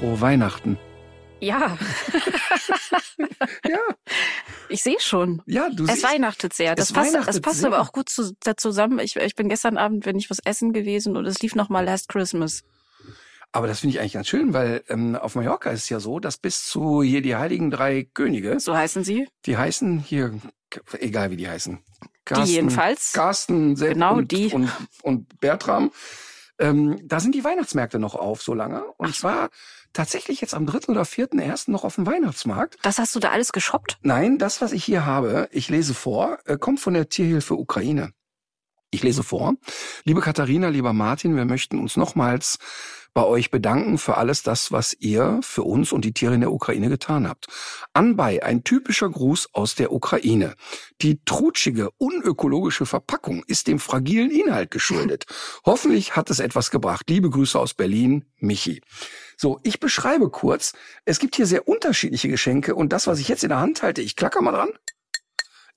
Frohe Weihnachten. Ja. Ja, Ich sehe schon. ja, du Es siehst. weihnachtet sehr. Das es passt, weihnachtet passt sehr. aber auch gut zu, da zusammen. Ich, ich bin gestern Abend, wenn ich was essen gewesen und es lief noch mal Last Christmas. Aber das finde ich eigentlich ganz schön, weil ähm, auf Mallorca ist es ja so, dass bis zu hier die heiligen drei Könige, So heißen sie. die heißen hier, egal wie die heißen. Die jedenfalls. Carsten, Sepp Genau, und, die. Und, und Bertram. Ähm, da sind die Weihnachtsmärkte noch auf so lange. Und ich war tatsächlich jetzt am dritten oder vierten ersten noch auf dem Weihnachtsmarkt. Das hast du da alles geshoppt? Nein, das, was ich hier habe, ich lese vor, äh, kommt von der Tierhilfe Ukraine. Ich lese vor. Liebe Katharina, lieber Martin, wir möchten uns nochmals bei euch bedanken für alles das, was ihr für uns und die Tiere in der Ukraine getan habt. Anbei, ein typischer Gruß aus der Ukraine. Die trutschige, unökologische Verpackung ist dem fragilen Inhalt geschuldet. Hoffentlich hat es etwas gebracht. Liebe Grüße aus Berlin, Michi. So, ich beschreibe kurz. Es gibt hier sehr unterschiedliche Geschenke und das, was ich jetzt in der Hand halte, ich klacker mal dran,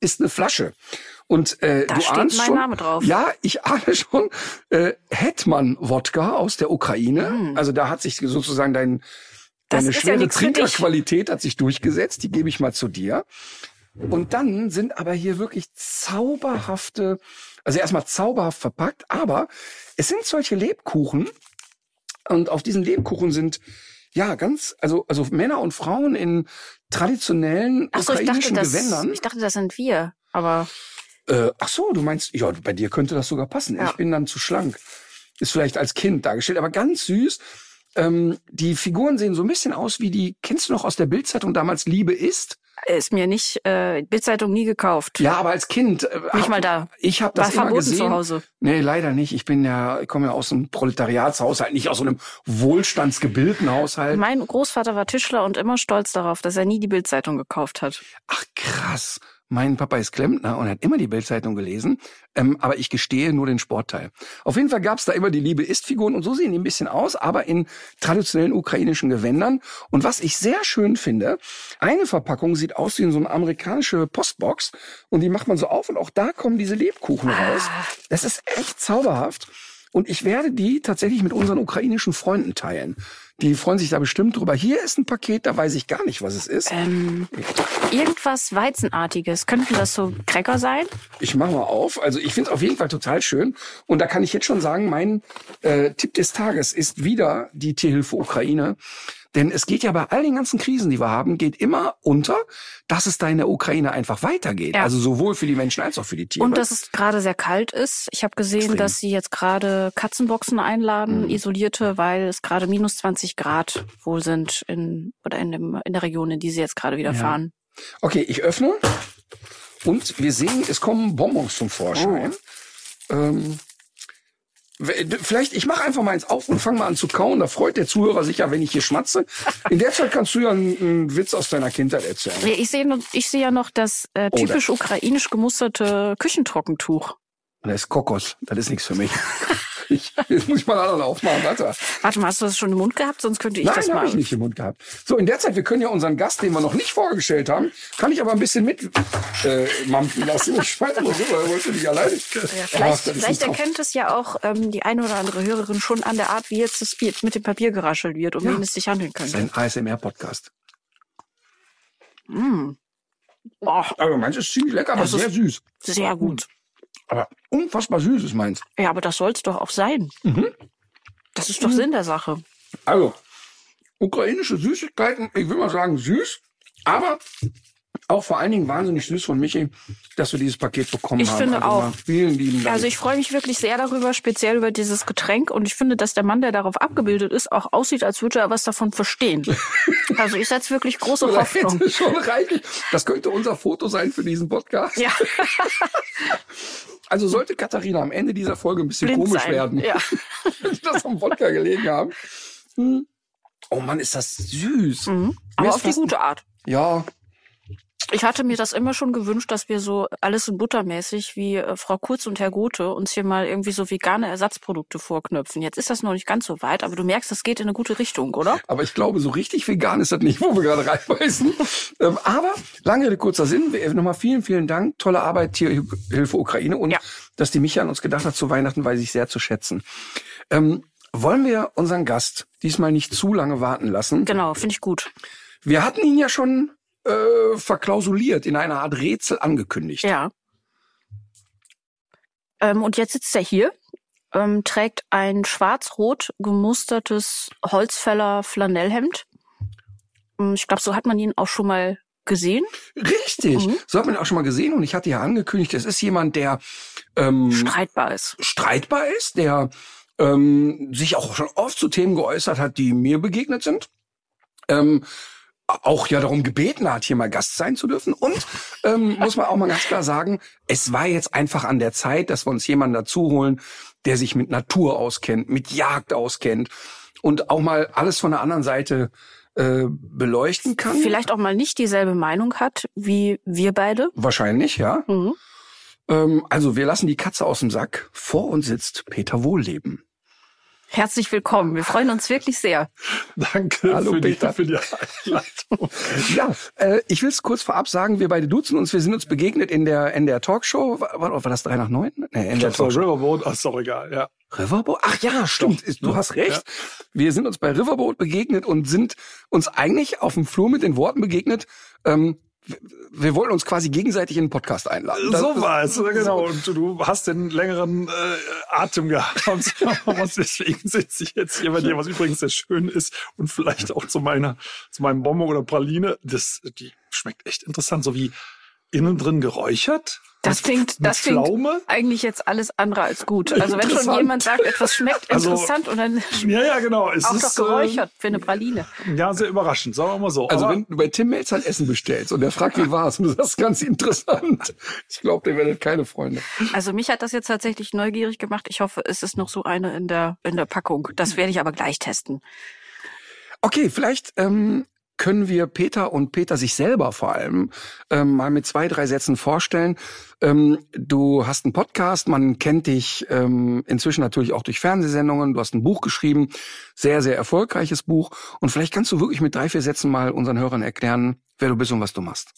ist eine Flasche. Und äh, Da du steht ahnst mein schon, Name drauf. Ja, ich ahne schon. Äh, Hetman-Wodka aus der Ukraine. Mm. Also da hat sich sozusagen dein, Das deine ja schwere dich. Trinkerqualität hat sich durchgesetzt. Die gebe ich mal zu dir. Und dann sind aber hier wirklich zauberhafte, also erstmal zauberhaft verpackt, aber es sind solche Lebkuchen. Und auf diesen Lebkuchen sind ja ganz, also, also Männer und Frauen in traditionellen Ach so, ich dachte, ukrainischen das, Gewändern. ich dachte, das sind wir. Aber Äh, ach so, du meinst, ja, bei dir könnte das sogar passen. Ja. Ich bin dann zu schlank. Ist vielleicht als Kind dargestellt, aber ganz süß. Ähm, die Figuren sehen so ein bisschen aus wie die, kennst du noch aus der Bildzeitung damals Liebe ist? Ist mir nicht, äh, Bildzeitung nie gekauft. Ja, aber als Kind. Äh, Nicht hab- mal da. Ich habe War das immer verboten gesehen. zu Hause. Nee, leider nicht. Ich bin ja, ich komme ja aus einem Proletariatshaushalt, nicht aus so einem wohlstandsgebildeten Haushalt. Mein Großvater war Tischler und immer stolz darauf, dass er nie die Bildzeitung gekauft hat. Ach krass. Mein Papa ist Klempner und hat immer die Bildzeitung gelesen, ähm, aber ich gestehe nur den Sportteil. Auf jeden Fall gab's da immer die Liebe ist Figuren und so sehen die ein bisschen aus, aber in traditionellen ukrainischen Gewändern. Und was ich sehr schön finde, eine Verpackung sieht aus wie in so eine amerikanische Postbox und die macht man so auf und auch da kommen diese Lebkuchen raus. Das ist echt zauberhaft. Und ich werde die tatsächlich mit unseren ukrainischen Freunden teilen. Die freuen sich da bestimmt drüber. Hier ist ein Paket, da weiß ich gar nicht, was es ist. Ähm, irgendwas Weizenartiges. Könnten das so Cracker sein? Ich mache mal auf. Also ich finde es auf jeden Fall total schön. Und da kann ich jetzt schon sagen, mein äh, Tipp des Tages ist wieder die Tierhilfe Ukraine. Denn es geht ja bei all den ganzen Krisen, die wir haben, geht immer unter, dass es da in der Ukraine einfach weitergeht. Ja. Also sowohl für die Menschen als auch für die Tiere. Und dass es gerade sehr kalt ist. Ich habe gesehen, Extrem. dass sie jetzt gerade Katzenboxen einladen, isolierte, weil es gerade minus 20 Grad wohl sind in oder in, dem, in der Region, in die sie jetzt gerade wieder Ja. fahren. Okay, ich öffne. Und wir sehen, es kommen Bonbons zum Vorschein. Ähm, w- d- Vielleicht, ich mache einfach mal eins auf und fange mal an zu kauen. Da freut der Zuhörer sich ja, wenn ich hier schmatze. In der Zeit kannst du ja einen, einen Witz aus deiner Kindheit erzählen. Ich sehe, ich sehe ja noch das äh, Oh, typisch ukrainisch gemusterte Küchentrockentuch. Das ist Kokos. Das ist nichts für mich. Ich, jetzt muss ich mal einen anderen aufmachen. Warte. Warte mal, hast du das schon im Mund gehabt? Sonst könnte ich Nein, das habe mal. ich nicht im Mund gehabt. So, in der Zeit, wir können ja unseren Gast, den wir noch nicht vorgestellt haben, kann ich aber ein bisschen mit äh, mampfen lassen. Ich schmeiß mal rüber, er wollte nicht alleine. Ja, Ach, vielleicht das ist vielleicht erkennt es ja auch ähm, die eine oder andere Hörerin schon an der Art, wie jetzt das Bier mit dem Papier geraschelt wird, um Ja. wen es sich handeln Das ist könnte. ein ASMR-Podcast. Mm. Oh, Also meins ist ziemlich lecker, aber Das sehr süß. sehr gut. Aber unfassbar süß ist meins. Ja, aber das soll es doch auch sein. Mhm. Das ist doch Sinn der Sache. Also, ukrainische Süßigkeiten, ich will mal sagen süß, aber auch vor allen Dingen wahnsinnig süß von Michi, dass wir dieses Paket bekommen Ich haben. finde also auch. Vielen lieben Dank. Also ich freue mich wirklich sehr darüber, speziell über dieses Getränk. Und ich finde, dass der Mann, der darauf abgebildet ist, auch aussieht, als würde er was davon verstehen. Also ich setze wirklich große Da Hoffnung. schon reichlich. Das könnte unser Foto sein für diesen Podcast. Ja, Also sollte Katharina am Ende dieser Folge ein bisschen Blind komisch sein. werden, Ja. das am Wodka gelegen haben. Hm. Oh Mann, ist das süß. Mhm. Aber auf die gute Art. Ja, Ich hatte mir das immer schon gewünscht, dass wir so alles in buttermäßig wie äh, Frau Kurz und Herr Gothe uns hier mal irgendwie so vegane Ersatzprodukte vorknöpfen. Jetzt ist das noch nicht ganz so weit, aber du merkst, es geht in eine gute Richtung, oder? aber ich glaube, so richtig vegan ist das nicht, wo wir gerade reinbeißen. ähm, aber lange Rede, kurzer Sinn. Wir- Nochmal vielen, vielen Dank. Tolle Arbeit, Tierhilfe Ukraine. Und Ja. dass die Micha an uns gedacht hat zu Weihnachten, weiß ich sehr zu schätzen. Ähm, wollen wir unseren Gast diesmal nicht zu lange warten lassen? Genau, finde ich gut. Wir hatten ihn ja schon äh, verklausuliert, in einer Art Rätsel angekündigt. Ja. Ähm, und jetzt sitzt er hier, ähm, trägt ein schwarz-rot gemustertes Holzfäller Flanellhemd. Ähm, Ich glaube, so hat man ihn auch schon mal gesehen. Richtig. Mhm. So hat man ihn auch schon mal gesehen und ich hatte ja angekündigt, es ist jemand, der ähm, Streitbar ist. streitbar ist, der ähm, sich auch schon oft zu Themen geäußert hat, die mir begegnet sind. Ähm, auch ja darum gebeten hat, hier mal Gast sein zu dürfen. Und ähm, muss man auch mal ganz klar sagen, es war jetzt einfach an der Zeit, dass wir uns jemanden dazu holen, der sich mit Natur auskennt, mit Jagd auskennt und auch mal alles von der anderen Seite äh, beleuchten kann. Vielleicht auch mal nicht dieselbe Meinung hat wie wir beide. Wahrscheinlich, ja. Mhm. Ähm, also wir lassen die Katze aus dem Sack. Vor uns sitzt Peter Wohlleben. Herzlich willkommen. Wir freuen uns wirklich sehr. Danke Hallo, für, die, Peter. für die Einleitung. Ja, äh, ich will es kurz vorab sagen, wir beide duzen uns, wir sind uns begegnet in der in der Talkshow. War, war, das drei nach neun? Nee, in der Das war Talkshow. Riverboat, ach, ist doch egal, ja. Riverboat? Ach ja, stimmt. Ist- Du hast recht. Wir sind uns bei Riverboat begegnet und sind uns eigentlich auf dem Flur mit den Worten begegnet. Ähm, wir, wollten uns quasi gegenseitig in den Podcast einladen. Das- so war es, genau. Und du, du hast den längeren äh, Atem gehabt. Und deswegen sitze ich jetzt hier bei dir, was übrigens sehr schön ist. Und vielleicht auch zu meiner, zu meinem Bonbon oder Praline. Das, die schmeckt echt interessant, so wie innen drin geräuchert. Das klingt, das klingt eigentlich jetzt alles andere als gut. Also wenn schon jemand sagt, etwas schmeckt Also, interessant und dann Ja, ja, genau. Es auch ist doch geräuchert für eine Praline. Äh, ja, sehr überraschend, sagen wir mal so. Also Aber- wenn du bei Tim Melzer ein Essen bestellst und der fragt, wie war's, und du sagst, ganz interessant. Ich glaube, der werdet keine Freunde. Also mich hat das jetzt tatsächlich neugierig gemacht. Ich hoffe, es ist noch so eine in der in der Packung. Das werde ich aber gleich testen. Okay, vielleicht ähm, können wir Peter und Peter sich selber vor allem ähm, mal mit zwei, drei Sätzen vorstellen. Ähm, du hast einen Podcast, man kennt dich ähm, inzwischen natürlich auch durch Fernsehsendungen. Du hast ein Buch geschrieben, sehr, sehr erfolgreiches Buch. Und vielleicht kannst du wirklich mit drei, vier Sätzen mal unseren Hörern erklären, wer du bist und was du machst.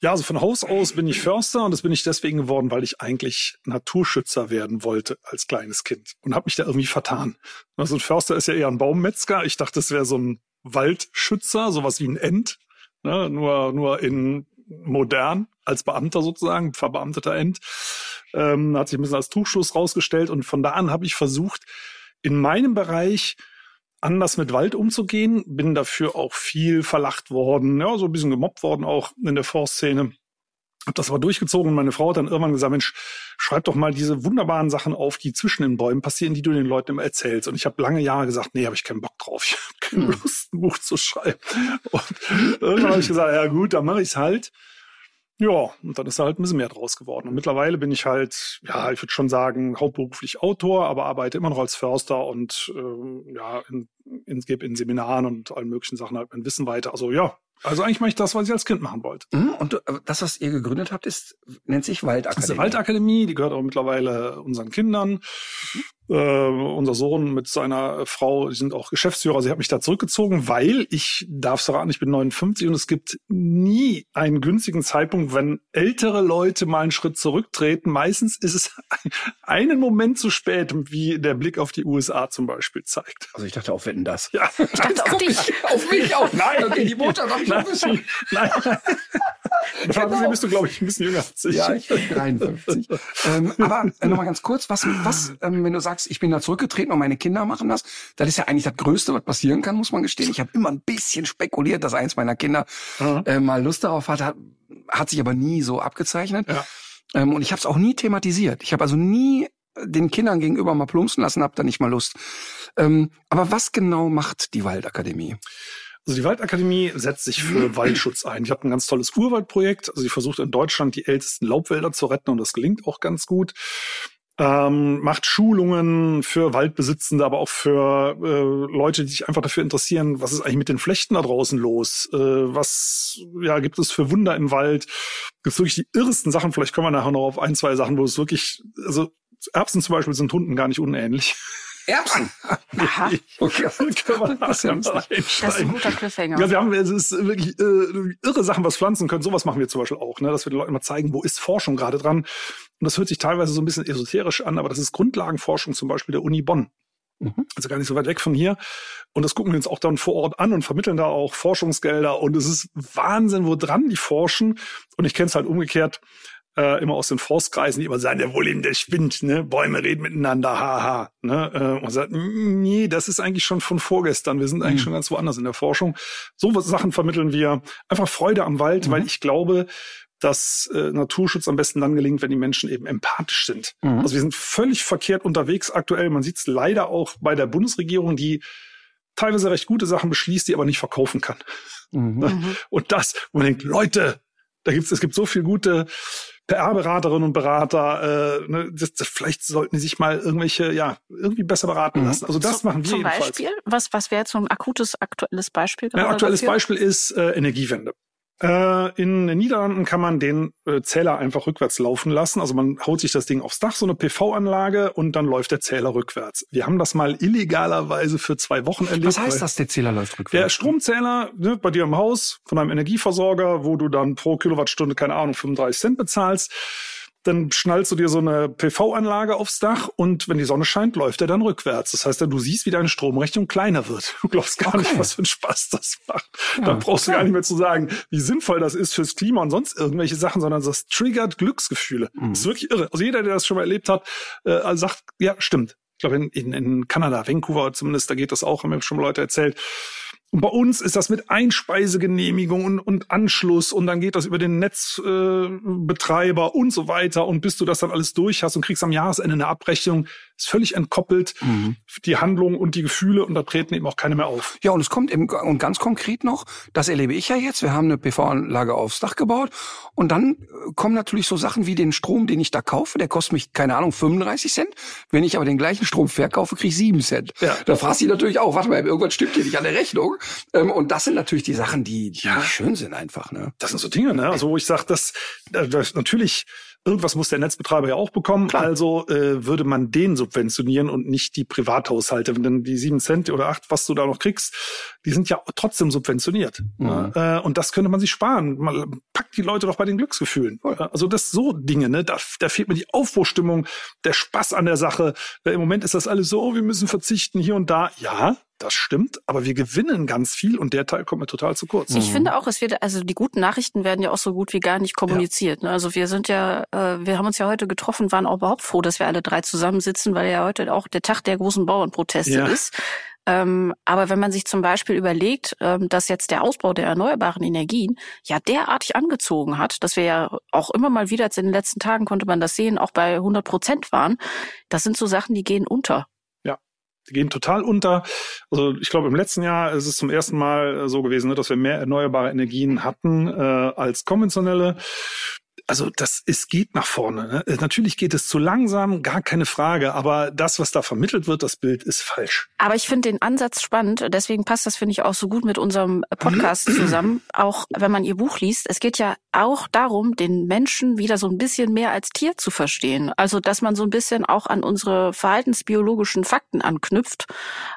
Ja, also von Haus aus bin ich Förster und das bin ich deswegen geworden, weil ich eigentlich Naturschützer werden wollte als kleines Kind und habe mich da irgendwie vertan. Also ein Förster ist ja eher ein Baummetzger. Ich dachte, es wäre so ein Waldschützer, sowas wie ein Ent, ne? nur nur in modern als Beamter sozusagen, verbeamteter Ent. Ähm, hat sich ein bisschen als Trugschluss rausgestellt und von da an habe ich versucht, in meinem Bereich anders mit Wald umzugehen. Bin dafür auch viel verlacht worden, ja, so ein bisschen gemobbt worden auch in der Forstszene. Hab das aber durchgezogen und meine Frau hat dann irgendwann gesagt, Mensch, schreib doch mal diese wunderbaren Sachen auf, die zwischen den Bäumen passieren, die du den Leuten immer erzählst. Und ich habe lange Jahre gesagt, nee, habe ich keinen Bock drauf. Ich habe keine Hm. Lust, ein Buch zu schreiben. Und irgendwann habe ich gesagt, ja gut, dann mache ich's halt. Ja, und dann ist da halt ein bisschen mehr draus geworden. Und mittlerweile bin ich halt, ja, ich würde schon sagen, hauptberuflich Autor, aber arbeite immer noch als Förster und ähm, ja, in, in, gebe in Seminaren und allen möglichen Sachen halt mein Wissen weiter. Also ja, also eigentlich mache ich das, was ich als Kind machen wollte. Mhm. Und äh, das, was ihr gegründet habt, ist nennt sich Das ist Waldakademie. eine Waldakademie, die gehört auch mittlerweile unseren Kindern. Äh, unser Sohn mit seiner Frau, die sind auch Geschäftsführer. Sie hat mich da zurückgezogen, weil ich darf verraten, ich bin 59 und es gibt nie einen günstigen Zeitpunkt, wenn ältere Leute mal einen Schritt zurücktreten. Meistens ist es einen Moment zu spät, wie der Blick auf die USA zum Beispiel zeigt. Also ich dachte auf Wetten das. Ja. Ich dachte auf dich. auf mich auch. Nein. okay, die Botschaft habe ich Nein, wissen. nein. Genau. bist du, glaube ich, ein bisschen jünger als ich. Ja, ich bin 53. ähm, aber äh, nochmal ganz kurz, was, was ähm, wenn du sagst, ich bin da zurückgetreten und meine Kinder machen das, das ist ja eigentlich das Größte, was passieren kann, muss man gestehen. Ich habe immer ein bisschen spekuliert, dass eins meiner Kinder Mhm. äh, mal Lust darauf hat, hat, hat sich aber nie so abgezeichnet. Ja. Ähm, und ich habe es auch nie thematisiert. Ich habe also nie den Kindern gegenüber mal plumpsen lassen, hab da nicht mal Lust. Ähm, aber was genau macht die Waldakademie? Also die Waldakademie setzt sich für Waldschutz ein. Ich habe ein ganz tolles Urwaldprojekt. Also sie versucht in Deutschland die ältesten Laubwälder zu retten und das gelingt auch ganz gut ähm, macht Schulungen für Waldbesitzende, aber auch für äh, Leute, die sich einfach dafür interessieren, was ist eigentlich mit den Flechten da draußen los? Äh, was ja gibt es für Wunder im Wald? Gibt es wirklich die irresten Sachen? Vielleicht kommen wir nachher noch auf ein, zwei Sachen, wo es wirklich, also Erbsen zum Beispiel sind Hunden gar nicht unähnlich. Erbsen. Aha. Okay. das, ist ja Das ist ein guter Cliffhanger. Ja, wir haben, es ist wirklich äh, irre Sachen, was Pflanzen können. Sowas machen wir zum Beispiel auch, ne? dass wir den Leuten mal zeigen, wo ist Forschung gerade dran. Und das hört sich teilweise so ein bisschen esoterisch an, aber das ist Grundlagenforschung zum Beispiel der Uni Bonn. Mhm. Also gar nicht so weit weg von hier. Und das gucken wir uns auch dann vor Ort an und vermitteln da auch Forschungsgelder. Und es ist Wahnsinn, wo dran die forschen. Und ich kenne es halt umgekehrt äh, immer aus den Forstkreisen, die immer sagen, der Wohleben, der spinnt, ne? Bäume reden miteinander, haha. Ne? Äh, und sagt, nee, das ist eigentlich schon von vorgestern. Wir sind eigentlich Mhm. schon ganz woanders in der Forschung. So was Sachen vermitteln wir. Einfach Freude am Wald, Mhm. weil ich glaube, dass äh, Naturschutz am besten dann gelingt, wenn die Menschen eben empathisch sind. Mhm. Also wir sind völlig verkehrt unterwegs aktuell. Man sieht es leider auch bei der Bundesregierung, die teilweise recht gute Sachen beschließt, die aber nicht verkaufen kann. Mhm. Und das, wo man denkt, Leute, da gibt's, es gibt so viel gute PR-Beraterinnen und Berater, äh, ne, das, das, vielleicht sollten die sich mal irgendwelche, ja, irgendwie besser beraten Mhm. lassen. Also das Zum- machen wir Zum jedenfalls. Beispiel, was, was wäre jetzt so ein akutes, aktuelles Beispiel? Ein aktuelles dafür? Beispiel ist äh, Energiewende. Äh, in den Niederlanden kann man den äh, Zähler einfach rückwärts laufen lassen. Also man haut sich das Ding aufs Dach, so eine PV-Anlage, und dann läuft der Zähler rückwärts. Wir haben das mal illegalerweise für zwei Wochen erlebt. Was heißt das, der Zähler läuft Der rückwärts? Stromzähler ne, bei dir im Haus von einem Energieversorger, wo du dann pro Kilowattstunde, keine Ahnung, 35 Cent bezahlst, dann schnallst du dir so eine PV-Anlage aufs Dach und wenn die Sonne scheint, läuft er dann rückwärts. Das heißt, du siehst, wie deine Stromrechnung kleiner wird. Du glaubst gar Okay. nicht, was für ein Spaß das macht. Ja, dann brauchst du okay. gar nicht mehr zu sagen, wie sinnvoll das ist fürs Klima und sonst irgendwelche Sachen, sondern das triggert Glücksgefühle. Mhm. Das ist wirklich irre. Also jeder, der das schon mal erlebt hat, äh, sagt, ja, stimmt. Ich glaube, in, in, in Kanada, Vancouver zumindest, da geht das auch, haben mir schon mal Leute erzählt. Und bei uns ist das mit Einspeisegenehmigung und, und Anschluss und dann geht das über den Netzbetreiber äh, und so weiter. Und bis du das dann alles durch hast und kriegst am Jahresende eine Abrechnung, ist völlig entkoppelt Mhm. die Handlung und die Gefühle und da treten eben auch keine mehr auf. Ja, und es kommt eben, und ganz konkret noch, das erlebe ich ja jetzt, wir haben eine PV-Anlage aufs Dach gebaut und dann äh, kommen natürlich so Sachen wie den Strom, den ich da kaufe, der kostet mich, keine Ahnung, 35 Cent. Wenn ich aber den gleichen Strom verkaufe, kriege ich 7 Cent. Ja. Da fragst du dich natürlich auch, warte mal, irgendwas stimmt hier nicht an der Rechnung. Ähm, und das sind natürlich die Sachen, die, die Ja. schön sind einfach. Ne? Das sind so Dinge, ne? Also wo ich sage, das, äh, das natürlich irgendwas muss der Netzbetreiber ja auch bekommen. Klar. Also äh, würde man den subventionieren und nicht die Privathaushalte. Denn die sieben Cent oder acht, was du da noch kriegst, die sind ja trotzdem subventioniert. Mhm. Äh, und das könnte man sich sparen. Man packt die Leute doch bei den Glücksgefühlen. Also das so Dinge, ne? Da, da fehlt mir die Aufbruchstimmung, der Spaß an der Sache. Im Moment ist das alles so, oh, wir müssen verzichten hier und da. Ja, das stimmt, aber wir gewinnen ganz viel und der Teil kommt mir total zu kurz. Ich finde auch, es wird, also die guten Nachrichten werden ja auch so gut wie gar nicht kommuniziert. Ne? Also wir sind ja, äh, wir haben uns ja heute getroffen, waren auch überhaupt froh, dass wir alle drei zusammensitzen, weil ja heute auch der Tag der großen Bauernproteste Ja. ist. Ähm, aber wenn man sich zum Beispiel überlegt, ähm, dass jetzt der Ausbau der erneuerbaren Energien ja derartig angezogen hat, dass wir ja auch immer mal wieder, jetzt in den letzten Tagen konnte man das sehen, auch bei 100 Prozent waren, das sind so Sachen, die gehen unter. Die gehen total unter. Also ich glaube, im letzten Jahr ist es zum ersten Mal äh, so gewesen, ne, dass wir mehr erneuerbare Energien hatten äh, als konventionelle. Also das es geht nach vorne. Ne? Äh, Natürlich geht es zu langsam, gar keine Frage. Aber das, was da vermittelt wird, das Bild ist falsch. Aber ich finde den Ansatz spannend, deswegen passt das, finde ich, auch so gut mit unserem Podcast zusammen. Auch wenn man ihr Buch liest, es geht ja auch darum, den Menschen wieder so ein bisschen mehr als Tier zu verstehen. Also, dass man so ein bisschen auch an unsere verhaltensbiologischen Fakten anknüpft,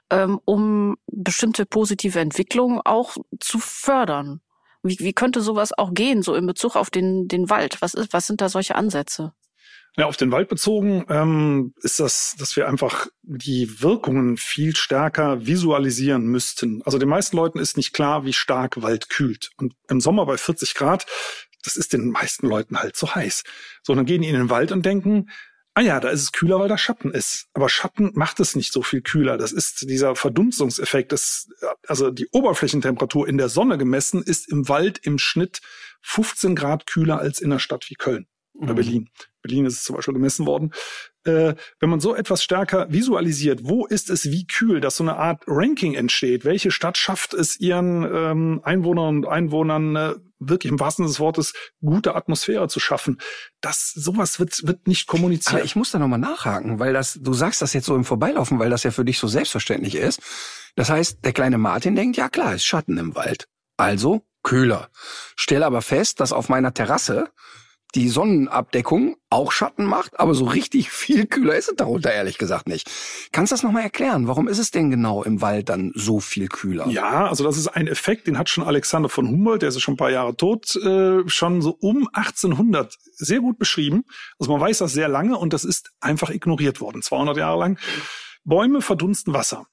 ähm, um bestimmte positive Entwicklungen auch zu fördern. Wie, wie könnte sowas auch gehen, so in Bezug auf den, den Wald? Was ist, was sind da solche Ansätze? Ja, auf den Wald bezogen ähm, ist das, dass wir einfach die Wirkungen viel stärker visualisieren müssten. Also den meisten Leuten ist nicht klar, wie stark Wald kühlt. Und im Sommer bei 40 Grad, das ist den meisten Leuten halt zu heiß. So, dann gehen die in den Wald und denken, ah ja, da ist es kühler, weil da Schatten ist. Aber Schatten macht es nicht so viel kühler. Das ist dieser Verdunstungseffekt. Das, also die Oberflächentemperatur in der Sonne gemessen ist im Wald im Schnitt 15 Grad kühler als in einer Stadt wie Köln oder Mhm. Berlin. Berlin ist es zum Beispiel gemessen worden. äh, wenn man so etwas stärker visualisiert, wo ist es wie kühl, dass so eine Art Ranking entsteht? Welche Stadt schafft es ihren ähm, Einwohnern und Einwohnern äh, wirklich im wahrsten Sinne des Wortes gute Atmosphäre zu schaffen? Das sowas wird wird nicht kommuniziert. Aber ich muss da nochmal nachhaken, weil das du sagst das jetzt so im Vorbeilaufen, weil das ja für dich so selbstverständlich ist. Das heißt, der kleine Martin denkt, ja klar, ist Schatten im Wald. Also kühler. Stell aber fest, dass auf meiner Terrasse die Sonnenabdeckung auch Schatten macht, aber so richtig viel kühler ist es darunter ehrlich gesagt nicht. Kannst du das nochmal erklären? Warum ist es denn genau im Wald dann so viel kühler? Ja, also das ist ein Effekt, den hat schon Alexander von Humboldt, der ist schon ein paar Jahre tot, äh, schon so um 1800 sehr gut beschrieben. Also man weiß das sehr lange und das ist einfach ignoriert worden, 200 Jahre lang. Bäume verdunsten Wasser.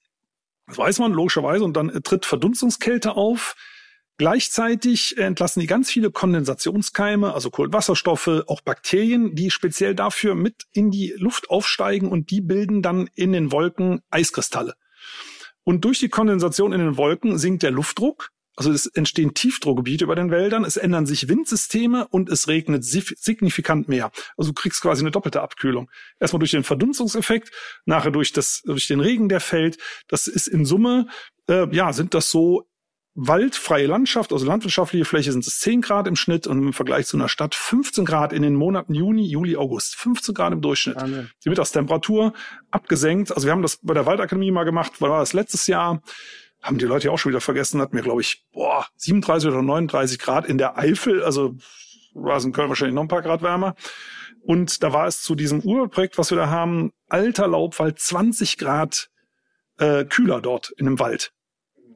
Das weiß man logischerweise und dann tritt Verdunstungskälte auf Gleichzeitig entlassen die ganz viele Kondensationskeime, also Kohlenwasserstoffe, auch Bakterien, die speziell dafür mit in die Luft aufsteigen und die bilden dann in den Wolken Eiskristalle. Und durch die Kondensation in den Wolken sinkt der Luftdruck. Also es entstehen Tiefdruckgebiete über den Wäldern, es ändern sich Windsysteme und es regnet signifikant mehr. Also du kriegst quasi eine doppelte Abkühlung. Erstmal durch den Verdunstungseffekt, nachher durch, das, durch den Regen, der fällt. Das ist in Summe, äh, ja, sind das so waldfreie Landschaft, also landwirtschaftliche Fläche sind es 10 Grad im Schnitt und im Vergleich zu einer Stadt 15 Grad in den Monaten Juni, Juli, August. 15 Grad im Durchschnitt. Amen. Die Mittagstemperatur abgesenkt. Also wir haben das bei der Waldakademie mal gemacht, war das letztes Jahr. Haben die Leute ja auch schon wieder vergessen, hatten wir, glaube ich, boah, 37 oder 39 Grad in der Eifel. Also war es in Köln wahrscheinlich noch ein paar Grad wärmer. Und da war es zu diesem Urprojekt, was wir da haben, alter Laubwald, 20 Grad äh, kühler dort in dem Wald.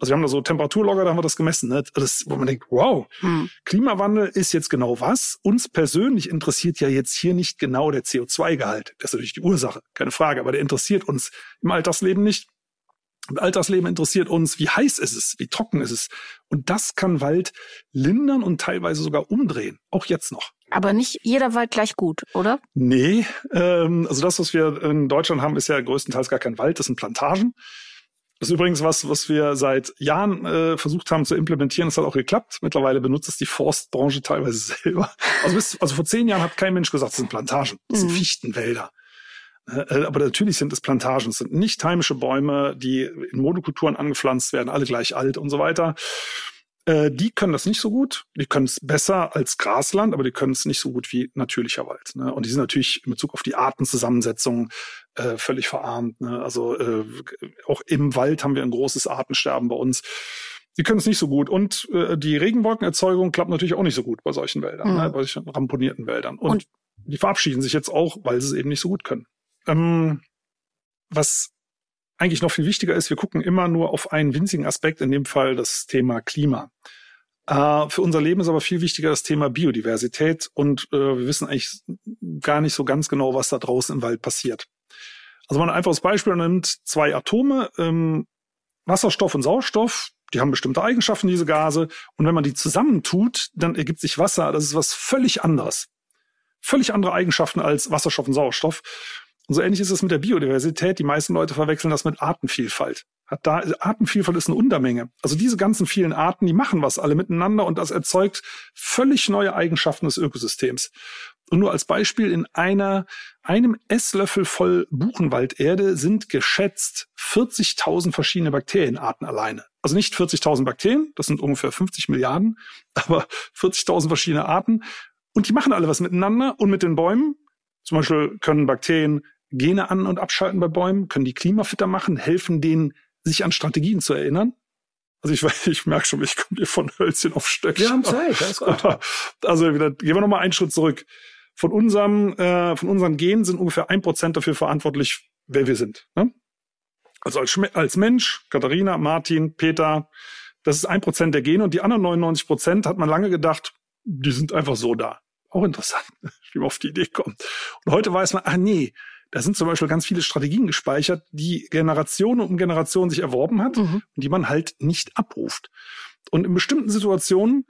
Also wir haben da so Temperaturlogger, da haben wir das gemessen, ne? Das, wo man denkt, wow, hm. Klimawandel ist jetzt genau was? Uns persönlich interessiert ja jetzt hier nicht genau der CO2-Gehalt. Das ist natürlich die Ursache, keine Frage, aber der interessiert uns im Alltagsleben nicht. Im Alltagsleben interessiert uns, wie heiß ist es, wie trocken ist es. Und das kann Wald lindern und teilweise sogar umdrehen, auch jetzt noch. Aber nicht jeder Wald gleich gut, oder? Nee, ähm, also das, was wir in Deutschland haben, ist ja größtenteils gar kein Wald, das sind Plantagen. Das ist übrigens was, was wir seit Jahren äh, versucht haben zu implementieren. Das hat auch geklappt. Mittlerweile benutzt es die Forstbranche teilweise selber. Also, bis, also vor zehn Jahren hat kein Mensch gesagt, das sind Plantagen, das sind mhm. Fichtenwälder. Äh, aber natürlich sind es Plantagen. Es sind nicht heimische Bäume, die in Monokulturen angepflanzt werden, alle gleich alt und so weiter. Äh, die können das nicht so gut. Die können es besser als Grasland, aber die können es nicht so gut wie natürlicher Wald. Ne? Und die sind natürlich in Bezug auf die Artenzusammensetzung äh, völlig verarmt. Ne? Also äh, auch im Wald haben wir ein großes Artensterben bei uns. Die können es nicht so gut. Und äh, die Regenwolkenerzeugung klappt natürlich auch nicht so gut bei solchen Wäldern, mhm. ne? bei solchen ramponierten Wäldern. Und, Und die verabschieden sich jetzt auch, weil sie es eben nicht so gut können. Ähm, was eigentlich noch viel wichtiger ist, wir gucken immer nur auf einen winzigen Aspekt, in dem Fall das Thema Klima. Äh, für unser Leben ist aber viel wichtiger das Thema Biodiversität und äh, wir wissen eigentlich gar nicht so ganz genau, was da draußen im Wald passiert. Also man ein einfaches Beispiel nimmt zwei Atome, ähm, Wasserstoff und Sauerstoff, die haben bestimmte Eigenschaften, diese Gase, und wenn man die zusammentut, dann ergibt sich Wasser, das ist was völlig anderes. Völlig andere Eigenschaften als Wasserstoff und Sauerstoff. Und so ähnlich ist es mit der Biodiversität. Die meisten Leute verwechseln das mit Artenvielfalt. Hat da, Artenvielfalt ist eine Untermenge. Also diese ganzen vielen Arten, die machen was alle miteinander und das erzeugt völlig neue Eigenschaften des Ökosystems. Und nur als Beispiel, in einer, einem Esslöffel voll Buchenwalderde sind geschätzt 40.000 verschiedene Bakterienarten alleine. Also nicht 40.000 Bakterien, das sind ungefähr 50 Milliarden, aber 40.000 verschiedene Arten. Und die machen alle was miteinander und mit den Bäumen. Zum Beispiel können Bakterien Gene an- und abschalten bei Bäumen, können die klimafitter machen, helfen denen, sich an Strategien zu erinnern. Also ich, ich merke schon, ich komme hier von Hölzchen auf Stöckchen. Wir haben Zeit, alles gut. Also wieder, gehen wir nochmal einen Schritt zurück. Von unserem, äh, von unseren Genen sind ungefähr ein Prozent dafür verantwortlich, wer wir sind. Ne? Also als, als Mensch, Katharina, Martin, Peter, das ist ein Prozent der Gene und die anderen 99 Prozent hat man lange gedacht, die sind einfach so da. Auch interessant, wie man auf die Idee kommt. Und heute weiß man, ah nee, da sind zum Beispiel ganz viele Strategien gespeichert, die Generation um Generation sich erworben hat mhm. und die man halt nicht abruft. Und in bestimmten Situationen,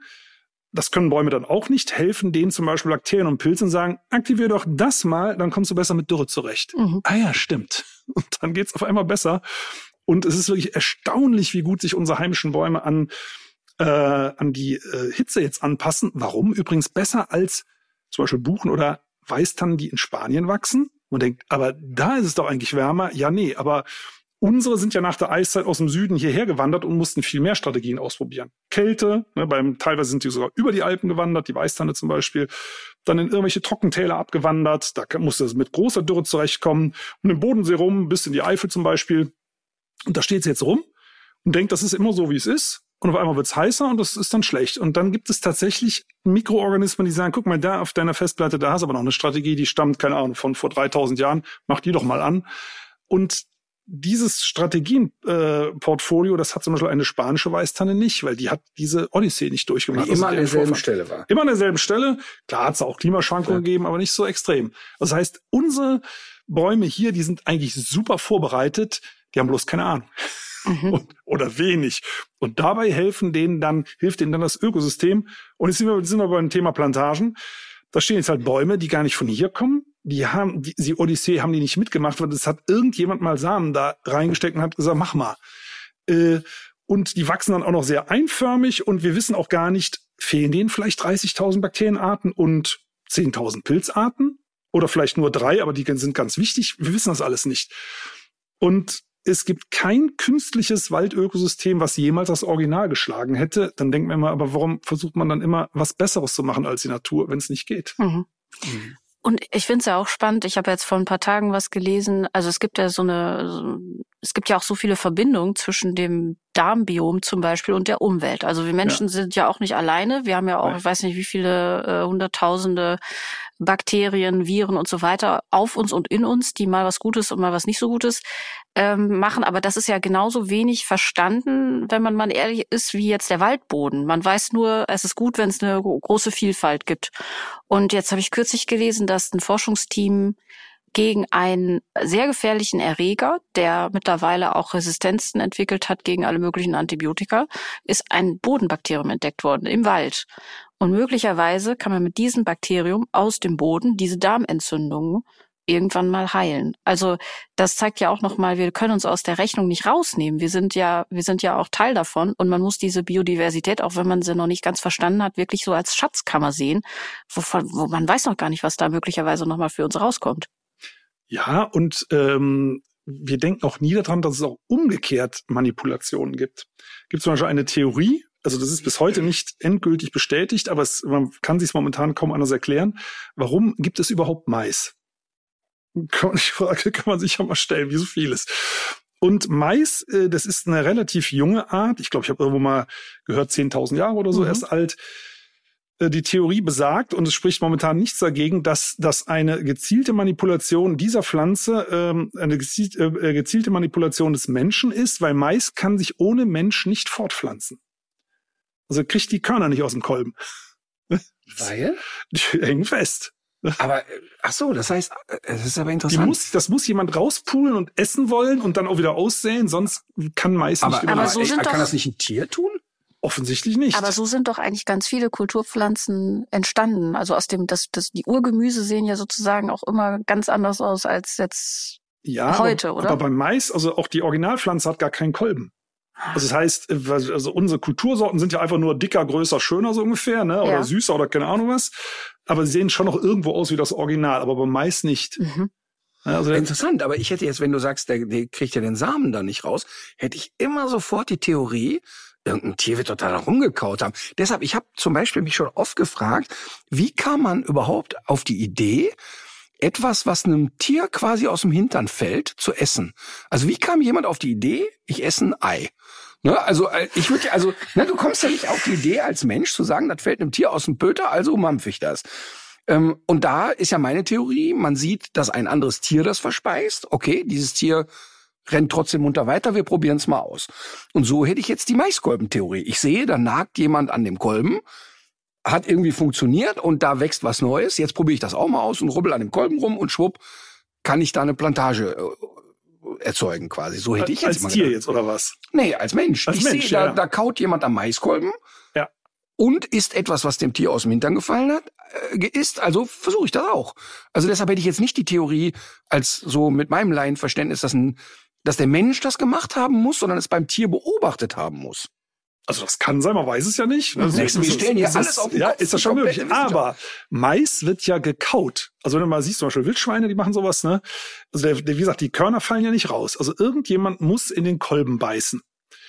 das können Bäume dann auch nicht, helfen denen zum Beispiel Bakterien und Pilze und sagen, aktivier doch das mal, dann kommst du besser mit Dürre zurecht. Mhm. Ah ja, stimmt. Und dann geht's auf einmal besser. Und es ist wirklich erstaunlich, wie gut sich unsere heimischen Bäume an, äh, an die äh, Hitze jetzt anpassen. Warum? Übrigens besser als zum Beispiel Buchen oder Weißtannen, die in Spanien wachsen Man denkt, aber da ist es doch eigentlich wärmer. Ja, nee, aber Unsere sind ja nach der Eiszeit aus dem Süden hierher gewandert und mussten viel mehr Strategien ausprobieren. Kälte, ne, beim, teilweise sind die sogar über die Alpen gewandert, die Weißtanne zum Beispiel, dann in irgendwelche Trockentäler abgewandert, da musste es mit großer Dürre zurechtkommen und im Bodensee rum, bis in die Eifel zum Beispiel. Und da steht sie jetzt rum und denkt, das ist immer so, wie es ist. Und auf einmal wird es heißer und das ist dann schlecht. Und dann gibt es tatsächlich Mikroorganismen, die sagen, guck mal, da auf deiner Festplatte, da hast du aber noch eine Strategie, die stammt, keine Ahnung, von vor 3000 Jahren, mach die doch mal an. Und dieses Strategienportfolio, äh, das hat zum Beispiel eine spanische Weißtanne nicht, weil die hat diese Odyssee nicht durchgemacht. Die immer an derselben. Stelle war. Immer an derselben Stelle. Klar hat es auch Klimaschwankungen ja. gegeben, aber nicht so extrem. Das heißt, unsere Bäume hier, die sind eigentlich super vorbereitet, die haben bloß keine Ahnung. Mhm. Und, oder wenig. Und dabei helfen denen dann, hilft denen dann das Ökosystem. Und jetzt sind wir, sind wir beim Thema Plantagen. Da stehen jetzt halt Bäume, die gar nicht von hier kommen, die haben, die, die Odyssee haben die nicht mitgemacht, weil das hat irgendjemand mal Samen da reingesteckt und hat gesagt, mach mal. Äh, und die wachsen dann auch noch sehr einförmig und wir wissen auch gar nicht, fehlen denen vielleicht 30.000 Bakterienarten und 10.000 Pilzarten? Oder vielleicht nur drei, aber die sind ganz wichtig. Wir wissen das alles nicht. Und es gibt kein künstliches Waldökosystem, was jemals das Original geschlagen hätte. Dann denkt man immer, aber warum versucht man dann immer was Besseres zu machen als die Natur, wenn es nicht geht? Mhm. Mhm. Und ich finde es ja auch spannend. Ich habe jetzt vor ein paar Tagen was gelesen. Also es gibt ja so eine, es gibt ja auch so viele Verbindungen zwischen dem Darmbiom zum Beispiel und der Umwelt. Also wir Menschen ja. sind ja auch nicht alleine. Wir haben ja auch, Nein. ich weiß nicht, wie viele äh, Hunderttausende Bakterien, Viren und so weiter auf uns und in uns, die mal was Gutes und mal was nicht so Gutes ähm, machen. Aber das ist ja genauso wenig verstanden, wenn man mal ehrlich ist, wie jetzt der Waldboden. Man weiß nur, es ist gut, wenn es eine große Vielfalt gibt. Und jetzt habe ich kürzlich gelesen, dass ein Forschungsteam gegen einen sehr gefährlichen Erreger, der mittlerweile auch Resistenzen entwickelt hat gegen alle möglichen Antibiotika, ist ein Bodenbakterium entdeckt worden im Wald. Und möglicherweise kann man mit diesem Bakterium aus dem Boden diese Darmentzündungen irgendwann mal heilen. Also das zeigt ja auch nochmal, wir können uns aus der Rechnung nicht rausnehmen. Wir sind ja, wir sind ja auch Teil davon und man muss diese Biodiversität, auch wenn man sie noch nicht ganz verstanden hat, wirklich so als Schatzkammer sehen, wovon, wo man weiß noch gar nicht, was da möglicherweise nochmal für uns rauskommt. Ja, und ähm, wir denken auch nie daran, dass es auch umgekehrt Manipulationen gibt. Gibt zum Beispiel eine Theorie, also das ist bis heute nicht endgültig bestätigt, aber es, man kann sich momentan kaum anders erklären. Warum gibt es überhaupt Mais? Die Frage kann man sich ja mal stellen, wie so vieles. Und Mais, äh, das ist eine relativ junge Art. Ich glaube, ich habe irgendwo mal gehört, 10.000 Jahre oder so mhm. erst alt. Äh, die Theorie besagt, und es spricht momentan nichts dagegen, dass, dass eine gezielte Manipulation dieser Pflanze ähm, eine gezielt, äh, gezielte Manipulation des Menschen ist, weil Mais kann sich ohne Mensch nicht fortpflanzen. Also kriegt die Körner nicht aus dem Kolben. Weil? Die hängen fest. Aber ach so, das heißt, das ist aber interessant. Muss, das muss jemand rauspulen und essen wollen und dann auch wieder aussäen, sonst kann Mais aber, nicht aber so sind Kann doch, das nicht ein Tier tun? Offensichtlich nicht. Aber so sind doch eigentlich ganz viele Kulturpflanzen entstanden. Also aus dem, das, das, die Urgemüse sehen ja sozusagen auch immer ganz anders aus als jetzt ja, heute, aber, oder? Aber beim Mais, also auch die Originalpflanze hat gar keinen Kolben. Also das heißt, also unsere Kultursorten sind ja einfach nur dicker, größer, schöner so ungefähr, ne? Oder ja. süßer oder keine Ahnung was. Aber sie sehen schon noch irgendwo aus wie das Original, aber beim Mais nicht. Mhm. Also Interessant, aber ich hätte jetzt, wenn du sagst, der, der kriegt ja den Samen da nicht raus, hätte ich immer sofort die Theorie, irgendein Tier wird total rumgekaut haben. Deshalb, ich habe zum Beispiel mich schon oft gefragt, wie kam man überhaupt auf die Idee, etwas, was einem Tier quasi aus dem Hintern fällt, zu essen? Also wie kam jemand auf die Idee, ich esse ein Ei? Ne, also äh, ich würde also, ne, du kommst ja nicht auf die Idee als Mensch zu sagen, das fällt einem Tier aus dem Pöter, also mampf ich das. Ähm, und da ist ja meine Theorie, man sieht, dass ein anderes Tier das verspeist. Okay, dieses Tier rennt trotzdem munter weiter, wir probieren es mal aus. Und so hätte ich jetzt die Maiskolbentheorie. Ich sehe, da nagt jemand an dem Kolben, hat irgendwie funktioniert und da wächst was Neues. Jetzt probiere ich das auch mal aus und rubbel an dem Kolben rum und schwupp, kann ich da eine Plantage äh, erzeugen quasi. So hätte ich jetzt als mal Tier gedacht. jetzt oder was? Nee, als Mensch. Als ich Mensch, sehe, ja. da, da kaut jemand am Maiskolben. Ja. Und isst etwas, was dem Tier aus dem Hintern gefallen hat, äh, isst, also versuche ich das auch. Also deshalb hätte ich jetzt nicht die Theorie als so mit meinem Laienverständnis, dass, ein, dass der Mensch das gemacht haben muss, sondern es beim Tier beobachtet haben muss. Also das kann sein, man weiß es ja nicht. Also wir stellen hier alles auf den Ja, Kopf, ist das schon möglich. Aber Mais wird ja gekaut. Also wenn du mal siehst, zum Beispiel Wildschweine, die machen sowas, ne? Also der, der, wie gesagt, die Körner fallen ja nicht raus. Also irgendjemand muss in den Kolben beißen.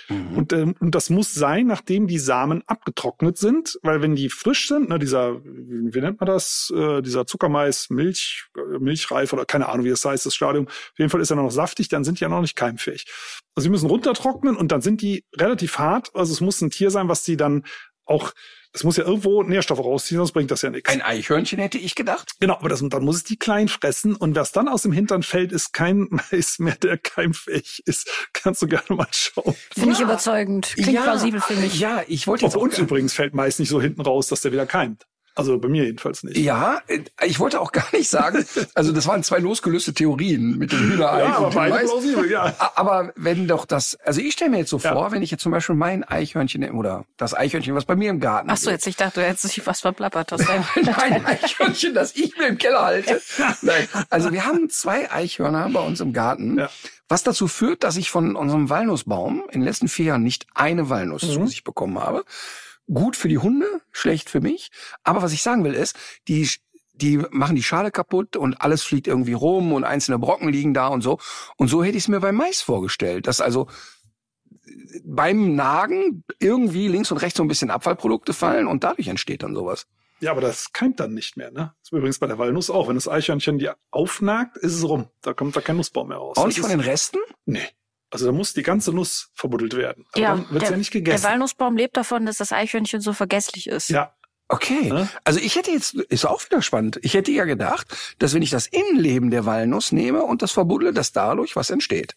Mhm. Und, ähm, und das muss sein, nachdem die Samen abgetrocknet sind, weil wenn die frisch sind, ne, dieser, wie, nennt man das, äh, dieser Zuckermais, Milch, äh, Milchreif oder keine Ahnung, wie das heißt, das Stadium, auf jeden Fall ist er noch saftig, dann sind die ja noch nicht keimfähig. Also sie müssen runtertrocknen und dann sind die relativ hart. Also es muss ein Tier sein, was die dann auch, es muss ja irgendwo Nährstoffe rausziehen, sonst bringt das ja nichts. Ein Eichhörnchen hätte ich gedacht. Genau, aber das, dann muss es die klein fressen und was dann aus dem Hintern fällt, ist kein Mais mehr, der keimfähig ist. Kannst du gerne mal schauen. Finde ich überzeugend. Klingt plausibel für mich. Ja, ich wollte Auch jetzt bei auch uns übrigens fällt Mais nicht so hinten raus, dass der wieder keimt. Also bei mir jedenfalls nicht. Ja, äh, ich wollte auch gar nicht sagen, also das waren zwei losgelöste Theorien mit dem Hühnerei Ja, aber und dem beide Mais. plausibel, ja. Aber wenn doch das, also ich stelle mir jetzt so Ja. vor, wenn ich jetzt zum Beispiel mein Eichhörnchen oder das Eichhörnchen, was bei mir im Garten Ach so, jetzt ich dachte, du hättest dich was verplappert. Das wär- Ein Eichhörnchen, das ich mir im Keller halte. Nein. Also wir haben zwei Eichhörner bei uns im Garten, Ja. was dazu führt, dass ich von unserem Walnussbaum in den letzten vier Jahren nicht eine Walnuss Mhm. zu sich bekommen habe. Gut für die Hunde, schlecht für mich. Aber was ich sagen will ist, die die machen die Schale kaputt und alles fliegt irgendwie rum und einzelne Brocken liegen da und so. Und so hätte ich es mir beim Mais vorgestellt, dass also beim Nagen irgendwie links und rechts so ein bisschen Abfallprodukte fallen und dadurch entsteht dann sowas. Ja, aber das keimt dann nicht mehr, ne? Das ist übrigens bei der Walnuss auch. Wenn das Eichhörnchen die aufnagt, ist es rum. Da kommt da kein Nussbaum mehr raus. Auch nicht von den Resten? Nee. Also da muss die ganze Nuss verbuddelt werden. Aber Ja, dann wird's der, ja nicht der gegessen. Walnussbaum lebt davon, dass das Eichhörnchen so vergesslich ist. ja, Okay. Ne? Also ich hätte jetzt, ist auch wieder spannend. Ich hätte ja gedacht, dass wenn ich das Innenleben der Walnuss nehme und das verbuddle, dass dadurch was entsteht.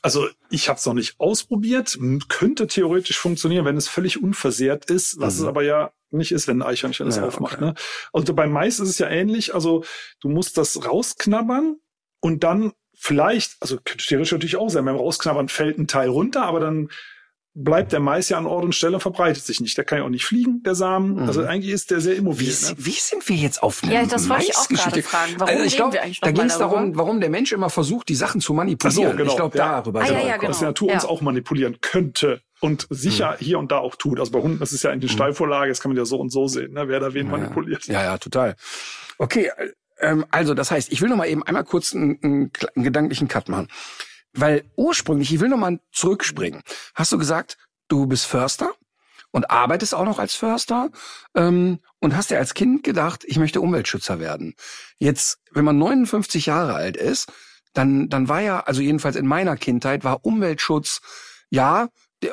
Also ich habe es noch nicht ausprobiert. Könnte theoretisch funktionieren, wenn es völlig unversehrt ist, was es aber ja nicht ist, wenn ein Eichhörnchen es Mhm. Ja, aufmacht. okay. Ne? Also beim Mais ist es ja ähnlich. Also du musst das rausknabbern und dann vielleicht, also könnte theoretisch natürlich auch sein, beim Rausknabbern fällt ein Teil runter, aber dann bleibt der Mais ja an Ort und Stelle und verbreitet sich nicht. Der kann ja auch nicht fliegen, der Samen. Mhm. Also eigentlich ist der sehr Wie, immobil. Ne? wie sind wir jetzt auf eine Ja, das wollte ich auch gerade Maisgeschichte? fragen. Warum also ich glaube, wir eigentlich da ging es darum, warum der Mensch immer versucht, die Sachen zu manipulieren. So, genau, Ich glaube, ja. darüber Ah, ja, ja, gekommen. dass die Natur uns Ja. auch manipulieren könnte und sicher hier und da auch tut. Also bei Hunden das ist ja eigentlich eine Steilvorlage, das kann man ja so und so sehen, ne? wer da wen manipuliert. Ja, ja, total. Okay, ähm, also das heißt, ich will noch mal eben einmal kurz einen, einen, einen gedanklichen Cut machen. Weil ursprünglich, ich will noch mal zurückspringen. Hast du gesagt, du bist Förster und arbeitest auch noch als Förster ähm, und hast dir als Kind gedacht, ich möchte Umweltschützer werden. Jetzt, wenn man 59 Jahre alt ist, dann, dann war ja, also jedenfalls in meiner Kindheit, war Umweltschutz, ja,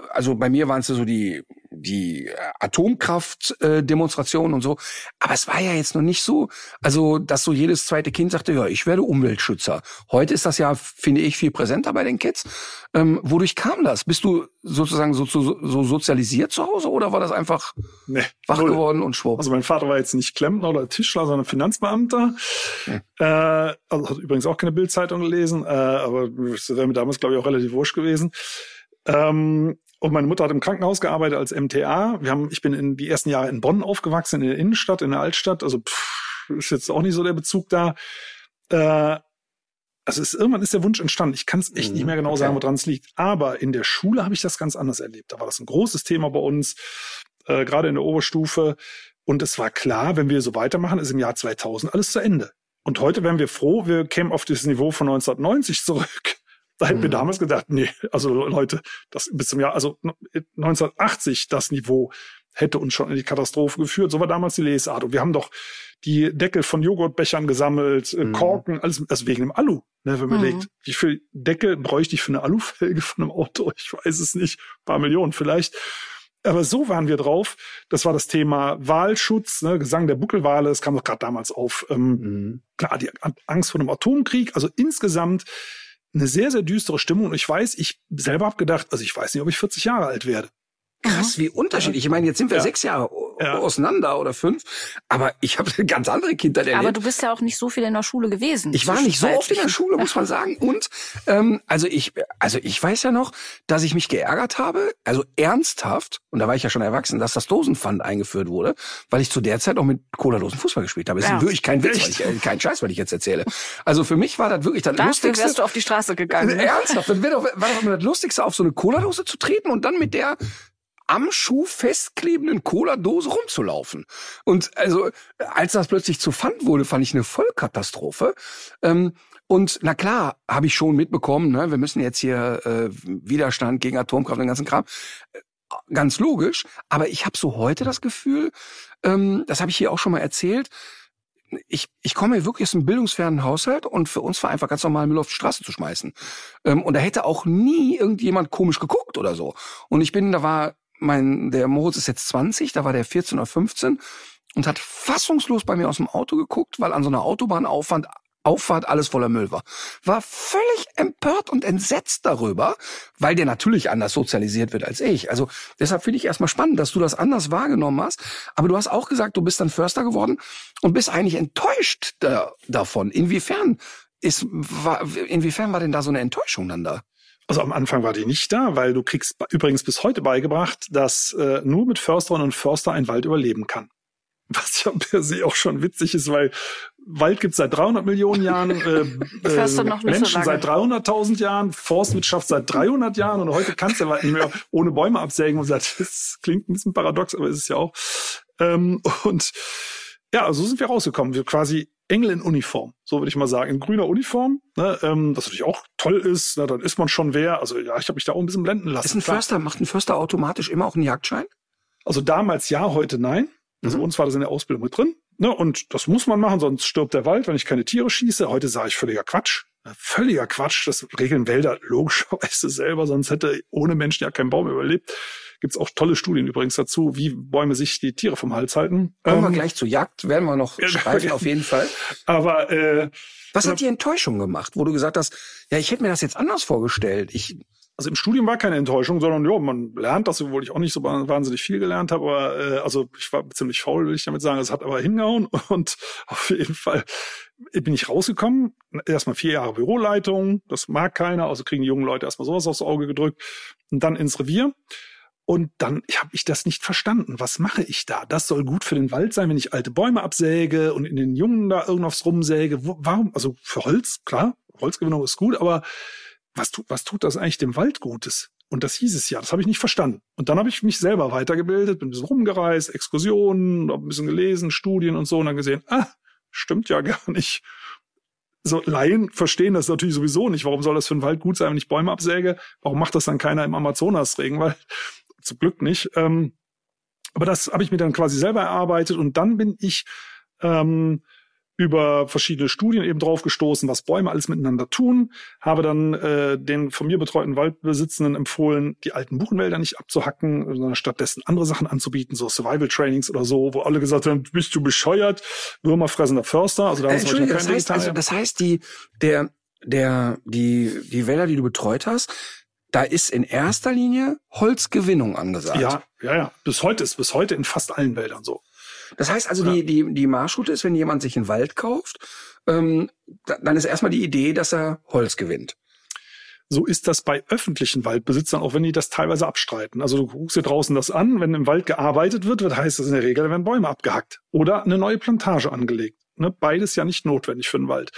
also bei mir waren es ja so die, die Atomkraft-Demonstrationen und so. Aber es war ja jetzt noch nicht so, also dass so jedes zweite Kind sagte, ja, ich werde Umweltschützer. Heute ist das ja, finde ich, viel präsenter bei den Kids. Ähm, wodurch kam das? Bist du sozusagen so, so, so sozialisiert zu Hause oder war das einfach Nee, wach null. geworden und schwupp? Also mein Vater war jetzt nicht Klempner oder Tischler, sondern Finanzbeamter. Äh, also hat übrigens auch keine Bildzeitung gelesen, äh, aber das wäre mir damals, glaube ich, auch relativ wurscht gewesen. Ähm, und meine Mutter hat im Krankenhaus gearbeitet als MTA. Wir haben, ich bin in die ersten Jahre in Bonn aufgewachsen, in der Innenstadt, in der Altstadt. Also pff, ist jetzt auch nicht so der Bezug da. Äh, also es, irgendwann ist der Wunsch entstanden. Ich kann es echt Mhm, nicht mehr genau okay. sagen, woran es liegt. Aber in der Schule habe ich das ganz anders erlebt. Da war das ein großes Thema bei uns, äh, gerade in der Oberstufe. Und es war klar, wenn wir so weitermachen, ist im Jahr 2000 alles zu Ende. Und heute wären wir froh, wir kämen auf das Niveau von 1990 zurück. Da hätten wir Mhm. damals gedacht, nee, also Leute, das bis zum Jahr, also 1980 das Niveau hätte uns schon in die Katastrophe geführt. So war damals die Lesart. Und wir haben doch die Deckel von Joghurtbechern gesammelt, äh, Mhm. Korken, alles, also wegen dem Alu. Ne, wenn man Mhm. überlegt, wie viel Deckel bräuchte ich für eine Alufelge von einem Auto? Ich weiß es nicht. Ein paar Millionen vielleicht. Aber so waren wir drauf. Das war das Thema Wahlschutz, ne, Gesang der Buckelwale. Das kam doch gerade damals auf. Ähm, Mhm. klar, die Angst vor einem Atomkrieg. Also insgesamt eine sehr, sehr düstere Stimmung. Und ich weiß, ich selber habe gedacht, also ich weiß nicht, ob ich 40 Jahre alt werde. Krass, wie unterschiedlich. Ich meine, jetzt sind wir Ja. sechs Jahre Ja. auseinander oder fünf, aber ich habe eine ganz andere Kindheit erlebt. Aber du bist ja auch nicht so viel in der Schule gewesen. Ich war nicht so oft in der. Schule, muss man sagen. Und ähm, also ich, also ich weiß ja noch, dass ich mich geärgert habe, also ernsthaft, und da war ich ja schon erwachsen, dass das Dosenpfand eingeführt wurde, weil ich zu der Zeit auch mit Cola-Dosen Fußball gespielt habe. Das Ja. ist wirklich kein Witz, ich, äh, kein Scheiß, weil ich jetzt erzähle. Also für mich war das wirklich das Dafür Lustigste. wärst du auf die Straße gegangen. ne? Ernsthaft, das wäre doch, war doch immer das Lustigste, auf so eine Cola-Dose zu treten und dann mit der am Schuh festklebenden Cola-Dose rumzulaufen. Und also, als das plötzlich zu Pfand wurde, fand ich eine Vollkatastrophe. Ähm, und na klar, habe ich schon mitbekommen, ne, wir müssen jetzt hier äh, Widerstand gegen Atomkraft und den ganzen Kram. Äh, ganz logisch, aber ich habe so heute das Gefühl, ähm, das habe ich hier auch schon mal erzählt, ich, ich komme hier wirklich aus einem bildungsfernen Haushalt und für uns war einfach ganz normal Müll auf die Straße zu schmeißen. Ähm, und da hätte auch nie irgendjemand komisch geguckt oder so. Und ich bin, da war mein, der Moritz ist jetzt 20, da war der 14 oder 15 und hat fassungslos bei mir aus dem Auto geguckt, weil an so einer Autobahnauffahrt Auffahrt alles voller Müll war. War völlig empört und entsetzt darüber, weil der natürlich anders sozialisiert wird als ich. Also deshalb finde ich erstmal spannend, dass du das anders wahrgenommen hast. Aber du hast auch gesagt, du bist dann Förster geworden und bist eigentlich enttäuscht da, davon. Inwiefern ist, war, inwiefern war denn da so eine Enttäuschung dann da? Also am Anfang war die nicht da, weil du kriegst übrigens bis heute beigebracht, dass äh, nur mit Försterinnen und Förster ein Wald überleben kann. Was ja per se auch schon witzig ist, weil Wald gibt's seit 300 Millionen Jahren, äh, äh, Menschen so seit 300.000 Jahren, Forstwirtschaft seit 300 Jahren und heute kannst du halt nicht mehr ohne Bäume absägen und sagt, das klingt ein bisschen paradox, aber ist es ja auch. Ähm, und ja, so sind wir rausgekommen. Wir quasi Engel in Uniform, so würde ich mal sagen, in grüner Uniform, ne, ähm, was natürlich auch toll ist, ne, dann ist man schon wer. Also ja, ich habe mich da auch ein bisschen blenden lassen. Ist ein Förster, macht ein Förster automatisch immer auch einen Jagdschein? Also damals ja, heute nein. Also mhm. uns war das in der Ausbildung mit drin. Ne? Und das muss man machen, sonst stirbt der Wald, wenn ich keine Tiere schieße. Heute sage ich völliger Quatsch. Völliger Quatsch. Das regeln Wälder logischerweise selber, sonst hätte ohne Menschen ja kein Baum überlebt. Gibt's auch tolle Studien übrigens dazu, wie Bäume sich die Tiere vom Hals halten. Kommen ähm, wir gleich zur Jagd, werden wir noch streifen auf jeden Fall. Aber äh, was hat die Enttäuschung gemacht, wo du gesagt hast, ja, ich hätte mir das jetzt anders vorgestellt. Ich also im Studium war keine Enttäuschung, sondern ja, man lernt das, obwohl ich auch nicht so wahnsinnig viel gelernt habe, aber äh, also ich war ziemlich faul, will ich damit sagen. Es hat aber hingehauen und auf jeden Fall bin ich rausgekommen. Erstmal vier Jahre Büroleitung, das mag keiner, also kriegen die jungen Leute erstmal sowas aufs Auge gedrückt und dann ins Revier. Und dann habe ich das nicht verstanden. Was mache ich da? Das soll gut für den Wald sein, wenn ich alte Bäume absäge und in den Jungen da irgendwas rumsäge. Warum? Also für Holz, klar, Holzgewinnung ist gut, aber was, tu, was tut das eigentlich dem Wald Gutes? Und das hieß es ja, das habe ich nicht verstanden. Und dann habe ich mich selber weitergebildet, bin ein bisschen rumgereist, Exkursionen, ein bisschen gelesen, Studien und so und dann gesehen, ah, stimmt ja gar nicht. So Laien verstehen das natürlich sowieso nicht. Warum soll das für den Wald gut sein, wenn ich Bäume absäge? Warum macht das dann keiner im Amazonas-Regenwald? Zum Glück nicht. Ähm, aber das habe ich mir dann quasi selber erarbeitet und dann bin ich ähm, über verschiedene Studien eben drauf gestoßen, was Bäume alles miteinander tun, habe dann äh, den von mir betreuten Waldbesitzenden empfohlen, die alten Buchenwälder nicht abzuhacken, sondern stattdessen andere Sachen anzubieten, so Survival Trainings oder so, wo alle gesagt haben, bist du bescheuert, würmerfressender Förster. Also da äh, Entschuldigung, das heißt, also, das heißt, die, der, der, die, die Wälder, die du betreut hast, da ist in erster Linie Holzgewinnung angesagt. Ja, ja, ja. Bis heute ist bis heute in fast allen Wäldern so. Das heißt also, ja. die, die, die Marschroute ist, wenn jemand sich einen Wald kauft, ähm, dann ist erstmal die Idee, dass er Holz gewinnt. So ist das bei öffentlichen Waldbesitzern, auch wenn die das teilweise abstreiten. Also du guckst dir draußen das an, wenn im Wald gearbeitet wird, wird heißt das in der Regel, da werden Bäume abgehackt oder eine neue Plantage angelegt. Ne? Beides ja nicht notwendig für den Wald.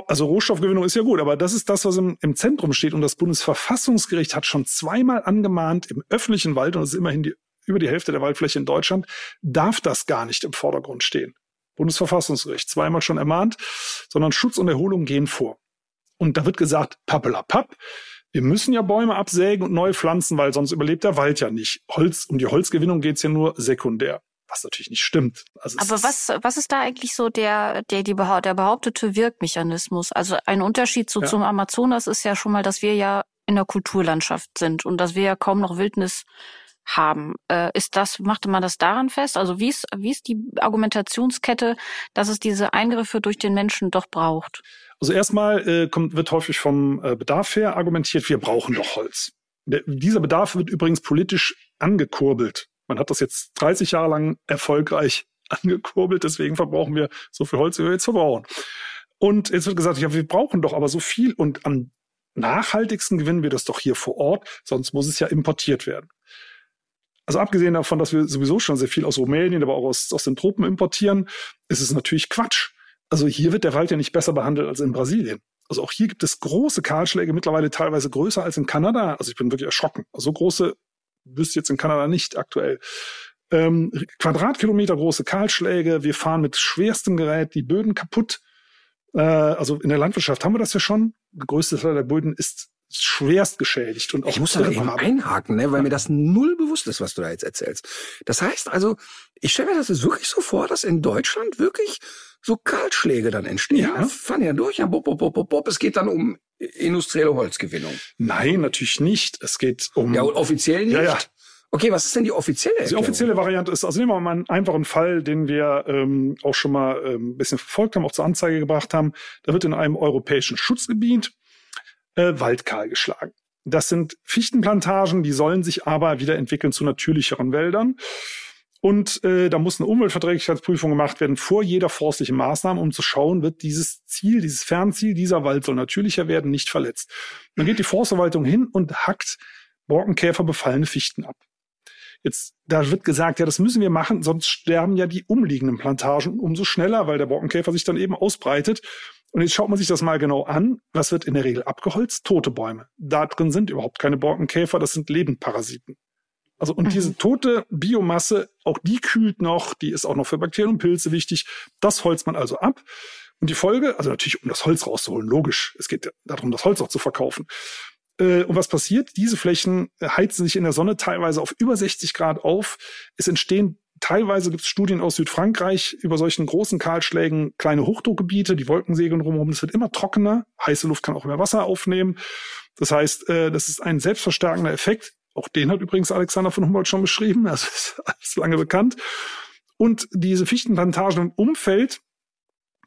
Also Rohstoffgewinnung ist ja gut, aber das ist das, was im, im Zentrum steht. Und das Bundesverfassungsgericht hat schon zweimal angemahnt, im öffentlichen Wald, und das ist immerhin die über die Hälfte der Waldfläche in Deutschland, darf das gar nicht im Vordergrund stehen. Bundesverfassungsgericht zweimal schon ermahnt, sondern Schutz und Erholung gehen vor. Und da wird gesagt, pappelapapp, wir müssen ja Bäume absägen und neu pflanzen, weil sonst überlebt der Wald ja nicht. Holz, um die Holzgewinnung geht's ja nur sekundär. Was natürlich nicht stimmt. Also Aber was, was ist da eigentlich so der, der, die, der behauptete Wirkmechanismus? Also ein Unterschied so ja. zum Amazonas ist ja schon mal, dass wir ja in der Kulturlandschaft sind und dass wir ja kaum noch Wildnis haben. Äh, ist das, machte man das daran fest? Also wie ist, wie ist die Argumentationskette, dass es diese Eingriffe durch den Menschen doch braucht? Also erstmal äh, kommt, wird häufig vom äh, Bedarf her argumentiert, wir brauchen doch Holz. Der, dieser Bedarf wird übrigens politisch angekurbelt. Man hat das jetzt 30 Jahre lang erfolgreich angekurbelt, deswegen verbrauchen wir so viel Holz, wie wir jetzt verbrauchen. Und jetzt wird gesagt, ja, wir brauchen doch aber so viel und am nachhaltigsten gewinnen wir das doch hier vor Ort, sonst muss es ja importiert werden. Also abgesehen davon, dass wir sowieso schon sehr viel aus Rumänien, aber auch aus, aus den Tropen importieren, ist es natürlich Quatsch. Also hier wird der Wald ja nicht besser behandelt als in Brasilien. Also auch hier gibt es große Kahlschläge, mittlerweile teilweise größer als in Kanada. Also ich bin wirklich erschrocken. Also so große wüsste jetzt in Kanada nicht aktuell. Ähm, Quadratkilometer große Kahlschläge, wir fahren mit schwerstem Gerät die Böden kaputt. Äh, also in der Landwirtschaft haben wir das ja schon. Der größte Teil der Böden ist schwerst geschädigt. Und auch ich muss da eben einhaken, ne, weil ja. mir das null bewusst ist, was du da jetzt erzählst. Das heißt also, ich stelle mir das jetzt wirklich so vor, dass in Deutschland wirklich so Kahlschläge dann entstehen. Ja. Ne? Fahren ja durch, ja, bop, bop, bop, bop, es geht dann um industrielle Holzgewinnung. Nein, natürlich nicht. Es geht um... Ja, offiziell nicht. Ja, ja. Okay, was ist denn die offizielle Erklärung? Die offizielle Variante ist, also nehmen wir mal einen einfachen Fall, den wir ähm, auch schon mal ähm, ein bisschen verfolgt haben, auch zur Anzeige gebracht haben. Da wird in einem europäischen Schutzgebiet äh, Wald kahl geschlagen. Das sind Fichtenplantagen, die sollen sich aber wieder entwickeln zu natürlicheren Wäldern. Und äh, da muss eine Umweltverträglichkeitsprüfung gemacht werden vor jeder forstlichen Maßnahme, um zu schauen, wird dieses Ziel, dieses Fernziel, dieser Wald soll natürlicher werden, nicht verletzt. Dann geht die Forstverwaltung hin und hackt Borkenkäfer befallene Fichten ab. Jetzt, da wird gesagt, ja, das müssen wir machen, sonst sterben ja die umliegenden Plantagen umso schneller, weil der Borkenkäfer sich dann eben ausbreitet. Und jetzt schaut man sich das mal genau an. Was wird in der Regel abgeholzt? Tote Bäume. Da drin sind überhaupt keine Borkenkäfer, das sind Lebendparasiten. Also und mhm. diese tote Biomasse, auch die kühlt noch, die ist auch noch für Bakterien und Pilze wichtig. Das holzt man also ab. Und die Folge, also natürlich um das Holz rauszuholen, logisch. Es geht darum, das Holz auch zu verkaufen. Äh, und was passiert? Diese Flächen heizen sich in der Sonne teilweise auf über 60 Grad auf. Es entstehen Teilweise gibt es Studien aus Südfrankreich über solchen großen Kahlschlägen, kleine Hochdruckgebiete, die Wolken segeln rumherum. Es wird immer trockener. Heiße Luft kann auch mehr Wasser aufnehmen. Das heißt, äh, das ist ein selbstverstärkender Effekt. Auch den hat übrigens Alexander von Humboldt schon beschrieben. Also ist alles lange bekannt. Und diese Fichtenplantagen im Umfeld,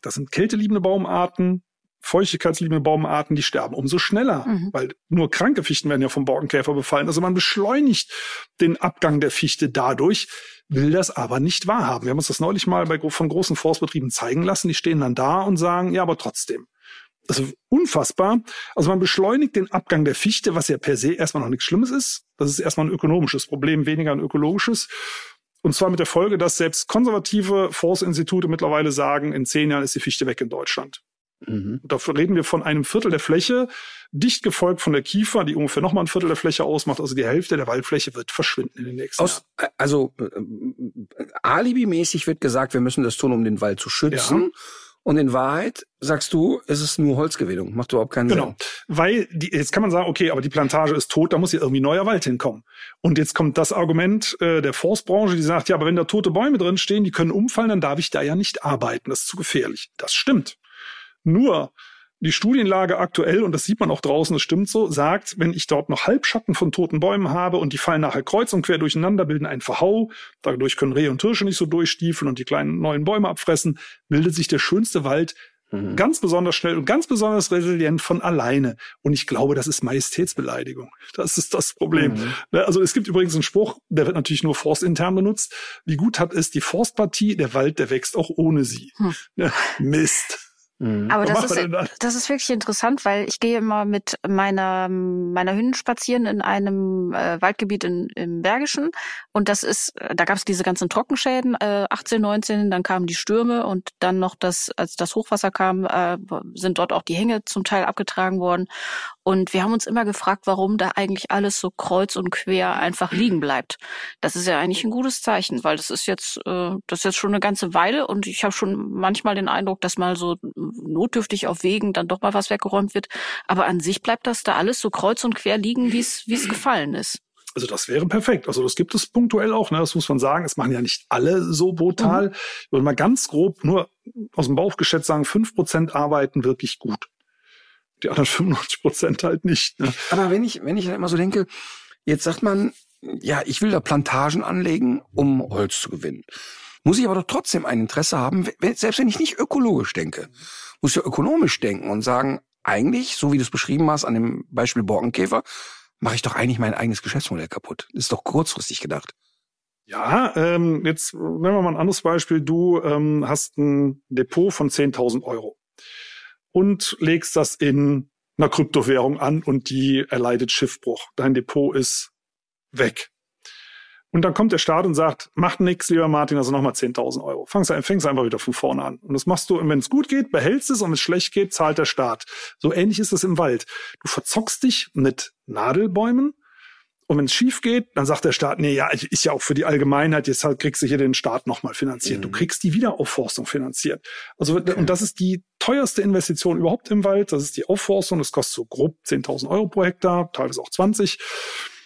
das sind kälteliebende Baumarten, feuchtigkeitsliebende Baumarten, die sterben umso schneller, mhm. weil nur kranke Fichten werden ja vom Borkenkäfer befallen. Also man beschleunigt den Abgang der Fichte dadurch, will das aber nicht wahrhaben. Wir haben uns das neulich mal bei, von großen Forstbetrieben zeigen lassen. Die stehen dann da und sagen, ja, aber trotzdem also unfassbar. Also man beschleunigt den Abgang der Fichte, was ja per se erstmal noch nichts Schlimmes ist. Das ist erstmal ein ökonomisches Problem, weniger ein ökologisches. Und zwar mit der Folge, dass selbst konservative Forstinstitute mittlerweile sagen, in zehn Jahren ist die Fichte weg in Deutschland. Mhm. Dafür reden wir von einem Viertel der Fläche, dicht gefolgt von der Kiefer, die ungefähr nochmal ein Viertel der Fläche ausmacht. Also die Hälfte der Waldfläche wird verschwinden in den nächsten Aus, Jahren. Also äh, alibimäßig wird gesagt, wir müssen das tun, um den Wald zu schützen. Ja. Und in Wahrheit sagst du, es ist nur Holzgewinnung. Macht überhaupt keinen genau. Sinn. Genau. Weil die, jetzt kann man sagen, okay, aber die Plantage ist tot, da muss ja irgendwie neuer Wald hinkommen. Und jetzt kommt das Argument äh, der Forstbranche, die sagt, ja, aber wenn da tote Bäume drin stehen, die können umfallen, dann darf ich da ja nicht arbeiten. Das ist zu gefährlich. Das stimmt. Nur die Studienlage aktuell, und das sieht man auch draußen, das stimmt so, sagt, wenn ich dort noch Halbschatten von toten Bäumen habe und die fallen nachher kreuz und quer durcheinander, bilden einen Verhau, dadurch können Rehe und Hirsche nicht so durchstiefeln und die kleinen neuen Bäume abfressen, bildet sich der schönste Wald mhm. ganz besonders schnell und ganz besonders resilient von alleine. Und ich glaube, das ist Majestätsbeleidigung. Das ist das Problem. Mhm. Ne, also es gibt übrigens einen Spruch, der wird natürlich nur forstintern benutzt. Wie gut hat es die Forstpartie, der Wald, der wächst auch ohne sie. Hm. Mist. Mhm. Aber das ist, das ist wirklich interessant, weil ich gehe immer mit meiner, meiner Hündin spazieren in einem äh, Waldgebiet in, im Bergischen. Und das ist, da gab es diese ganzen Trockenschäden, äh, 18, 19, dann kamen die Stürme und dann noch das, als das Hochwasser kam, äh, sind dort auch die Hänge zum Teil abgetragen worden. Und wir haben uns immer gefragt, warum da eigentlich alles so kreuz und quer einfach liegen bleibt. Das ist ja eigentlich ein gutes Zeichen, weil das ist jetzt, äh, das ist jetzt schon eine ganze Weile und ich habe schon manchmal den Eindruck, dass mal so notdürftig auf Wegen dann doch mal was weggeräumt wird. Aber an sich bleibt das da alles so kreuz und quer liegen, wie es wie es gefallen ist. Also das wäre perfekt. Also das gibt es punktuell auch, ne? das muss man sagen. Es machen ja nicht alle so brutal. Mhm. Ich würde mal ganz grob nur aus dem Bauch geschätzt sagen, fünf Prozent arbeiten wirklich gut die anderen 95 Prozent halt nicht. Ne? Aber wenn ich, wenn ich halt immer so denke, jetzt sagt man, ja, ich will da Plantagen anlegen, um Holz zu gewinnen. Muss ich aber doch trotzdem ein Interesse haben, selbst wenn ich nicht ökologisch denke, muss ich ja ökonomisch denken und sagen, eigentlich, so wie du es beschrieben hast an dem Beispiel Borkenkäfer, mache ich doch eigentlich mein eigenes Geschäftsmodell kaputt. Das ist doch kurzfristig gedacht. Ja, ähm, jetzt nehmen wir mal ein anderes Beispiel. Du ähm, hast ein Depot von 10.000 Euro und legst das in einer Kryptowährung an und die erleidet Schiffbruch. Dein Depot ist weg. Und dann kommt der Staat und sagt, macht nix, lieber Martin, also nochmal 10.000 Euro. Fängst, fängst einfach wieder von vorne an. Und das machst du, wenn es gut geht, behältst es und wenn es schlecht geht, zahlt der Staat. So ähnlich ist es im Wald. Du verzockst dich mit Nadelbäumen Und wenn es schief geht, dann sagt der Staat, nee, ja, ist ja auch für die Allgemeinheit, jetzt halt kriegst du hier den Staat nochmal finanziert. Mhm. Du kriegst die Wiederaufforstung finanziert. Also, okay. und das ist die teuerste Investition überhaupt im Wald. Das ist die Aufforstung. Das kostet so grob 10.000 Euro pro Hektar, teilweise auch 20.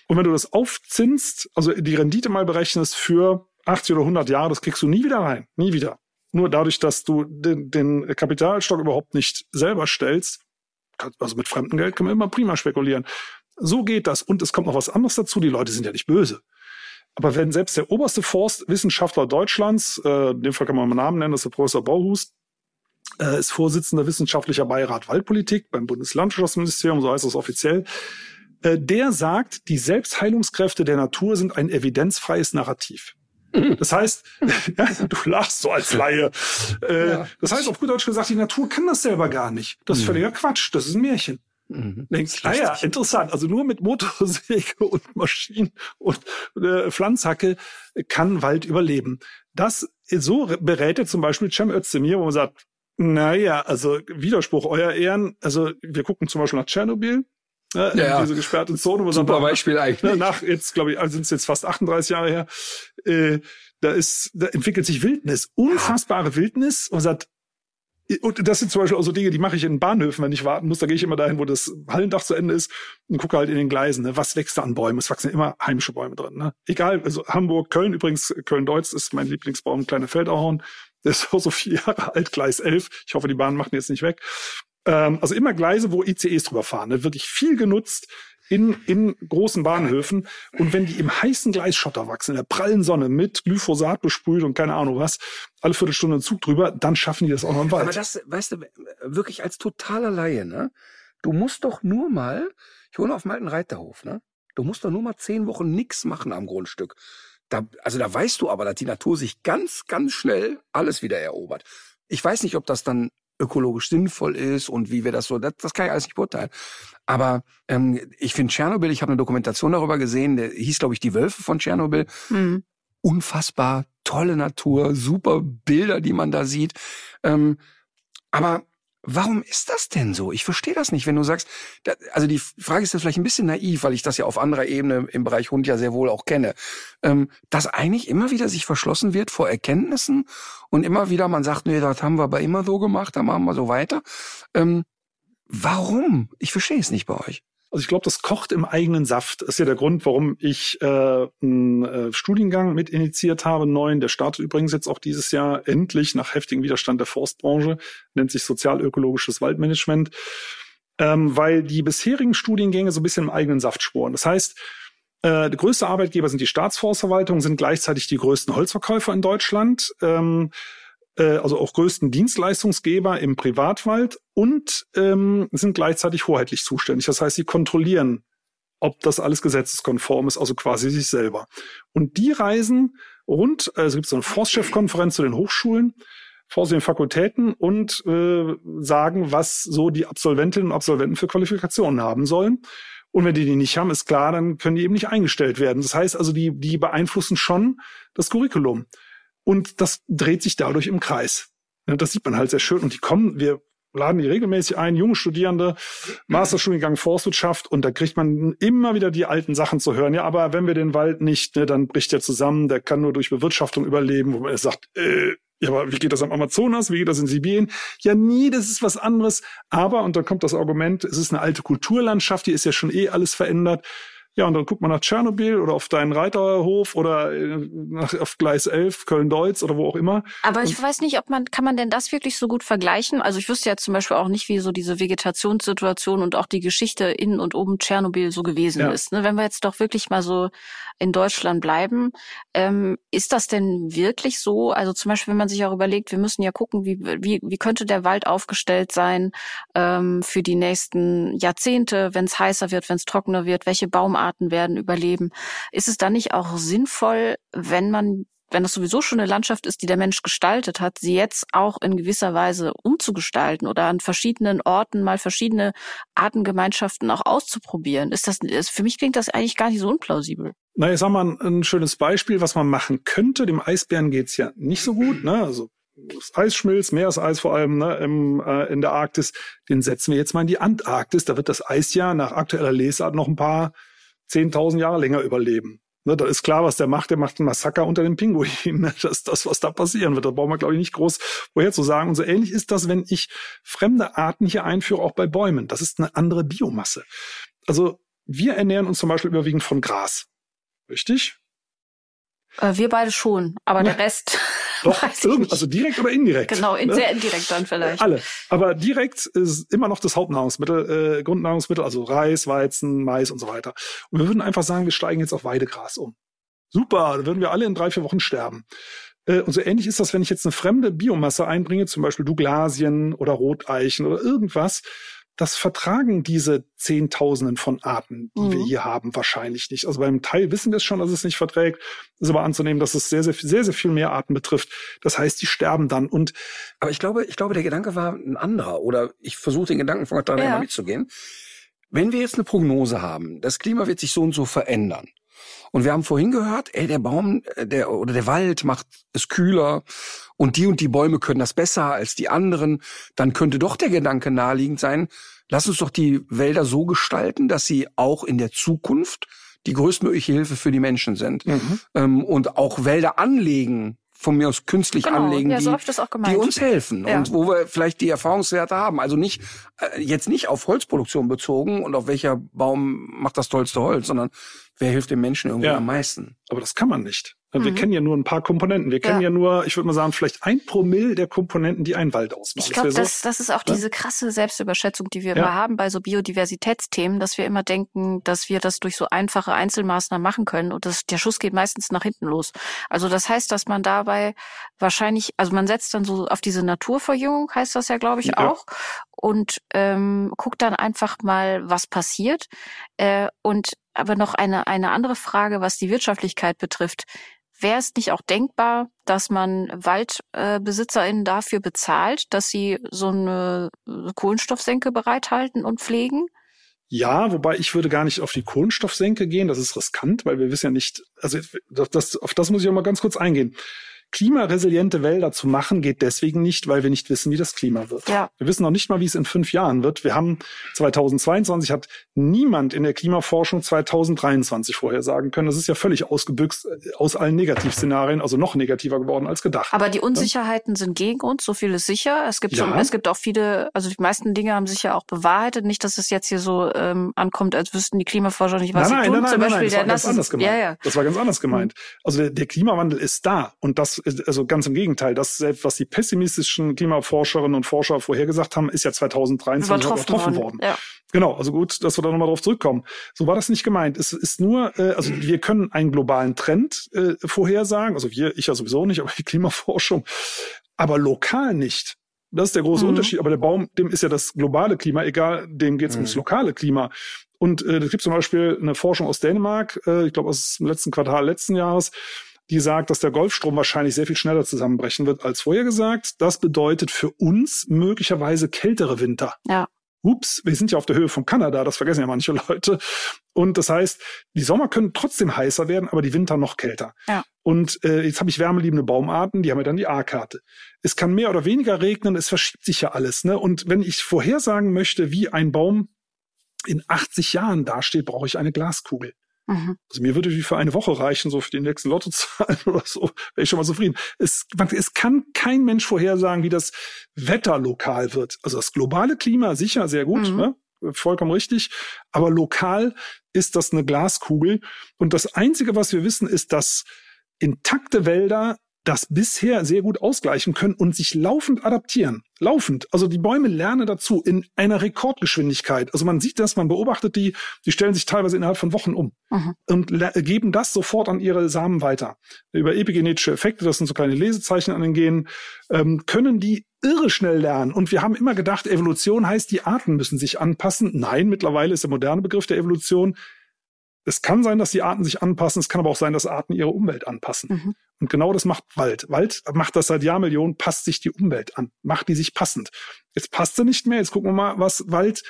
Und wenn du das aufzinst, also die Rendite mal berechnest für 80 oder 100 Jahre, das kriegst du nie wieder rein. Nie wieder. Nur dadurch, dass du den, den Kapitalstock überhaupt nicht selber stellst, also mit fremdem Geld kann man immer prima spekulieren. So geht das. Und es kommt noch was anderes dazu. Die Leute sind ja nicht böse. Aber wenn selbst der oberste Forstwissenschaftler Deutschlands, äh, in dem Fall kann man mal Namen nennen, das ist der Professor Bauhus, äh, ist Vorsitzender wissenschaftlicher Beirat Waldpolitik beim Bundeslandwirtschaftsministerium, so heißt das offiziell, äh, der sagt, die Selbstheilungskräfte der Natur sind ein evidenzfreies Narrativ. Das heißt, du lachst so als Laie. Äh, ja. Das heißt, auf gut Deutsch gesagt, die Natur kann das selber gar nicht. Das ist mhm. völliger Quatsch. Das ist ein Märchen. Mhm. Denkst, ah ja, interessant. Also nur mit Motorsäge und Maschinen und äh, Pflanzhacke kann Wald überleben. Das so berät er zum Beispiel Cem Özdemir, wo man sagt, naja, also Widerspruch, euer Ehren. Also wir gucken zum Beispiel nach Tschernobyl. Äh, ja, diese gesperrte Zone. Wo Super Beispiel eigentlich. Ne, nach jetzt, glaube ich, also sind es jetzt fast 38 Jahre her. Äh, da ist, da entwickelt sich Wildnis, unfassbare Wildnis und sagt, und das sind zum Beispiel auch so Dinge, die mache ich in Bahnhöfen, wenn ich warten muss. Da gehe ich immer dahin, wo das Hallendach zu Ende ist und gucke halt in den Gleisen. Ne? Was wächst da an Bäumen? Es wachsen immer heimische Bäume drin. Ne? Egal, also Hamburg, Köln übrigens, Köln-Deutz ist mein Lieblingsbaum, kleine Feldahorn. Der ist auch so vier Jahre alt, Gleis 11. Ich hoffe, die Bahn macht ihn jetzt nicht weg. Ähm, also immer Gleise, wo ICEs drüber fahren. Ne? Wirklich viel genutzt in, in großen Bahnhöfen. Und wenn die im heißen Gleisschotter wachsen, in der prallen Sonne mit Glyphosat besprüht und keine Ahnung was, alle Viertelstunde ein Zug drüber, dann schaffen die das auch noch im Wald. Aber das, weißt du, wirklich als totaler Laie, ne? Du musst doch nur mal, ich wohne auf dem Reiterhof, ne? Du musst doch nur mal zehn Wochen nix machen am Grundstück. Da, also da weißt du aber, dass die Natur sich ganz, ganz schnell alles wieder erobert. Ich weiß nicht, ob das dann ökologisch sinnvoll ist und wie wir das so, das, das kann ich alles nicht beurteilen. Aber ähm, ich finde Tschernobyl, ich habe eine Dokumentation darüber gesehen, der hieß, glaube ich, Die Wölfe von Tschernobyl. Mhm. Unfassbar tolle Natur, super Bilder, die man da sieht. Ähm, aber Warum ist das denn so? Ich verstehe das nicht, wenn du sagst, da, also die Frage ist jetzt vielleicht ein bisschen naiv, weil ich das ja auf anderer Ebene im Bereich Hund ja sehr wohl auch kenne, ähm, dass eigentlich immer wieder sich verschlossen wird vor Erkenntnissen und immer wieder man sagt, nee, das haben wir aber immer so gemacht, da machen wir so weiter. Ähm, warum? Ich verstehe es nicht bei euch. Also ich glaube, das kocht im eigenen Saft. Das ist ja der Grund, warum ich äh, einen äh, Studiengang mit initiiert habe, neuen. Der startet übrigens jetzt auch dieses Jahr endlich nach heftigem Widerstand der Forstbranche, nennt sich sozialökologisches Waldmanagement, ähm, weil die bisherigen Studiengänge so ein bisschen im eigenen Saft sporen. Das heißt, äh, der größte Arbeitgeber sind die Staatsforstverwaltungen, sind gleichzeitig die größten Holzverkäufer in Deutschland. Ähm, äh, also auch größten Dienstleistungsgeber im Privatwald und ähm, sind gleichzeitig hoheitlich zuständig. Das heißt, sie kontrollieren, ob das alles gesetzeskonform ist, also quasi sich selber. Und die reisen rund, also gibt es so eine Forstchefkonferenz zu den Hochschulen, vor den Fakultäten und äh, sagen, was so die Absolventinnen und Absolventen für Qualifikationen haben sollen. Und wenn die die nicht haben, ist klar, dann können die eben nicht eingestellt werden. Das heißt also, die, die beeinflussen schon das Curriculum. Und das dreht sich dadurch im Kreis. Das sieht man halt sehr schön. Und die kommen, wir laden die regelmäßig ein, junge Studierende, Masterstudiengang Forstwirtschaft, und da kriegt man immer wieder die alten Sachen zu hören. Ja, aber wenn wir den Wald nicht, ne, dann bricht er zusammen, der kann nur durch Bewirtschaftung überleben, wo man sagt, äh, ja, aber wie geht das am Amazonas? Wie geht das in Sibirien? Ja, nie, das ist was anderes. Aber, und dann kommt das Argument, es ist eine alte Kulturlandschaft, die ist ja schon eh alles verändert. Ja, und dann guckt man nach Tschernobyl oder auf deinen Reiterhof oder äh, nach, auf Gleis 11, Köln-Deutz oder wo auch immer. Aber ich und weiß nicht, ob man, kann man denn das wirklich so gut vergleichen? Also ich wüsste ja zum Beispiel auch nicht, wie so diese Vegetationssituation und auch die Geschichte in und oben Tschernobyl so gewesen ja. ist. Ne? Wenn wir jetzt doch wirklich mal so in Deutschland bleiben, ähm, ist das denn wirklich so? Also zum Beispiel, wenn man sich auch überlegt, wir müssen ja gucken, wie, wie, wie könnte der Wald aufgestellt sein ähm, für die nächsten Jahrzehnte, wenn es heißer wird, wenn es trockener wird, welche Baumarten Arten werden überleben. Ist es dann nicht auch sinnvoll, wenn man wenn das sowieso schon eine Landschaft ist, die der Mensch gestaltet hat, sie jetzt auch in gewisser Weise umzugestalten oder an verschiedenen Orten mal verschiedene Artengemeinschaften auch auszuprobieren. Ist das, für mich klingt das eigentlich gar nicht so unplausibel. Na, ich sag mal ein schönes Beispiel, was man machen könnte. Dem Eisbären geht's ja nicht so gut, ne? Also das Eis schmilzt, Meereseis vor allem ne, im, äh, in der Arktis, den setzen wir jetzt mal in die Antarktis. Da wird das Eis ja nach aktueller Lesart noch ein paar 10.000 Jahre länger überleben. Ne, da ist klar, was der macht. Der macht ein Massaker unter den Pinguinen. Ne? Das ist das, was da passieren wird. Da brauchen wir, glaube ich, nicht groß vorher zu sagen. Und so ähnlich ist das, wenn ich fremde Arten hier einführe, auch bei Bäumen. Das ist eine andere Biomasse. Also wir ernähren uns zum Beispiel überwiegend von Gras. Richtig? Äh, wir beide schon, aber der Rest. Doch, also direkt oder indirekt. Genau, in, ne? sehr indirekt dann vielleicht. Alle. Aber direkt ist immer noch das Hauptnahrungsmittel, äh, Grundnahrungsmittel, also Reis, Weizen, Mais und so weiter. Und wir würden einfach sagen, wir steigen jetzt auf Weidegras um. Super, da würden wir alle in drei, vier Wochen sterben. Äh, und so ähnlich ist das, wenn ich jetzt eine fremde Biomasse einbringe, zum Beispiel Douglasien oder Roteichen oder irgendwas, das vertragen diese Zehntausenden von Arten, die mhm. wir hier haben, wahrscheinlich nicht. Also beim Teil wissen wir es schon, dass es nicht verträgt. Ist aber anzunehmen, dass es sehr, sehr, sehr, sehr viel mehr Arten betrifft. Das heißt, die sterben dann. Und aber ich glaube, ich glaube, der Gedanke war ein anderer. Oder ich versuche den Gedanken von Katharina ja. mitzugehen. Wenn wir jetzt eine Prognose haben, das Klima wird sich so und so verändern. Und wir haben vorhin gehört, ey, der Baum, äh, der oder der Wald macht es kühler und die und die Bäume können das besser als die anderen, dann könnte doch der Gedanke naheliegend sein, lass uns doch die Wälder so gestalten, dass sie auch in der Zukunft die größtmögliche Hilfe für die Menschen sind. Mhm. Ähm, und auch Wälder anlegen, von mir aus künstlich genau, anlegen, ja, so die, die, uns helfen ja. und wo wir vielleicht die Erfahrungswerte haben. Also nicht äh, jetzt nicht auf Holzproduktion bezogen und auf welcher Baum macht das tollste Holz, sondern wer hilft dem Menschen irgendwie ja. am meisten. Aber das kann man nicht. Wir mhm. kennen ja nur ein paar Komponenten. Wir kennen ja, ja nur, ich würde mal sagen, vielleicht ein Promille der Komponenten, die einen Wald ausmachen. Ich glaube, das, das ist auch ja? diese krasse Selbstüberschätzung, die wir ja. immer haben bei so Biodiversitätsthemen, dass wir immer denken, dass wir das durch so einfache Einzelmaßnahmen machen können und das, der Schuss geht meistens nach hinten los. Also das heißt, dass man dabei wahrscheinlich, also man setzt dann so auf diese Naturverjüngung, heißt das ja, glaube ich, auch, und ähm, guckt dann einfach mal, was passiert. Äh, und aber noch eine, eine andere Frage, was die Wirtschaftlichkeit betrifft. Wäre es nicht auch denkbar, dass man WaldbesitzerInnen dafür bezahlt, dass sie so eine Kohlenstoffsenke bereithalten und pflegen? Ja, wobei ich würde gar nicht auf die Kohlenstoffsenke gehen. Das ist riskant, weil wir wissen ja nicht, also das, auf das muss ich auch mal ganz kurz eingehen klimaresiliente Wälder zu machen, geht deswegen nicht, weil wir nicht wissen, wie das Klima wird. Ja. Wir wissen noch nicht mal, wie es in fünf Jahren wird. Wir haben 2022 hat niemand in der Klimaforschung 2023 vorhersagen können. Das ist ja völlig ausgebüxt äh, aus allen Negativszenarien, also noch negativer geworden als gedacht. Aber die Unsicherheiten ja? sind gegen uns, so viel ist sicher. Es gibt ja. schon, es gibt auch viele, also die meisten Dinge haben sich ja auch bewahrheitet. Nicht, dass es jetzt hier so ähm, ankommt, als wüssten die Klimaforscher nicht, was nein, sie nein, tun. Nein, Zum nein, Beispiel nein, das war ganz anders gemeint. Ja, ja. Das war ganz anders gemeint. Also der, der Klimawandel ist da und das also ganz im Gegenteil, das selbst was die pessimistischen Klimaforscherinnen und Forscher vorhergesagt haben, ist ja 2023 übertroffen, übertroffen worden. worden. Ja. Genau, also gut, dass wir da nochmal drauf zurückkommen. So war das nicht gemeint. Es ist nur, äh, also wir können einen globalen Trend äh, vorhersagen, also wir, ich ja sowieso nicht, aber die Klimaforschung, aber lokal nicht. Das ist der große mhm. Unterschied. Aber der Baum, dem ist ja das globale Klima egal, dem geht es mhm. ums lokale Klima. Und äh, es gibt zum Beispiel eine Forschung aus Dänemark, äh, ich glaube aus dem letzten Quartal letzten Jahres, die sagt, dass der Golfstrom wahrscheinlich sehr viel schneller zusammenbrechen wird als vorher gesagt. Das bedeutet für uns möglicherweise kältere Winter. Ja. Ups, wir sind ja auf der Höhe von Kanada, das vergessen ja manche Leute. Und das heißt, die Sommer können trotzdem heißer werden, aber die Winter noch kälter. Ja. Und äh, jetzt habe ich wärmeliebende Baumarten, die haben ja dann die A-Karte. Es kann mehr oder weniger regnen, es verschiebt sich ja alles. Ne? Und wenn ich vorhersagen möchte, wie ein Baum in 80 Jahren dasteht, brauche ich eine Glaskugel. Mhm. Also mir würde die für eine Woche reichen, so für die nächsten Lottozahlen oder so, wäre ich schon mal zufrieden. Es, es kann kein Mensch vorhersagen, wie das Wetter lokal wird. Also das globale Klima sicher sehr gut, mhm. ne? vollkommen richtig. Aber lokal ist das eine Glaskugel. Und das Einzige, was wir wissen, ist, dass intakte Wälder das bisher sehr gut ausgleichen können und sich laufend adaptieren. Laufend. Also die Bäume lernen dazu in einer Rekordgeschwindigkeit. Also man sieht das, man beobachtet die, die stellen sich teilweise innerhalb von Wochen um mhm. und geben das sofort an ihre Samen weiter. Über epigenetische Effekte, das sind so kleine Lesezeichen an den Genen, ähm, können die irre schnell lernen. Und wir haben immer gedacht, Evolution heißt, die Arten müssen sich anpassen. Nein, mittlerweile ist der moderne Begriff der Evolution, es kann sein, dass die Arten sich anpassen, es kann aber auch sein, dass Arten ihre Umwelt anpassen. Mhm. Und genau das macht Wald. Wald macht das seit Jahrmillionen, passt sich die Umwelt an, macht die sich passend. Jetzt passt sie nicht mehr. Jetzt gucken wir mal, was Wald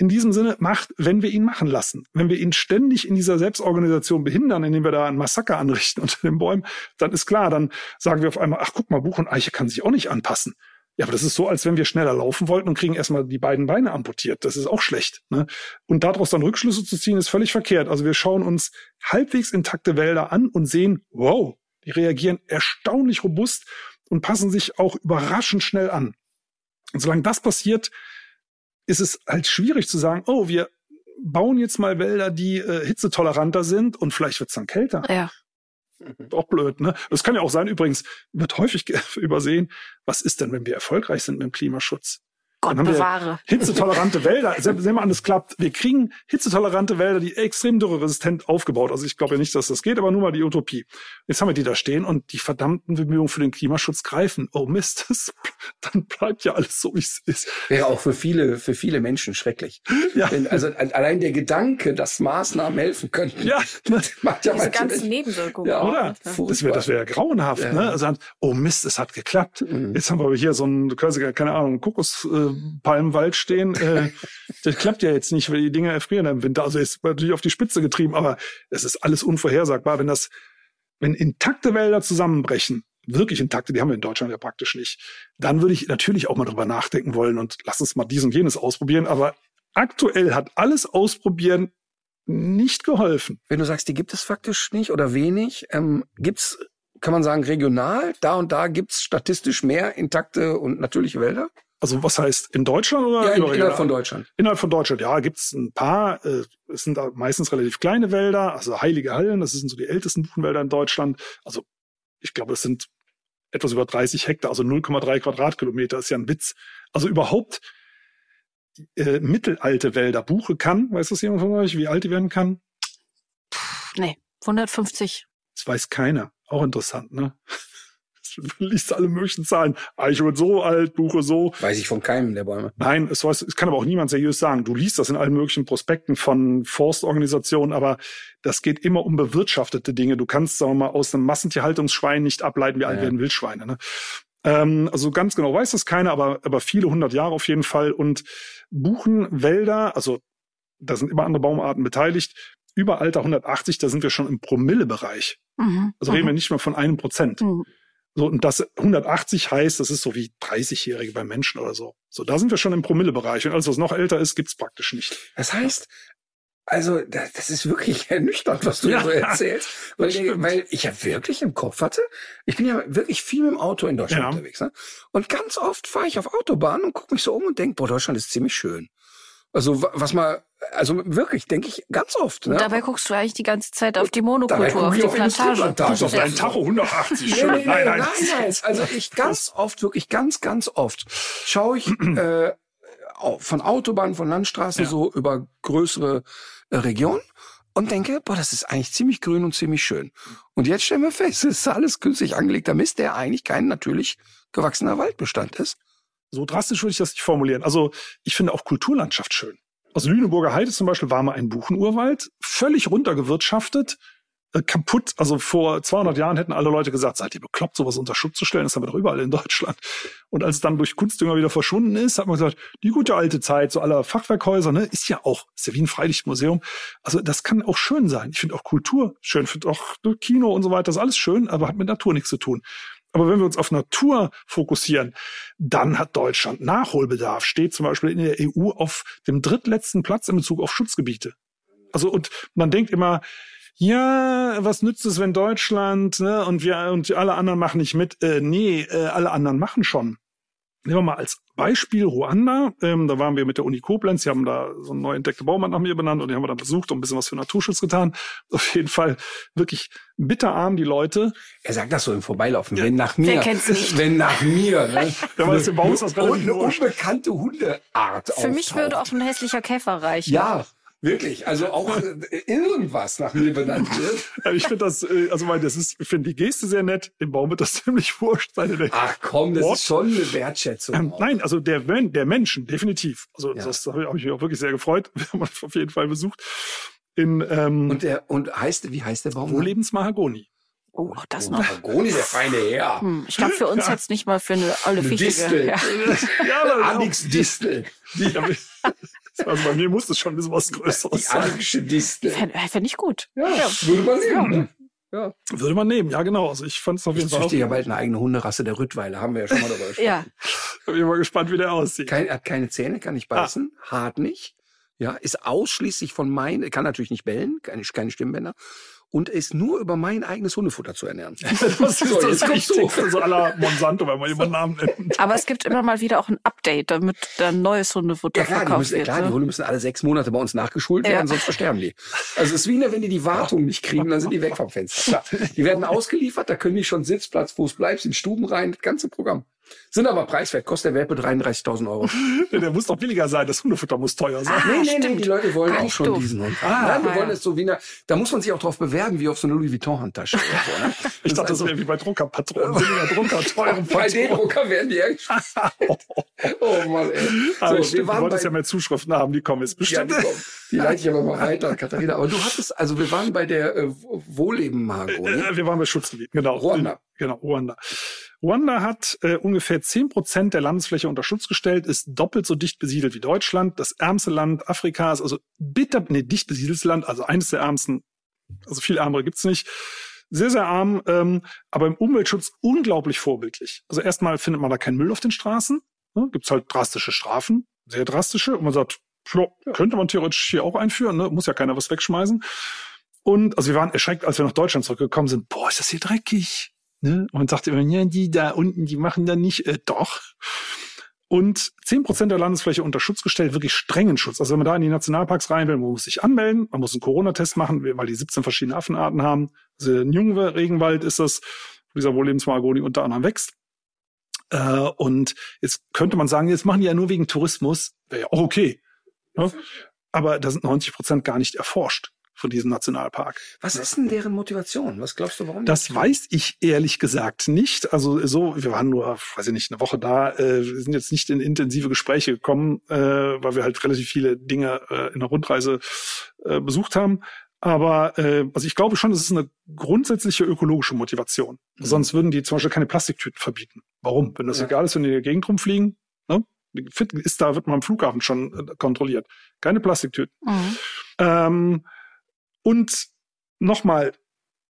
in diesem Sinne macht, wenn wir ihn machen lassen. Wenn wir ihn ständig in dieser Selbstorganisation behindern, indem wir da ein Massaker anrichten unter den Bäumen, dann ist klar, dann sagen wir auf einmal, ach guck mal, Buch und Eiche kann sich auch nicht anpassen. Ja, aber das ist so, als wenn wir schneller laufen wollten und kriegen erstmal die beiden Beine amputiert. Das ist auch schlecht. Ne? Und daraus dann Rückschlüsse zu ziehen, ist völlig verkehrt. Also wir schauen uns halbwegs intakte Wälder an und sehen, wow, die reagieren erstaunlich robust und passen sich auch überraschend schnell an. Und solange das passiert, ist es halt schwierig zu sagen, oh, wir bauen jetzt mal Wälder, die äh, hitzetoleranter sind und vielleicht wird's dann kälter. Ja. Auch blöd, ne? Das kann ja auch sein, übrigens, wird häufig übersehen, was ist denn, wenn wir erfolgreich sind mit dem Klimaschutz? Gott bewahre. Hitzetolerante Wälder, sehen wir an, das klappt. Wir kriegen hitzetolerante Wälder, die extrem dürreresistent aufgebaut. Also ich glaube ja nicht, dass das geht, aber nur mal die Utopie. Jetzt haben wir die da stehen und die verdammten Bemühungen für den Klimaschutz greifen. Oh Mist, das, dann bleibt ja alles so, wie es ist. Wäre auch für viele, für viele Menschen schrecklich. Ja. Wenn, also allein der Gedanke, dass Maßnahmen helfen könnten, Ja, macht ja Diese ganzen Nebenwirkungen. Ja, auch, oder? Das wäre das wäre ja grauenhaft, Ja. ne? Also, oh Mist, es hat geklappt. Mhm. Jetzt haben wir hier so einen, keine Ahnung, Kokospalmenwald stehen. Äh, das klappt ja jetzt nicht, weil die Dinger erfrieren im Winter. Also ist natürlich auf die Spitze getrieben, aber es ist alles unvorhersagbar. Wenn das, wenn intakte Wälder zusammenbrechen, wirklich intakte, die haben wir in Deutschland ja praktisch nicht, dann würde ich natürlich auch mal drüber nachdenken wollen und lass uns mal dies und jenes ausprobieren. Aber aktuell hat alles ausprobieren nicht geholfen. Wenn du sagst, die gibt es faktisch nicht oder wenig, ähm, gibt's, kann man sagen, regional, da und da gibt's statistisch mehr intakte und natürliche Wälder? Also was heißt in Deutschland oder Ja, in, innerhalb von Deutschland. Innerhalb von Deutschland, ja, gibt's ein paar. Äh, es sind da meistens relativ kleine Wälder, also Heilige Hallen, das sind so die ältesten Buchenwälder in Deutschland. Also ich glaube, es sind etwas über 30 Hektar, also 0,3 Quadratkilometer, ist ja ein Witz. Also überhaupt äh, mittelalte Wälder. Buche kann, weiß das jemand von euch, wie alt die werden kann? Nee, 150. Das weiß keiner. Auch interessant, ne? Du liest alle möglichen Zahlen. Eiche wird so alt, Buche so. Weiß ich von keinem der Bäume. Nein, es, weiß, es kann aber auch niemand seriös sagen. Du liest das in allen möglichen Prospekten von Forstorganisationen, aber das geht immer um bewirtschaftete Dinge. Du kannst, sagen wir mal, aus einem Massentierhaltungsschwein nicht ableiten, wie alt Ja. werden Wildschweine. Ne? Ähm, also ganz genau weiß das keiner, aber, aber viele hundert Jahre auf jeden Fall. Und Buchen, Wälder, also da sind immer andere Baumarten beteiligt. Über Alter 180, da sind wir schon im Promillebereich. Mhm. Also reden wir nicht mehr von einem Prozent. Mhm. So, und das 180 heißt, das ist so wie 30-Jährige beim Menschen oder so. So, da sind wir schon im Promillebereich. Und alles, was noch älter ist, gibt's praktisch nicht. Das heißt, also da- das ist wirklich ernüchternd, was du Ja, so erzählst. Weil, weil ich ja wirklich im Kopf hatte, ich bin ja wirklich viel mit dem Auto in Deutschland Ja. unterwegs. Ne? Und ganz oft fahre ich auf Autobahnen und gucke mich so um und denke, boah, Deutschland ist ziemlich schön. Also wa- was mal, also wirklich, denke ich ganz oft. Ne? Und dabei guckst du eigentlich die ganze Zeit auf die Monokultur, auf die auf Plantage. Guck auf deinen Tacho 180. Nee, Schön. nee, nee, nein, nein. nein, nein. Also ich ganz oft, wirklich ganz, ganz oft schaue ich äh, von Autobahnen, von Landstraßen Ja. so über größere äh, Regionen und denke, boah, das ist eigentlich ziemlich grün und ziemlich schön. Und jetzt stellen wir fest, es ist alles künstlich angelegter Mist, der eigentlich kein natürlich gewachsener Waldbestand ist. So drastisch würde ich das nicht formulieren. Also ich finde auch Kulturlandschaft schön. Also Lüneburger Heide zum Beispiel war mal ein Buchenurwald, völlig runtergewirtschaftet, äh, kaputt. Also vor 200 Jahren hätten alle Leute gesagt, seid ihr bekloppt, sowas unter Schutz zu stellen? Das haben wir doch überall in Deutschland. Und als es dann durch Kunstdünger wieder verschwunden ist, hat man gesagt, die gute alte Zeit, so aller Fachwerkhäuser, ne, ist ja auch, ist ja wie ein Freilichtmuseum. Also das kann auch schön sein. Ich finde auch Kultur schön, finde auch Kino und so weiter, das ist alles schön, aber hat mit Natur nichts zu tun. Aber wenn wir uns auf Natur fokussieren, dann hat Deutschland Nachholbedarf, steht zum Beispiel in der EU auf dem drittletzten Platz in Bezug auf Schutzgebiete. Also und man denkt immer, ja, was nützt es, wenn Deutschland ne, und wir und alle anderen machen nicht mit? Äh, nee, äh, alle anderen machen schon. Nehmen wir mal als Beispiel Ruanda. Ähm, da waren wir mit der Uni Koblenz. Sie haben da so eine neu entdeckte Baumart nach mir benannt und die haben wir dann besucht und ein bisschen was für Naturschutz getan. Auf jeden Fall wirklich bitterarm die Leute. Er sagt das so im Vorbeilaufen, wenn nach mir. Wer kennt's nicht? Wenn nach mir. Ne? Ja, aber das ist bei uns das und eine unbekannte Hundeart Für mich würde auch ein hässlicher Käfer reichen. Ja, wirklich. Also auch äh, irgendwas nach mir benannt wird. Ja, Ich finde das, äh, also weil das ist, ich finde die Geste sehr nett. Dem Baum wird das ziemlich wurscht sein. Ach komm, das What? ist schon eine Wertschätzung. Ähm, nein, also der, der Menschen, definitiv. Also Ja. das habe ich, mich auch wirklich sehr gefreut. Wir haben uns auf jeden Fall besucht. In ähm, Und der und heißt wie heißt der Baum? Wohllebensmahagoni. Oh, auch das Oh, noch. Mahagoni, der feine Herr. Hm, ich glaube, für uns jetzt nicht mal für eine olle Eine Fichtige. Distel. Ja. ja, aber Alex Distel. Die, also bei mir muss es schon ein bisschen was Größeres Die sein. Alexische Distel. Fände fänd ich gut. Ja, würde man nehmen. Ne? Ja. Würde man nehmen, ja genau. Also ich fand es auf jeden Ich Fall auch. züchte ja bald eine eigene Hunderasse, der Rüttweiler. Haben wir ja schon mal darüber gesprochen. Ja, Bin ich mal gespannt, wie der aussieht. Kein, er hat keine Zähne, kann nicht beißen, hart nicht. Ja, ist ausschließlich von mein, kann natürlich nicht bellen, keine, keine Stimmbänder. Und ist nur über mein eigenes Hundefutter zu ernähren. Das ist So, das jetzt kommst du. Wichtigste, so la Monsanto, wenn man jemanden Namen nennt. aber es gibt immer mal wieder auch ein Update, damit dann neues Hundefutter Ja klar, die verkauft müssen, wird. klar, die ne? Hunde müssen alle sechs Monate bei uns nachgeschult Ja. werden, sonst versterben die. Also es ist wie ne, wenn die die Wartung nicht kriegen, dann sind die weg vom Fenster. Klar. Die werden ausgeliefert, da können die schon Sitzplatz, Fuß bleibst, in Stuben rein, das ganze Programm. Sind aber preiswert, kostet der Welpe 33.000 Euro. Der muss doch billiger sein. Das Hundefutter muss teuer sein. Nee, nee, nee, stimmt. die Leute wollen Gar auch schon doof. diesen Hund. Ah, Nein, wir ah, wollen ja. es so wie eine, da muss man sich auch drauf bewerben, wie auf so eine Louis Vuitton-Handtasche. so, ne? Ich dachte, das ist also- wäre wie bei Druckerpatronen. Billiger Drucker, teuren Bei Patronen. D-Drucker werden die hergestellt. Oh Mann, ey. Aber So, stimmt, wir du waren wolltest bei, ja mehr Zuschriften haben, die kommen jetzt ja, bestimmt. die, kommen. die leite ich aber mal weiter, Katharina. Aber du hattest, also wir waren bei der äh, Wohlleben Margot, ne? Äh, wir waren bei Schutzgebieten, genau. Ruanda. Genau, Ruanda. Ruanda hat äh, ungefähr zehn Prozent der Landesfläche unter Schutz gestellt, ist doppelt so dicht besiedelt wie Deutschland, das ärmste Land Afrikas, also bitter, nee, dicht besiedeltes Land, also eines der ärmsten, also viel ärmere gibt's nicht. Sehr, sehr arm, ähm, aber im Umweltschutz unglaublich vorbildlich. Also erstmal findet man da keinen Müll auf den Straßen, ne? gibt's halt drastische Strafen, sehr drastische, und man sagt, ja, könnte man theoretisch hier auch einführen, ne? muss ja keiner was wegschmeißen. Und also wir waren erschreckt, als wir nach Deutschland zurückgekommen sind. Boah, ist das hier dreckig. Ne? Und sagte immer, ja, die da unten, die machen da nicht, äh, doch. Und zehn Prozent der Landesfläche unter Schutz gestellt, wirklich strengen Schutz. Also wenn man da in die Nationalparks rein will, man muss sich anmelden, man muss einen Corona-Test machen, weil die 17 verschiedene Affenarten haben. Also ein Jungwe Regenwald ist das, wo dieser Wohllebensmargoni unter anderem wächst. Äh, und jetzt könnte man sagen, jetzt machen die ja nur wegen Tourismus, wäre ja auch okay. Ne? Aber da sind 90 Prozent gar nicht erforscht von diesem Nationalpark. Was ist denn deren Motivation? Was glaubst du, warum? Das weiß ich ehrlich gesagt nicht. Also so, wir waren nur, weiß ich nicht, eine Woche da. Äh, wir sind jetzt nicht in intensive Gespräche gekommen, äh, weil wir halt relativ viele Dinge äh, in der Rundreise äh, besucht haben. Aber äh, also ich glaube schon, es ist eine grundsätzliche ökologische Motivation. Mhm. Sonst würden die zum Beispiel keine Plastiktüten verbieten. Warum? Wenn das Ja. egal ist, wenn die in der Gegend rumfliegen, ne? Fit ist da, wird man am Flughafen schon kontrolliert. Keine Plastiktüten. Mhm. Ähm, und nochmal,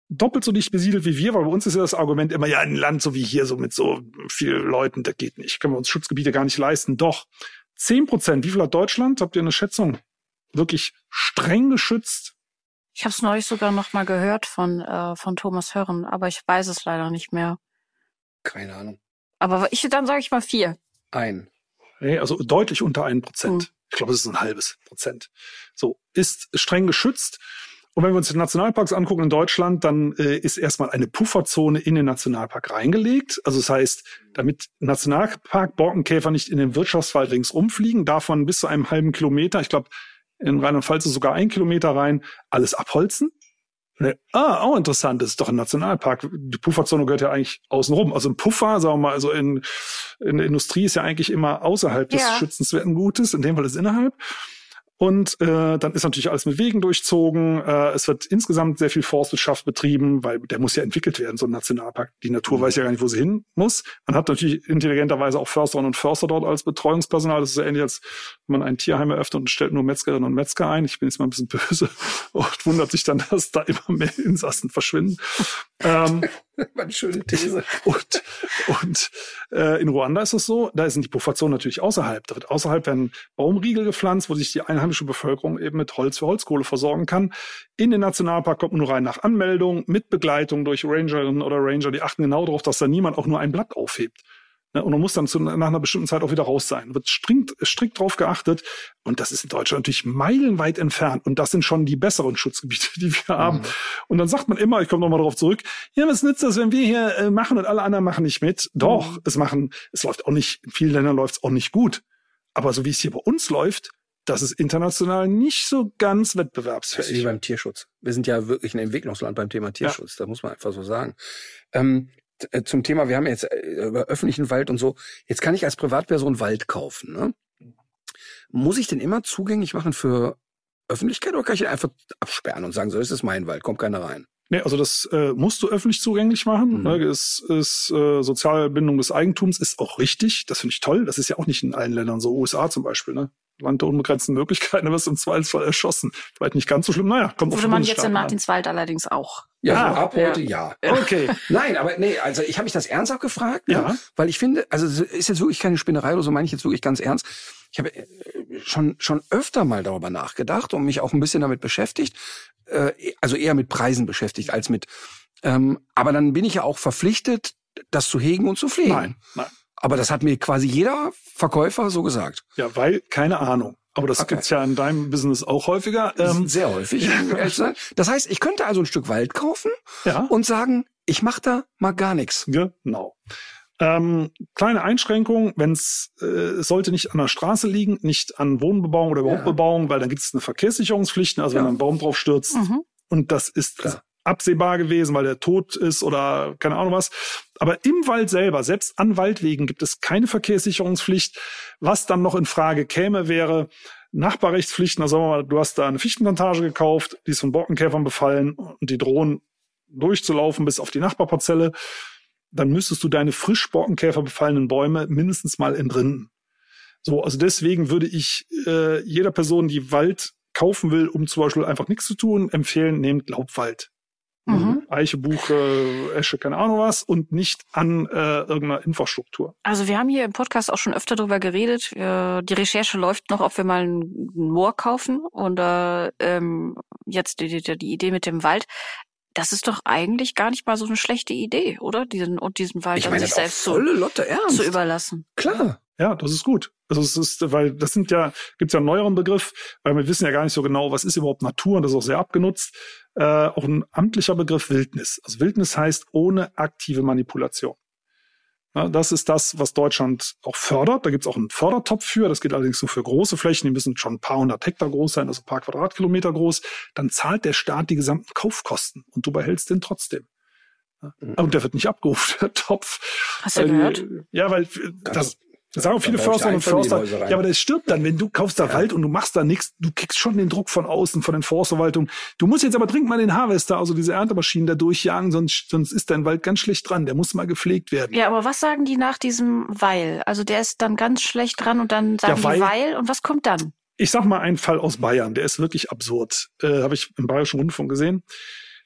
doppelt so dicht besiedelt wie wir, weil bei uns ist ja das Argument immer, ja, ein Land so wie hier, so mit so vielen Leuten, das geht nicht. Können wir uns Schutzgebiete gar nicht leisten. Doch, zehn Prozent, wie viel hat Deutschland? Habt ihr eine Schätzung? Wirklich streng geschützt? Ich habe es neulich sogar noch mal gehört von, äh, von Thomas Hörren, aber ich weiß es leider nicht mehr. Keine Ahnung. Aber ich, dann sage ich mal vier. Ein. Nee, also deutlich unter ein Prozent. Hm. Ich glaube, es ist ein halbes Prozent. So, ist streng geschützt. Und wenn wir uns die Nationalparks angucken in Deutschland, dann äh, ist erstmal eine Pufferzone in den Nationalpark reingelegt. Also das heißt, damit Nationalpark Borkenkäfer nicht in den Wirtschaftswald ringsum fliegen, darf man bis zu einem halben Kilometer, ich glaube, in Rheinland-Pfalz ist sogar ein Kilometer rein, alles abholzen. Ne, ah, auch interessant, das ist doch ein Nationalpark. Die Pufferzone gehört ja eigentlich außenrum. Also ein Puffer, sagen wir mal, also in, in der Industrie ist ja eigentlich immer außerhalb des Ja. schützenswerten Gutes, in dem Fall ist innerhalb. Und äh, dann ist natürlich alles mit Wegen durchzogen. Äh, es wird insgesamt sehr viel Forstwirtschaft betrieben, weil der muss ja entwickelt werden, so ein Nationalpark. Die Natur weiß ja gar nicht, wo sie hin muss. Man hat natürlich intelligenterweise auch Försterinnen und Förster dort als Betreuungspersonal. Das ist ja ähnlich, als wenn man ein Tierheim eröffnet und stellt nur Metzgerinnen und Metzger ein. Ich bin jetzt mal ein bisschen böse und wundert sich dann, dass da immer mehr Insassen verschwinden. Ähm, eine schöne These. und und äh, in Ruanda ist es so, da sind die Pufferzonen natürlich außerhalb. Da wird außerhalb werden Baumriegel gepflanzt, wo sich die einheimische Bevölkerung eben mit Holz für Holzkohle versorgen kann. In den Nationalpark kommt man nur rein nach Anmeldung, mit Begleitung durch Rangerinnen oder Ranger. Die achten genau darauf, dass da niemand auch nur ein Blatt aufhebt. Ne, Und man muss dann zu, nach einer bestimmten Zeit auch wieder raus sein. Wird strikt, strikt drauf geachtet. Und das ist in Deutschland natürlich meilenweit entfernt. Und das sind schon die besseren Schutzgebiete, die wir haben. Mhm. Und dann sagt man immer, ich komme nochmal darauf zurück, ja, was nützt das, wenn wir hier äh, machen und alle anderen machen nicht mit? Doch, Mhm. es machen, es läuft auch nicht, in vielen Ländern läuft es auch nicht gut. Aber so wie es hier bei uns läuft, das ist international nicht so ganz Das ist wie wettbewerbsfähig. beim Tierschutz. Wir sind ja wirklich ein Entwicklungsland beim Thema Tierschutz. Da muss man einfach so sagen. Ähm, äh, zum Thema, wir haben jetzt äh, über öffentlichen Wald und so. Jetzt kann ich als Privatperson Wald kaufen. Ne? Muss ich den immer zugänglich machen für Öffentlichkeit oder kann ich den einfach absperren und sagen, so, das ist mein Wald, kommt keiner rein? Nee, also das äh, musst du öffentlich zugänglich machen. Mhm. Ne, ist ist äh, Sozialbindung des Eigentums ist auch richtig. Das finde ich toll. Das ist ja auch nicht in allen Ländern so. USA zum Beispiel, ne? Land der unbegrenzten Möglichkeiten, da wirst du im Zweifelsfall erschossen. Vielleicht nicht ganz so schlimm. Naja, kommt auf Würde man jetzt in Bundesstaaten an. Martinswald allerdings auch. Ja, Ah, so ab ja. heute ja. Okay. Nein, aber nee, also ich habe mich das ernsthaft gefragt, Ja. ne? weil ich finde, also es ist jetzt wirklich keine Spinnerei oder so, meine ich jetzt wirklich ganz ernst. Ich habe äh, schon schon öfter mal darüber nachgedacht und mich auch ein bisschen damit beschäftigt, äh, also eher mit Preisen beschäftigt als mit. Ähm, aber dann bin ich ja auch verpflichtet, das zu hegen und zu pflegen. Nein, nein. Aber das hat mir quasi jeder Verkäufer so gesagt. Ja, weil, keine Ahnung. Aber das Okay. gibt's ja in deinem Business auch häufiger. Ähm, Sehr häufig. ehrlich. Das heißt, ich könnte also ein Stück Wald kaufen ja, und sagen, ich mache da mal gar nichts. genau. Ähm, kleine Einschränkung, wenn es äh, sollte nicht an der Straße liegen, nicht an Wohnbebauung oder überhaupt Ja. Bebauung, weil dann gibt es eine Verkehrssicherungspflicht, also wenn Ja. ein Baum drauf stürzt Mhm. und das ist Klar. Absehbar gewesen, weil der tot ist oder keine Ahnung was. Aber im Wald selber, selbst an Waldwegen, gibt es keine Verkehrssicherungspflicht. Was dann noch in Frage käme, wäre Nachbarrechtspflichten. Also sagen wir mal, du hast da eine Fichtenplantage gekauft, die ist von Borkenkäfern befallen und die drohen durchzulaufen bis auf die Nachbarparzelle. Dann müsstest du deine frisch Borkenkäfer befallenen Bäume mindestens mal entrinden. So, also deswegen würde ich äh, jeder Person, die Wald kaufen will, um zum Beispiel einfach nichts zu tun, empfehlen, nehmt Laubwald. Mhm. Eiche, Buche, Esche, keine Ahnung was und nicht an äh, irgendeiner Infrastruktur. Also wir haben hier im Podcast auch schon öfter darüber geredet. Äh, die Recherche läuft noch, ob wir mal ein Moor kaufen. Und äh, ähm, jetzt die, die, die Idee mit dem Wald. Das ist doch eigentlich gar nicht mal so eine schlechte Idee, oder? Diesen und diesen Wald Ich an meine, sich selbst zu, Lotte ernst. zu überlassen. Klar. Ja, das ist gut. Also es ist, weil das sind ja, gibt's ja einen neueren Begriff, weil wir wissen ja gar nicht so genau, was ist überhaupt Natur und das ist auch sehr abgenutzt. Äh, auch ein amtlicher Begriff Wildnis. Also Wildnis heißt ohne aktive Manipulation. Ja, das ist das, was Deutschland auch fördert. Da gibt's auch einen Fördertopf für. Das geht allerdings nur für große Flächen. Die müssen schon ein paar hundert Hektar groß sein, also ein paar Quadratkilometer groß. Dann zahlt der Staat die gesamten Kaufkosten und du behältst den trotzdem. Ja. Mhm. Und der wird nicht abgerufen, der Topf. Hast du Weil gehört? Ja, weil das, das sagen auch viele Förster und Förster. Ja, aber das stirbt dann, wenn du kaufst da Ja. Wald und du machst da nichts, du kriegst schon den Druck von außen, von den Forstverwaltungen. Du musst jetzt aber dringend mal den Harvester, also diese Erntemaschinen da durchjagen, sonst, sonst ist dein Wald ganz schlecht dran. Der muss mal gepflegt werden. Ja, aber was sagen die nach diesem Weil? Also der ist dann ganz schlecht dran und dann sagen Ja, weil- die Weil und was kommt dann? Ich sag mal einen Fall aus Bayern, der ist wirklich absurd. Äh, Habe ich im Bayerischen Rundfunk gesehen.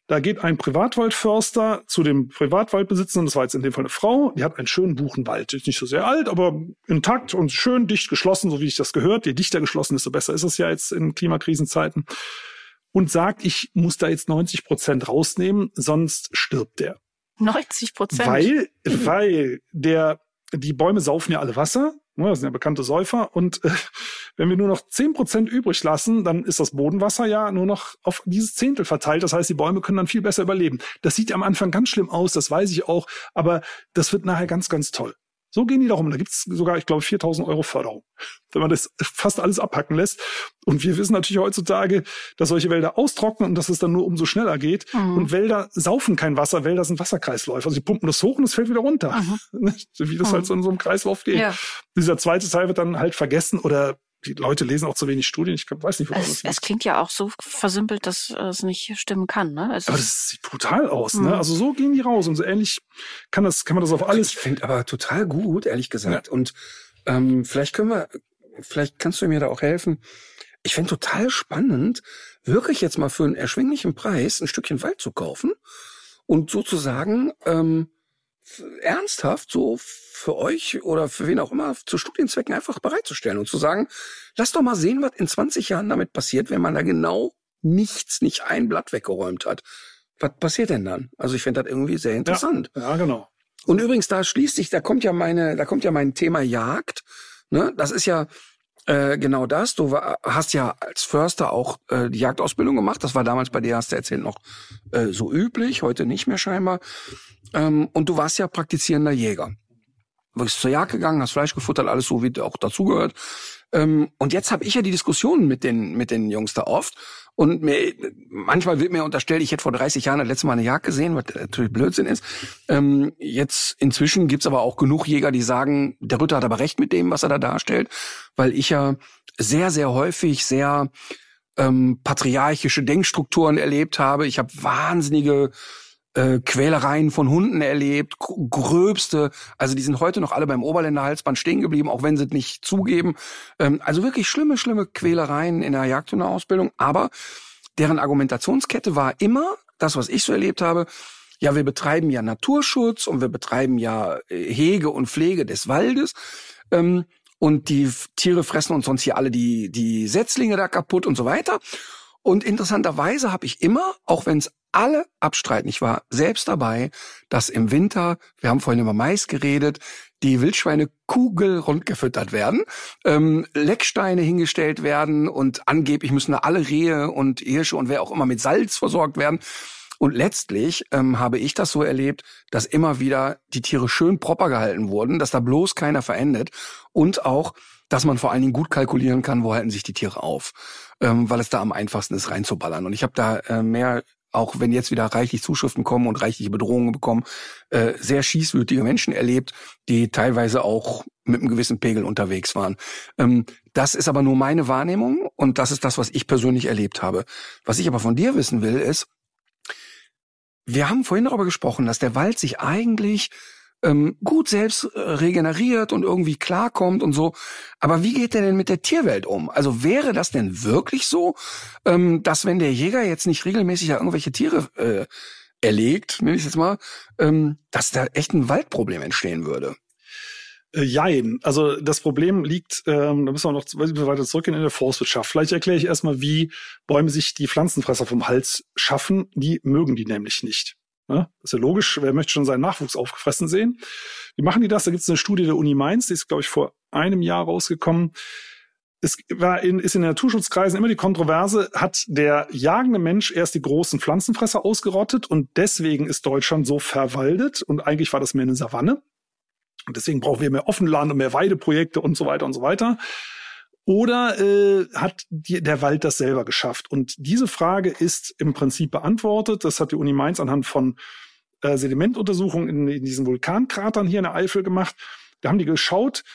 Da geht ein Privatwaldförster zu dem Privatwaldbesitzer, und das war jetzt in dem Fall eine Frau, die hat einen schönen Buchenwald. Ist nicht so sehr alt, aber intakt und schön dicht geschlossen, so wie ich das gehört. Je dichter geschlossen, desto besser ist es ja jetzt in Klimakrisenzeiten. Und sagt, ich muss da jetzt 90 Prozent rausnehmen, sonst stirbt der. 90 Prozent. Weil, weil der, die Bäume saufen ja alle Wasser, das sind ja bekannte Säufer, und äh, wenn wir nur noch zehn Prozent übrig lassen, dann ist das Bodenwasser ja nur noch auf dieses Zehntel verteilt. Das heißt, die Bäume können dann viel besser überleben. Das sieht am Anfang ganz schlimm aus, das weiß ich auch, aber das wird nachher ganz, ganz toll. So gehen die darum. Da gibt's sogar, ich glaube, 4000 Euro Förderung, wenn man das fast alles abhacken lässt. Und wir wissen natürlich heutzutage, dass solche Wälder austrocknen und dass es dann nur umso schneller geht. Mhm. Und Wälder saufen kein Wasser, Wälder sind Wasserkreisläufe. Also sie pumpen das hoch und es fällt wieder runter. So wie das Mhm. halt so in so einem Kreislauf geht. Ja. Dieser zweite Teil wird dann halt vergessen oder die Leute lesen auch zu wenig Studien. Ich weiß nicht, woran Es, das es liegt. klingt ja auch so versimpelt, dass es nicht stimmen kann. Ne? Es Aber das sieht brutal aus. Mhm. Ne? Also so gehen die raus und so ähnlich kann das kann man das auf alles. Ich finde aber total gut, ehrlich gesagt. Und ähm, vielleicht können wir, vielleicht kannst du mir da auch helfen. Ich finde total spannend, wirklich jetzt mal für einen erschwinglichen Preis ein Stückchen Wald zu kaufen und sozusagen ähm, ernsthaft so für euch oder für wen auch immer zu Studienzwecken einfach bereitzustellen und zu sagen, lass doch mal sehen, was in 20 Jahren damit passiert, wenn man da genau nichts, nicht ein Blatt weggeräumt hat. Was passiert denn dann? Also ich finde das irgendwie sehr interessant. Ja, genau. Und übrigens, da schließt sich, da kommt ja meine, da kommt ja mein Thema Jagd. Ne? Das ist ja äh, genau das. Du war, hast ja als Förster auch äh, die Jagdausbildung gemacht. Das war damals bei dir, hast du erzählt, noch äh, so üblich, heute nicht mehr scheinbar. Ähm, und du warst ja praktizierender Jäger. Du bist zur Jagd gegangen, hast Fleisch gefuttert, alles so, wie auch dazugehört. Ähm, und jetzt habe ich ja die Diskussionen mit den, mit den Jungs da oft. Und mir, manchmal wird mir unterstellt, ich hätte vor 30 Jahren das letzte Mal eine Jagd gesehen, was natürlich Blödsinn ist. Ähm, jetzt inzwischen gibt's aber auch genug Jäger, die sagen, der Ritter hat aber recht mit dem, was er da darstellt, weil ich ja sehr, sehr häufig sehr ähm, patriarchische Denkstrukturen erlebt habe. Ich habe wahnsinnige äh, Quälereien von Hunden erlebt, gr- gröbste, also die sind heute noch alle beim Oberländer Halsband stehen geblieben, auch wenn sie es nicht zugeben. Ähm, also wirklich schlimme, schlimme Quälereien in der Jagdhühnerausbildung, aber deren Argumentationskette war immer, das, was ich so erlebt habe, ja, wir betreiben ja Naturschutz und wir betreiben ja äh, Hege und Pflege des Waldes. Ähm, und die Tiere fressen uns sonst hier alle die, die Setzlinge da kaputt und so weiter. Und interessanterweise habe ich immer, auch wenn es alle abstreiten, ich war selbst dabei, dass im Winter, wir haben vorhin über Mais geredet, die Wildschweine kugelrund gefüttert werden, ähm, Lecksteine hingestellt werden und angeblich müssen da alle Rehe und Hirsche und wer auch immer mit Salz versorgt werden. Und letztlich ähm, habe ich das so erlebt, dass immer wieder die Tiere schön proper gehalten wurden, dass da bloß keiner verendet und auch, dass man vor allen Dingen gut kalkulieren kann, wo halten sich die Tiere auf, ähm, weil es da am einfachsten ist, reinzuballern. Und ich habe da äh, mehr auch wenn jetzt wieder reichlich Zuschriften kommen und reichliche Bedrohungen bekommen, äh, sehr schießwütige Menschen erlebt, die teilweise auch mit einem gewissen Pegel unterwegs waren. Ähm, das ist aber nur meine Wahrnehmung und das ist das, was ich persönlich erlebt habe. Was ich aber von dir wissen will, ist, wir haben vorhin darüber gesprochen, dass der Wald sich eigentlich ähm, gut selbst äh, regeneriert und irgendwie klarkommt und so. Aber wie geht der denn mit der Tierwelt um? Also wäre das denn wirklich so, ähm, dass wenn der Jäger jetzt nicht regelmäßig ja irgendwelche Tiere äh, erlegt, nenne ich jetzt mal, ähm, dass da echt ein Waldproblem entstehen würde? Äh, jein. Also das Problem liegt, ähm, da müssen wir noch weiter zurückgehen in der Forstwirtschaft. Vielleicht erkläre ich erstmal, wie Bäume sich die Pflanzenfresser vom Hals schaffen. Die mögen die nämlich nicht. Ne? Ist ja logisch, wer möchte schon seinen Nachwuchs aufgefressen sehen? Wie machen die das? Da gibt es eine Studie der Uni Mainz, die ist, glaube ich, vor einem Jahr rausgekommen. Es war in, ist in den Naturschutzkreisen immer die Kontroverse, hat der jagende Mensch erst die großen Pflanzenfresser ausgerottet und deswegen ist Deutschland so verwaldet und eigentlich war das mehr eine Savanne. Und deswegen brauchen wir mehr Offenland und mehr Weideprojekte und so weiter und so weiter. Oder äh, hat die, der Wald das selber geschafft? Und diese Frage ist im Prinzip beantwortet. Das hat die Uni Mainz anhand von äh, Sedimentuntersuchungen in, in diesen Vulkankratern hier in der Eifel gemacht. Da haben die geschaut,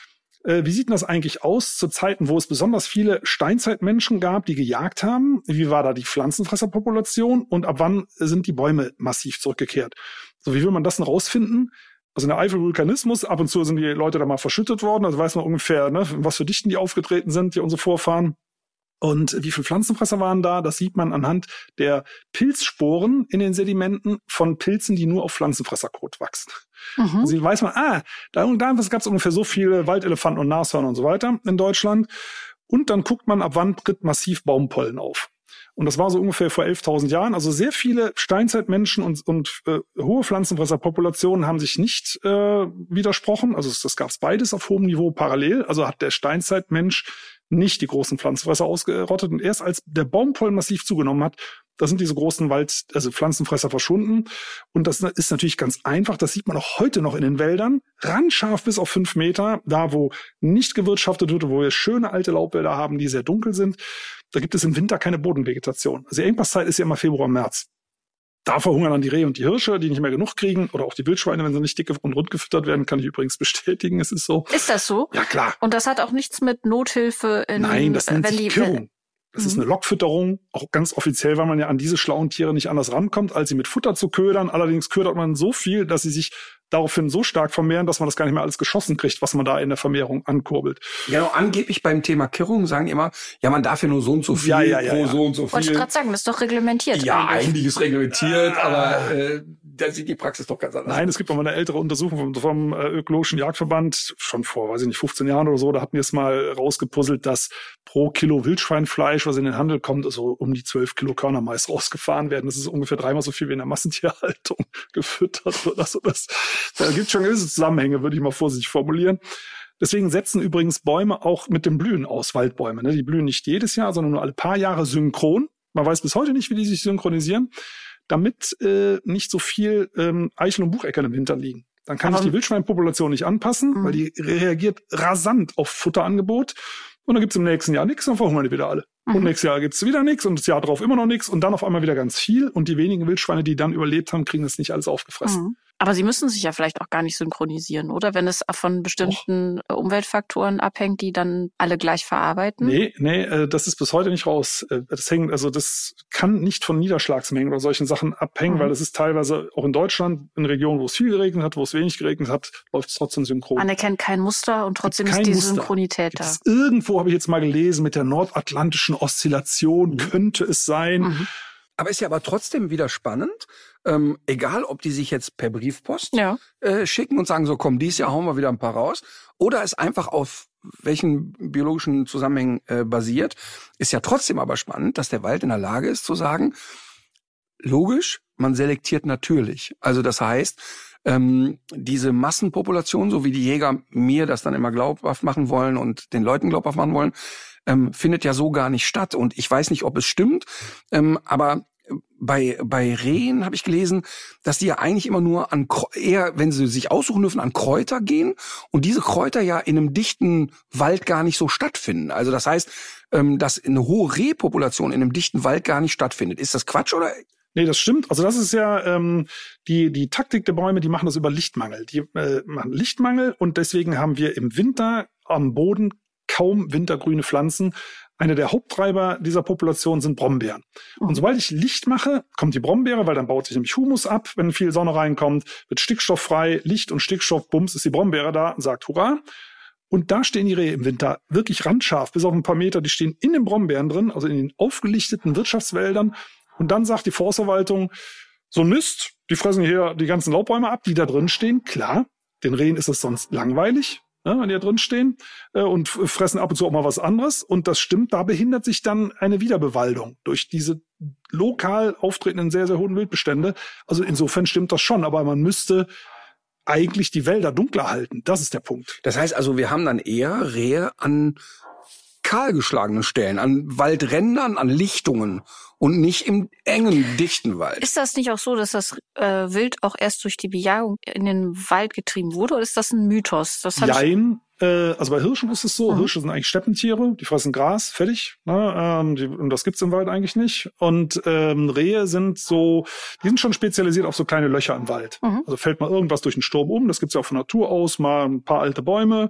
äh, wie sieht denn das eigentlich aus zu Zeiten, wo es besonders viele Steinzeitmenschen gab, die gejagt haben? Wie war da die Pflanzenfresserpopulation und ab wann sind die Bäume massiv zurückgekehrt? So, wie will man das denn rausfinden? Also in der Eifel Vulkanismus, ab und zu sind die Leute da mal verschüttet worden, also weiß man ungefähr, ne, was für Dichten die aufgetreten sind, die unsere Vorfahren. Und wie viele Pflanzenfresser waren da? Das sieht man anhand der Pilzsporen in den Sedimenten von Pilzen, die nur auf Pflanzenfresserkot wachsen. Mhm. Also weiß man, ah, da, da gab es ungefähr so viele Waldelefanten und Nashörner und so weiter in Deutschland. Und dann guckt man, ab wann tritt massiv Baumpollen auf. Und das war so ungefähr vor 11.000 Jahren. Also sehr viele Steinzeitmenschen und, und äh, hohe Pflanzenfresserpopulationen haben sich nicht äh, widersprochen. Also das gab es beides auf hohem Niveau parallel. Also hat der Steinzeitmensch nicht die großen Pflanzenfresser ausgerottet. Und erst als der Baumpollen massiv zugenommen hat, da sind diese großen Wald, also Pflanzenfresser verschwunden. Und das ist natürlich ganz einfach. Das sieht man auch heute noch in den Wäldern. Randscharf bis auf fünf Meter. Da, wo nicht gewirtschaftet wird, wo wir schöne alte Laubwälder haben, die sehr dunkel sind. Da gibt es im Winter keine Bodenvegetation. Also Engpasszeit ist ja immer Februar, März. Da verhungern dann die Rehe und die Hirsche, die nicht mehr genug kriegen, oder auch die Wildschweine, wenn sie nicht dick und rund gefüttert werden, kann ich übrigens bestätigen, es ist so. Ist das so? Ja, klar. Und das hat auch nichts mit Nothilfe in Nein, das nennt wenn sich die, Kirrung. Das mhm. ist eine Lockfütterung, auch ganz offiziell, weil man ja an diese schlauen Tiere nicht anders rankommt, als sie mit Futter zu ködern. Allerdings ködert man so viel, dass sie sich daraufhin so stark vermehren, dass man das gar nicht mehr alles geschossen kriegt, was man da in der Vermehrung ankurbelt. Genau, angeblich beim Thema Kirrung sagen immer, ja, man darf ja nur so und so viel ja, ja, ja, pro so und so viel. Wollte ich gerade sagen, das ist doch reglementiert. Ja, eigentlich, eigentlich ist reglementiert, ah. aber äh, da sieht die Praxis doch ganz anders. Nein, es gibt auch mal eine ältere Untersuchung vom, vom äh, Ökologischen Jagdverband, schon vor, weiß ich nicht, 15 Jahren oder so, da hatten wir es mal rausgepuzzelt, dass pro Kilo Wildschweinfleisch, was in den Handel kommt, so um die 12 Kilo Körner Mais rausgefahren werden. Das ist ungefähr dreimal so viel wie in der Massentierhaltung gefüttert oder so. Das, da gibt schon gewisse Zusammenhänge, würde ich mal vorsichtig formulieren. Deswegen setzen übrigens Bäume auch mit dem Blühen aus, Waldbäume. Ne? Die blühen nicht jedes Jahr, sondern nur alle paar Jahre synchron. Man weiß bis heute nicht, wie die sich synchronisieren damit äh, nicht so viel ähm, Eichel und Bucheckern im Hintern liegen. Dann kann Aber ich die Wildschweinpopulation nicht anpassen, mhm. weil die reagiert rasant auf Futterangebot. Und dann gibt's im nächsten Jahr nichts, dann verhungern die wieder alle. Mhm. Und nächstes Jahr gibt's wieder nichts und das Jahr drauf immer noch nichts und dann auf einmal wieder ganz viel. Und die wenigen Wildschweine, die dann überlebt haben, kriegen das nicht alles aufgefressen. Mhm. Aber sie müssen sich ja vielleicht auch gar nicht synchronisieren, oder? Wenn es von bestimmten Och. Umweltfaktoren abhängt, die dann alle gleich verarbeiten? Nee, nee, äh, das ist bis heute nicht raus. Äh, das hängt, also das kann nicht von Niederschlagsmengen oder solchen Sachen abhängen, mhm. weil das ist teilweise auch in Deutschland, in Regionen, wo es viel geregnet hat, wo es wenig geregnet hat, läuft es trotzdem synchron. Man erkennt kein Muster und trotzdem ist die Muster. Synchronität da. Irgendwo habe ich jetzt mal gelesen, mit der nordatlantischen Oszillation mhm. könnte es sein. Mhm Aber ist ja aber trotzdem wieder spannend, ähm, egal ob die sich jetzt per Briefpost Ja. äh, schicken und sagen so, komm, dieses Jahr hauen wir wieder ein paar raus, oder es einfach auf welchen biologischen Zusammenhängen äh, basiert, ist ja trotzdem aber spannend, dass der Wald in der Lage ist zu sagen, logisch, man selektiert natürlich. Also das heißt, ähm, diese Massenpopulation, so wie die Jäger mir das dann immer glaubhaft machen wollen und den Leuten glaubhaft machen wollen, ähm, findet ja so gar nicht statt. Und ich weiß nicht, ob es stimmt, ähm, aber bei, bei Rehen habe ich gelesen, dass die ja eigentlich immer nur an eher, wenn sie sich aussuchen dürfen, an Kräuter gehen und diese Kräuter ja in einem dichten Wald gar nicht so stattfinden. Also das heißt, ähm, dass eine hohe Rehpopulation in einem dichten Wald gar nicht stattfindet. Ist das Quatsch oder? Nee, das stimmt. Also das ist ja ähm, die, die Taktik der Bäume, die machen das über Lichtmangel. Die äh, machen Lichtmangel und deswegen haben wir im Winter am Boden kaum wintergrüne Pflanzen. Einer der Haupttreiber dieser Population sind Brombeeren. Und sobald ich Licht mache, kommt die Brombeere, weil dann baut sich nämlich Humus ab, wenn viel Sonne reinkommt, wird Stickstoff frei, Licht und Stickstoff, bums, ist die Brombeere da und sagt Hurra. Und da stehen die Rehe im Winter wirklich randscharf, bis auf ein paar Meter. Die stehen in den Brombeeren drin, also in den aufgelichteten Wirtschaftswäldern. Und dann sagt die Forstverwaltung, so ein Mist, die fressen hier die ganzen Laubbäume ab, die da drin stehen. Klar, den Rehen ist es sonst langweilig, ne, wenn die da drin stehen äh, und fressen ab und zu auch mal was anderes. Und das stimmt, da behindert sich dann eine Wiederbewaldung durch diese lokal auftretenden sehr, sehr hohen Wildbestände. Also insofern stimmt das schon, aber man müsste eigentlich die Wälder dunkler halten. Das ist der Punkt. Das heißt also, wir haben dann eher Rehe an kahlgeschlagenen Stellen, an Waldrändern, an Lichtungen und nicht im engen, dichten Wald. Ist das nicht auch so, dass das äh, Wild auch erst durch die Bejagung in den Wald getrieben wurde, oder ist das ein Mythos? Das hab ich, Jein. Äh, also bei Hirschen ist es so, Mhm. Hirsche sind eigentlich Steppentiere, die fressen Gras, fertig. Ne? Ähm, die, und das gibt's im Wald eigentlich nicht. Und ähm, Rehe sind so, die sind schon spezialisiert auf so kleine Löcher im Wald. Mhm. Also fällt mal irgendwas durch den Sturm um, das gibt's ja auch von Natur aus, mal ein paar alte Bäume,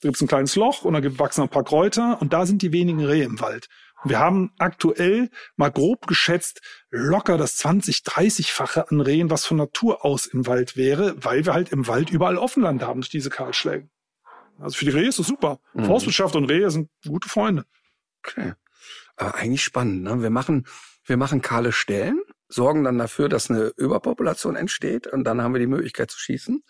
da gibt's ein kleines Loch und da wachsen ein paar Kräuter und da sind die wenigen Rehe im Wald. Und wir haben aktuell mal grob geschätzt locker das 20, 30-fache an Rehen, was von Natur aus im Wald wäre, weil wir halt im Wald überall Offenland haben durch diese Kahlschläge. Also für die Rehe ist das super. Mhm. Forstwirtschaft und Rehe sind gute Freunde. Okay. Aber eigentlich spannend, ne? Wir machen, wir machen kahle Stellen, sorgen dann dafür, dass eine Überpopulation entsteht und dann haben wir die Möglichkeit zu schießen.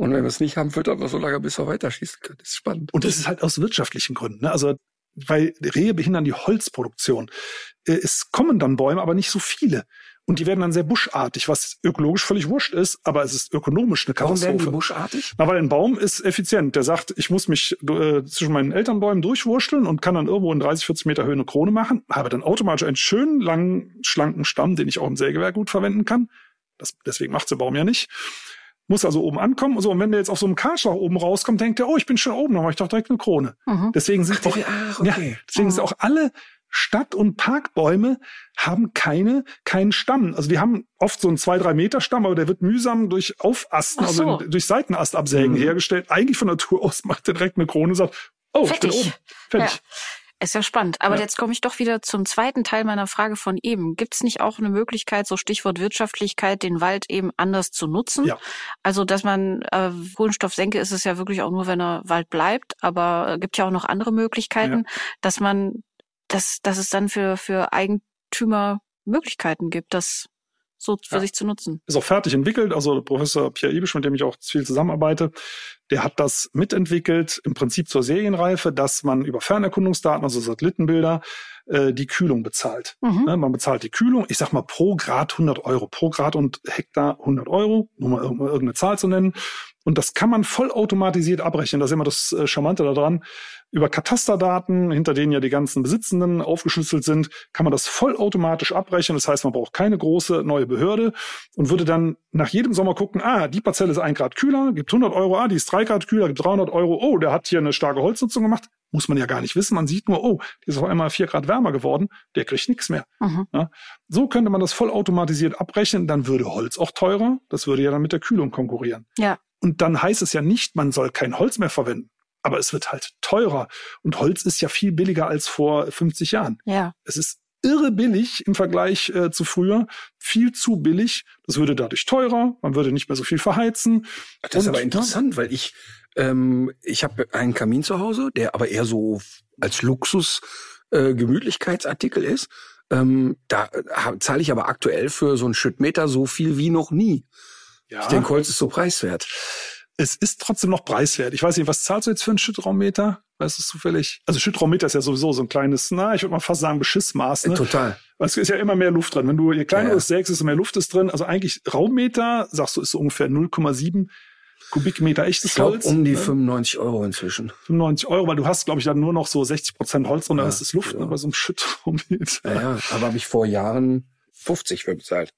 Und wenn wir es nicht haben, füttern wir so lange, bis wir weiter schießen können. Das ist spannend. Und das ist halt aus wirtschaftlichen Gründen. Ne? Also weil Rehe behindern die Holzproduktion. Äh, Es kommen dann Bäume, aber nicht so viele. Und die werden dann sehr buschartig, was ökologisch völlig wurscht ist, aber es ist ökonomisch eine Warum werden die Katastrophe. buschartig? Na, weil ein Baum ist effizient. Der sagt, ich muss mich äh, zwischen meinen Elternbäumen durchwurschteln und kann dann irgendwo in 30, 40 Meter Höhe eine Krone machen, habe dann automatisch einen schönen, langen, schlanken Stamm, den ich auch im Sägewerk gut verwenden kann. Das, deswegen macht's der Baum ja nicht. Muss also oben ankommen. So, und wenn der jetzt auf so einem Kahlschlag oben rauskommt, denkt er, oh, ich bin schon oben, dann mache ich doch direkt eine Krone. Mhm. Deswegen sind auch, Ach, ja, okay. deswegen sind Mhm. auch alle Stadt- und Parkbäume haben keine, keinen Stamm. Also die haben oft so einen zwei, drei Meter Stamm, aber der wird mühsam durch Aufasten, Ach so. also durch Seitenastabsägen Mhm. hergestellt. Eigentlich von Natur aus macht der direkt eine Krone und sagt, oh, ich bin Fertig. oben. Fertig. Ja. Ist ja spannend. Aber Ja. jetzt komme ich doch wieder zum zweiten Teil meiner Frage von eben. Gibt es nicht auch eine Möglichkeit, so Stichwort Wirtschaftlichkeit, den Wald eben anders zu nutzen? Ja. Also, dass man äh, Kohlenstoffsenke ist es ja wirklich auch nur, wenn er Wald bleibt, aber äh, gibt ja auch noch andere Möglichkeiten, dass man, dass, dass es dann für, für Eigentümer Möglichkeiten gibt, das so für Ja. sich zu nutzen. ist auch fertig entwickelt. Also Professor Pierre Ibisch, mit dem ich auch viel zusammenarbeite, der hat das mitentwickelt, im Prinzip zur Serienreife, dass man über Fernerkundungsdaten, also Satellitenbilder, äh, die Kühlung bezahlt. Mhm. Ne, man bezahlt die Kühlung, ich sag mal pro Grad 100 Euro, pro Grad und Hektar 100 Euro, nur mal irgend- irgendeine Zahl zu nennen. Und das kann man vollautomatisiert abrechnen. Das ist immer das äh, Charmante daran. Über Katasterdaten, hinter denen ja die ganzen Besitzenden aufgeschlüsselt sind, kann man das vollautomatisch abrechnen. Das heißt, man braucht keine große neue Behörde und würde dann nach jedem Sommer gucken, ah, die Parzelle ist ein Grad kühler, gibt 100 Euro, ah, die ist drei Grad kühler, gibt 300 Euro, oh, der hat hier eine starke Holznutzung gemacht. Muss man ja gar nicht wissen. Man sieht nur, oh, die ist auf einmal vier Grad wärmer geworden, der kriegt nichts mehr. Mhm. So könnte man das vollautomatisiert abrechnen, dann würde Holz auch teurer. Das würde ja dann mit der Kühlung konkurrieren. Ja. Und dann heißt es ja nicht, man soll kein Holz mehr verwenden. Aber es wird halt teurer. Und Holz ist ja viel billiger als vor 50 Jahren. Ja. Es ist irre billig im Vergleich äh, zu früher. Viel zu billig. Das würde dadurch teurer. Man würde nicht mehr so viel verheizen. Das ist Und- aber interessant, weil ich ähm, ich habe einen Kamin zu Hause, der aber eher so als Luxus äh, Gemütlichkeitsartikel ist. Ähm, da äh, zahle ich aber aktuell für so einen Schüttmeter so viel wie noch nie. Ja. Ich denke, Holz ist so preiswert. Es ist trotzdem noch preiswert. Ich weiß nicht, was zahlst du jetzt für einen Schüttraummeter? Weißt du es zufällig? Also Schüttraummeter ist ja sowieso so ein kleines, na, ich würde mal fast sagen, Beschissmaß. Ne? Total. Weil es ist ja immer mehr Luft drin. Wenn du je kleiner Ja. es sägst, desto mehr Luft ist drin. Also eigentlich Raummeter, sagst du, ist so ungefähr 0,7 Kubikmeter echtes Ich glaube Holz. um die ne? 95 Euro inzwischen. 95 Euro, weil du hast, glaube ich, dann nur noch so 60 Prozent Holz dann Ja, ist es Luft, ja. ne, bei so einem Schüttraummeter. Ja, ja. Aber habe ich vor Jahren 50 für bezahlt.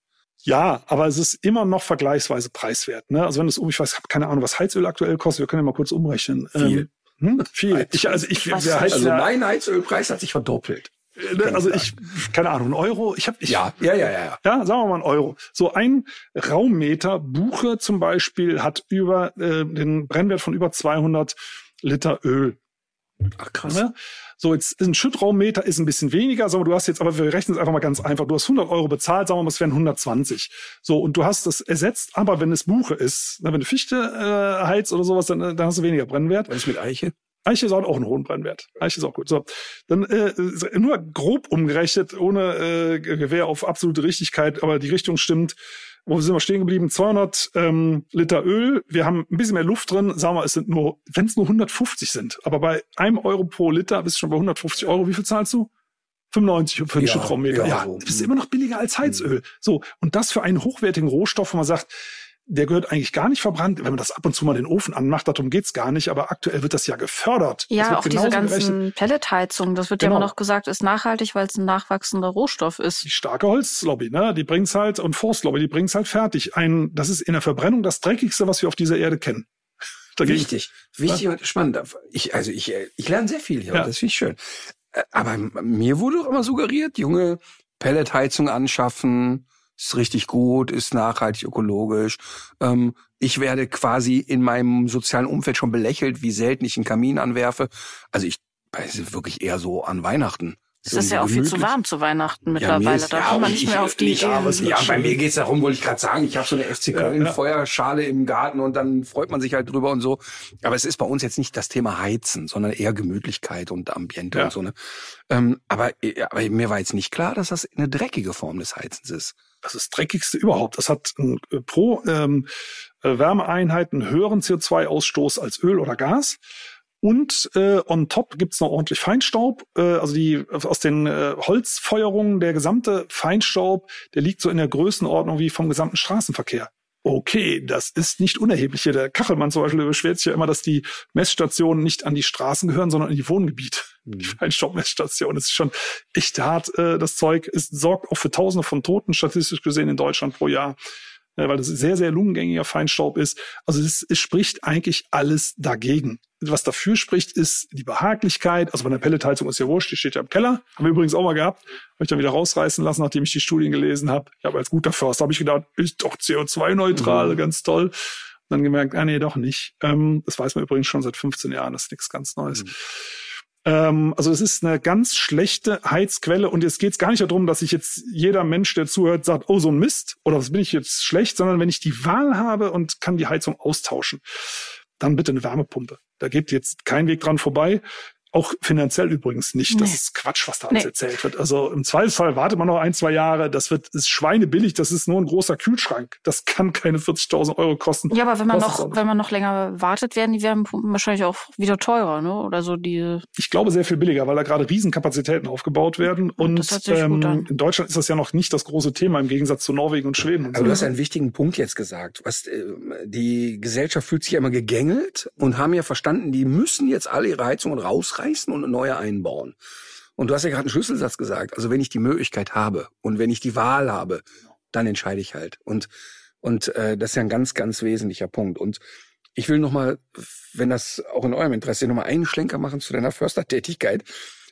Ja, aber es ist immer noch vergleichsweise preiswert. Ne? Also wenn es um, ich weiß, ich habe keine Ahnung, was Heizöl aktuell kostet. Wir können ja mal kurz umrechnen. Viel. Ähm, hm? Viel. Ich, also ich, wir nicht. heizen Also mein Heizölpreis hat sich verdoppelt. ne, also ich, keine Ahnung, ein Euro. Ich habe, ich, Ja, ja, ja, ja. Ja, sagen wir mal ein Euro. So ein Raummeter Buche zum Beispiel hat über äh, den Brennwert von über 200 Liter Öl. Ach krass. Ne? So, jetzt ein Schüttraummeter ist ein bisschen weniger, sagen wir, du hast jetzt, aber wir rechnen es einfach mal ganz einfach. Du hast 100 Euro bezahlt, sagen wir mal, es wären 120. So, und du hast das ersetzt, aber wenn es Buche ist, ne, wenn du Fichte äh, heizt oder sowas, dann, äh, dann hast du weniger Brennwert. Was ist mit Eiche? Eiche hat auch einen hohen Brennwert. Eiche ist auch gut. So, dann äh, nur grob umgerechnet, ohne äh, Gewehr auf absolute Richtigkeit, aber die Richtung stimmt. Wo sind wir stehen geblieben? 200 ähm, Liter Öl. Wir haben ein bisschen mehr Luft drin. Sagen wir, es sind nur, wenn es nur 150 sind. Aber bei einem Euro pro Liter bist du schon bei 150 Euro. Wie viel zahlst du? 95 für einen Ja, Schüttraummeter. ja, Ja, so. das ist immer noch billiger als Heizöl. So, und das für einen hochwertigen Rohstoff, wo man sagt, der gehört eigentlich gar nicht verbrannt. Wenn man das ab und zu mal den Ofen anmacht, darum geht's gar nicht. Aber aktuell wird das ja gefördert. Ja, auch diese ganzen. Pelletheizungen, das wird ja Genau. immer noch gesagt, ist nachhaltig, weil es ein nachwachsender Rohstoff ist. die starke Holzlobby, ne, die bringt's halt und Forstlobby, die bringt's halt fertig. Ein, das ist in der Verbrennung das dreckigste, was wir auf dieser Erde kennen. Dagegen, Wichtig, wichtig und spannend. Ich, also ich, äh, ich lerne sehr viel hier. Ja. Das finde ich schön. Äh, Aber mir wurde doch immer suggeriert, Junge, Pelletheizung anschaffen, ist richtig gut, ist nachhaltig, ökologisch. Ähm, ich werde quasi in meinem sozialen Umfeld schon belächelt, wie selten ich einen Kamin anwerfe. Also ich weiß wirklich eher so an Weihnachten. Es ist ja auch viel zu warm zu Weihnachten Ja, mittlerweile. mir ist- da ja, kommt man ich- nicht mehr auf die Idee. Ja, bei mir geht's darum, wollte ich gerade sagen, ich habe so eine FC Köln Ja, ja. Feuerschale im Garten und dann freut man sich halt drüber und so. Aber es ist bei uns jetzt nicht das Thema Heizen, sondern eher Gemütlichkeit und Ambiente Ja. und so. Ne? Ähm, aber, aber mir war jetzt nicht klar, dass das eine dreckige Form des Heizens ist. Das ist das dreckigste überhaupt. Das hat ein, äh, pro ähm, äh, Wärmeeinheit einen höheren CO2-Ausstoß als Öl oder Gas. Und äh, on top gibt's noch ordentlich Feinstaub. Äh, also die aus den äh, Holzfeuerungen, der gesamte Feinstaub, der liegt so in der Größenordnung wie vom gesamten Straßenverkehr. Okay, das ist nicht unerheblich. Hier der Kachelmann zum Beispiel beschwert sich ja immer, dass die Messstationen nicht an die Straßen gehören, sondern in die Wohngebiete. Die Feinstaubmessstation. Das ist schon echt hart, äh, das Zeug. Es sorgt auch für Tausende von Toten, statistisch gesehen, in Deutschland pro Jahr äh, weil das sehr, sehr lungengängiger Feinstaub ist. Also es, es spricht eigentlich alles dagegen. Was dafür spricht, ist die Behaglichkeit. Also bei der Pelletheizung ist ja wurscht, die steht ja im Keller. Haben wir übrigens auch mal gehabt. Habe ich dann wieder rausreißen lassen, nachdem ich die Studien gelesen habe. Ich habe als guter Förster habe ich gedacht, ist doch CO2-neutral, ganz toll. Und dann gemerkt, ah nee, doch nicht. Ähm, das weiß man übrigens schon seit 15 Jahren, das ist nichts ganz Neues. Ähm, also es ist eine ganz schlechte Heizquelle und jetzt geht es gar nicht darum, dass ich jetzt jeder Mensch, der zuhört, sagt, oh so ein Mist oder was bin ich jetzt schlecht, sondern wenn ich die Wahl habe und kann die Heizung austauschen, dann bitte eine Wärmepumpe. Da geht jetzt kein Weg dran vorbei. Auch finanziell übrigens nicht. Das Nee. ist Quatsch, was da alles Nee. erzählt wird. Also im Zweifelsfall wartet man noch ein, zwei Jahre. Das wird ist schweinebillig. Das ist nur ein großer Kühlschrank. Das kann keine 40.000 Euro kosten. Ja, aber wenn man noch, wenn man noch länger wartet, werden die Wärmepumpen wahrscheinlich auch wieder teurer, ne? Oder so die. ich glaube, sehr viel billiger, weil da gerade Riesenkapazitäten aufgebaut werden. Und das an. in Deutschland ist das ja noch nicht das große Thema im Gegensatz zu Norwegen und Schweden und Aber so. du hast einen wichtigen Punkt jetzt gesagt. Was, äh, die Gesellschaft fühlt sich ja immer gegängelt und haben ja verstanden, die müssen jetzt alle ihre Heizungen rausreißen und eine neue einbauen. Und du hast ja gerade einen Schlüsselsatz gesagt. Also wenn ich die Möglichkeit habe und wenn ich die Wahl habe, dann entscheide ich halt. Und und äh, das ist ja ein ganz, ganz wesentlicher Punkt. Und ich will noch mal, wenn das auch in eurem Interesse ist, noch mal einen Schlenker machen zu deiner Förstertätigkeit.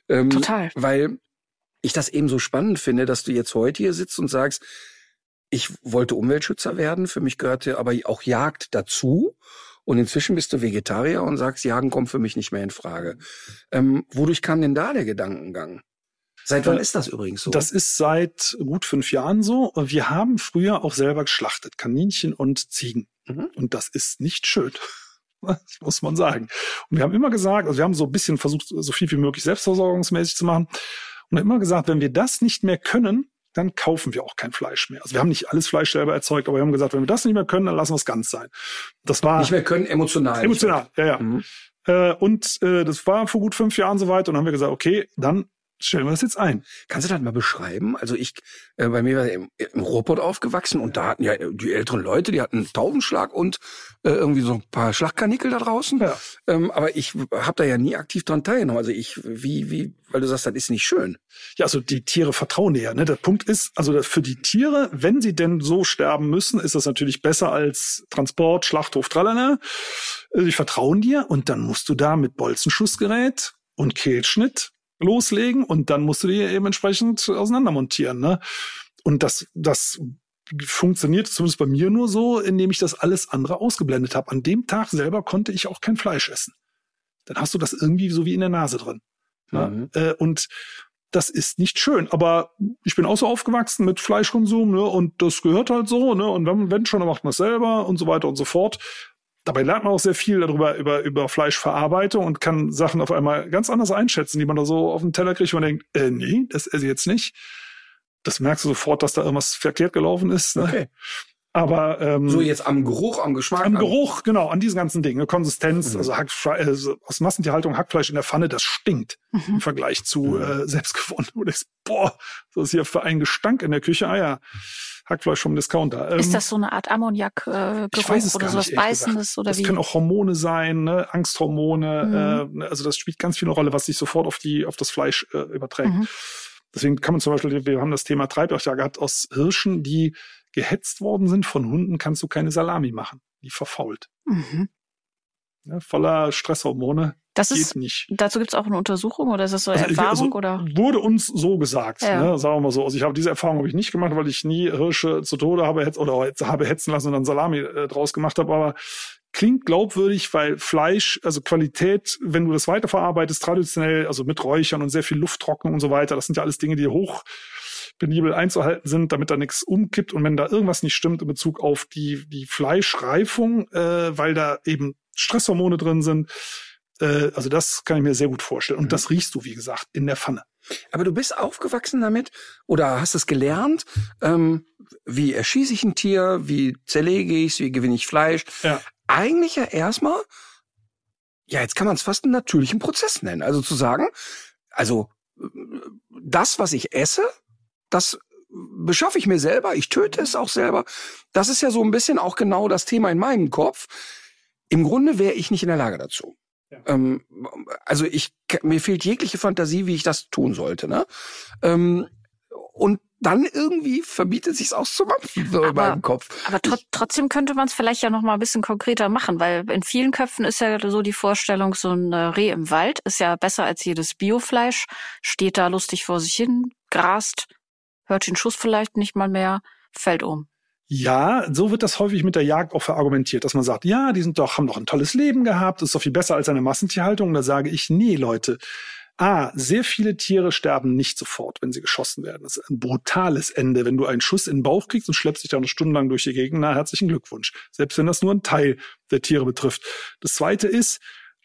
Ähm, Total. Weil ich das eben so spannend finde, dass du jetzt heute hier sitzt und sagst, ich wollte Umweltschützer werden, für mich gehörte aber auch Jagd dazu. Und inzwischen bist du Vegetarier und sagst, Jagen kommt für mich nicht mehr in Frage. Ähm, wodurch kam denn da der Gedankengang? Seit wann Äh, ist das übrigens so? Das ist seit gut fünf Jahren so. Wir haben früher auch selber geschlachtet, Kaninchen und Ziegen. Mhm. Und das ist nicht schön. Das muss man sagen. Und wir haben immer gesagt, also wir haben so ein bisschen versucht, so viel wie möglich selbstversorgungsmäßig zu machen. Und immer gesagt, wenn wir das nicht mehr können, dann kaufen wir auch kein Fleisch mehr. Also wir haben nicht alles Fleisch selber erzeugt, aber wir haben gesagt, wenn wir das nicht mehr können, dann lassen wir es ganz sein. Das war nicht mehr können emotional. Emotional, ja, ja. Mhm. Äh, und äh, das war vor gut fünf Jahren soweit und dann haben wir gesagt, okay, dann stellen wir das jetzt ein. Kannst du das mal beschreiben? Also ich, äh, bei mir war im, im Ruhrpott aufgewachsen und da hatten ja die älteren Leute, die hatten Taubenschlag und äh, irgendwie so ein paar Schlagkarnickel da draußen. Ja. Ähm, aber ich habe da ja nie aktiv dran teilgenommen. Also ich, wie, wie, weil du sagst, das ist nicht schön. Ja, also die Tiere vertrauen dir ja. Ne? Der Punkt ist, also für die Tiere, wenn sie denn so sterben müssen, ist das natürlich besser als Transport, Schlachthof, tralala. Also die vertrauen dir und dann musst du da mit Bolzenschussgerät und Kehlschnitt loslegen und dann musst du die eben entsprechend auseinandermontieren. Ne? Und das, das funktioniert zumindest bei mir nur so, indem ich das alles andere ausgeblendet habe. An dem Tag selber konnte ich auch kein Fleisch essen. Dann hast du das irgendwie so wie in der Nase drin. Ne? Mhm. Äh, und das ist nicht schön. Aber ich bin auch so aufgewachsen mit Fleischkonsum, ne? Und das gehört halt so, ne? Und wenn, wenn schon, dann macht man es selber und so weiter und so fort dabei lernt man auch sehr viel darüber, über, über Fleischverarbeitung und kann Sachen auf einmal ganz anders einschätzen, die man da so auf den Teller kriegt und man denkt, äh, nee, das esse ich jetzt nicht. Das merkst du sofort, dass da irgendwas verkehrt gelaufen ist. Ne? Okay. Aber ähm, so jetzt am Geruch, am Geschmack, am Geruch, genau, an diesen ganzen Dingen, Konsistenz, mhm. also Hackfleisch, also aus Massentierhaltung Hackfleisch in der Pfanne, das stinkt mhm. im Vergleich zu mhm. äh, selbstgewonnen. Boah, so ist hier für einen Gestank in der Küche. Ah ja, Hackfleisch vom Discounter. Ähm, ist das so eine Art Ammoniak-Geruch äh, oder sowas Beißendes oder das wie? Können auch Hormone sein, ne? Angsthormone. Mhm. Äh, also das spielt ganz viel eine Rolle, was sich sofort auf die auf das Fleisch äh, überträgt. Mhm. Deswegen kann man zum Beispiel, wir haben das Thema Treibjagd ja gehabt, aus Hirschen, die gehetzt worden sind von Hunden, kannst du keine Salami machen. Die verfault. Mhm. Ja, voller Stresshormone. Das ist, nicht. Dazu gibt es auch eine Untersuchung oder ist das so eine also, Erfahrung? Also, oder? Wurde uns so gesagt, ja. ne, sagen wir mal so. Also ich habe diese Erfahrung habe ich nicht gemacht, weil ich nie Hirsche zu Tode habe hetz, oder habe hetzen lassen und dann Salami äh, draus gemacht habe. Aber klingt glaubwürdig, weil Fleisch, also Qualität, wenn du das weiterverarbeitest, traditionell, also mit Räuchern und sehr viel Lufttrocknung und so weiter, das sind ja alles Dinge, die hoch penibel einzuhalten sind, damit da nichts umkippt. Und wenn da irgendwas nicht stimmt in Bezug auf die, die Fleischreifung, äh, weil da eben Stresshormone drin sind, äh, also das kann ich mir sehr gut vorstellen. Und mhm. das riechst du, wie gesagt, in der Pfanne. Aber du bist aufgewachsen damit oder hast es gelernt? Ähm, wie erschieße ich ein Tier? Wie zerlege ich es? Wie gewinne ich Fleisch? Ja. Eigentlich ja erstmal, ja, jetzt kann man es fast einen natürlichen Prozess nennen. Also zu sagen, also das, was ich esse, das beschaffe ich mir selber, ich töte es auch selber. Das ist ja so ein bisschen auch genau das Thema in meinem Kopf. Im Grunde wäre ich nicht in der Lage dazu. Ja. Ähm, also ich mir fehlt jegliche Fantasie, wie ich das tun sollte. Ne? Ähm, und dann irgendwie verbietet sich's auszumampfen so in meinem Kopf. Aber tr trotzdem könnte man es vielleicht ja noch mal ein bisschen konkreter machen, weil in vielen Köpfen ist ja so die Vorstellung, so ein Reh im Wald ist ja besser als jedes Biofleisch, steht da lustig vor sich hin, grast, hört den Schuss vielleicht nicht mal mehr, fällt um. Ja, so wird das häufig mit der Jagd auch verargumentiert, dass man sagt, ja, die sind doch, haben doch ein tolles Leben gehabt, ist doch viel besser als eine Massentierhaltung. Da sage ich, nee, Leute. Ah, sehr viele Tiere sterben nicht sofort, wenn sie geschossen werden. Das ist ein brutales Ende. Wenn du einen Schuss in den Bauch kriegst und schleppst dich dann stundenlang durch die Gegend, na, herzlichen Glückwunsch. Selbst wenn das nur ein Teil der Tiere betrifft. Das zweite ist,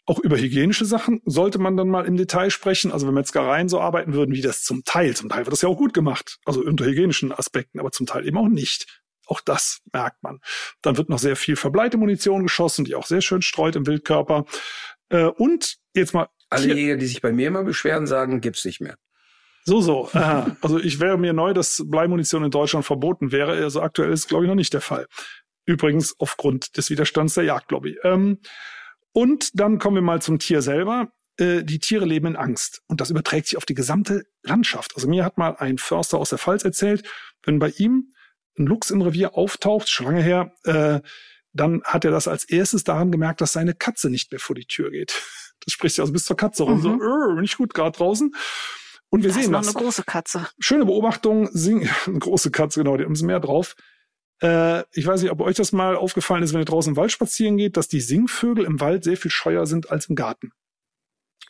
auch über hygienische Sachen sollte man dann mal im Detail sprechen. Also wenn Metzgereien so arbeiten würden, wie das zum Teil, zum Teil wird das ja auch gut gemacht, also unter hygienischen Aspekten, aber zum Teil eben auch nicht. Auch das merkt man. Dann wird noch sehr viel verbleite Munition geschossen, die auch sehr schön streut im Wildkörper. Äh, und jetzt mal. Alle Jäger, die sich bei mir immer beschweren, sagen, gibt's nicht mehr. So, so. Aha. Also ich wäre mir neu, dass Bleimunition in Deutschland verboten wäre. Also aktuell ist, glaube ich, noch nicht der Fall. Übrigens aufgrund des Widerstands der Jagdlobby. Ähm, und dann kommen wir mal zum Tier selber. Äh, die Tiere leben in Angst. Und das überträgt sich auf die gesamte Landschaft. Also mir hat mal ein Förster aus der Pfalz erzählt, wenn bei ihm ein Luchs im Revier auftaucht, schon lange her, äh, dann hat er das als erstes daran gemerkt, dass seine Katze nicht mehr vor die Tür geht. Das spricht sich also bis zur Katze rum. Mhm. So, äh, nicht gut gerade draußen. Und wir das sehen ist das. eine große Katze. Schöne Beobachtung. Sing eine große Katze, genau, die haben sie mehr drauf. Äh, ich weiß nicht, ob euch das mal aufgefallen ist, wenn ihr draußen im Wald spazieren geht, dass die Singvögel im Wald sehr viel scheuer sind als im Garten.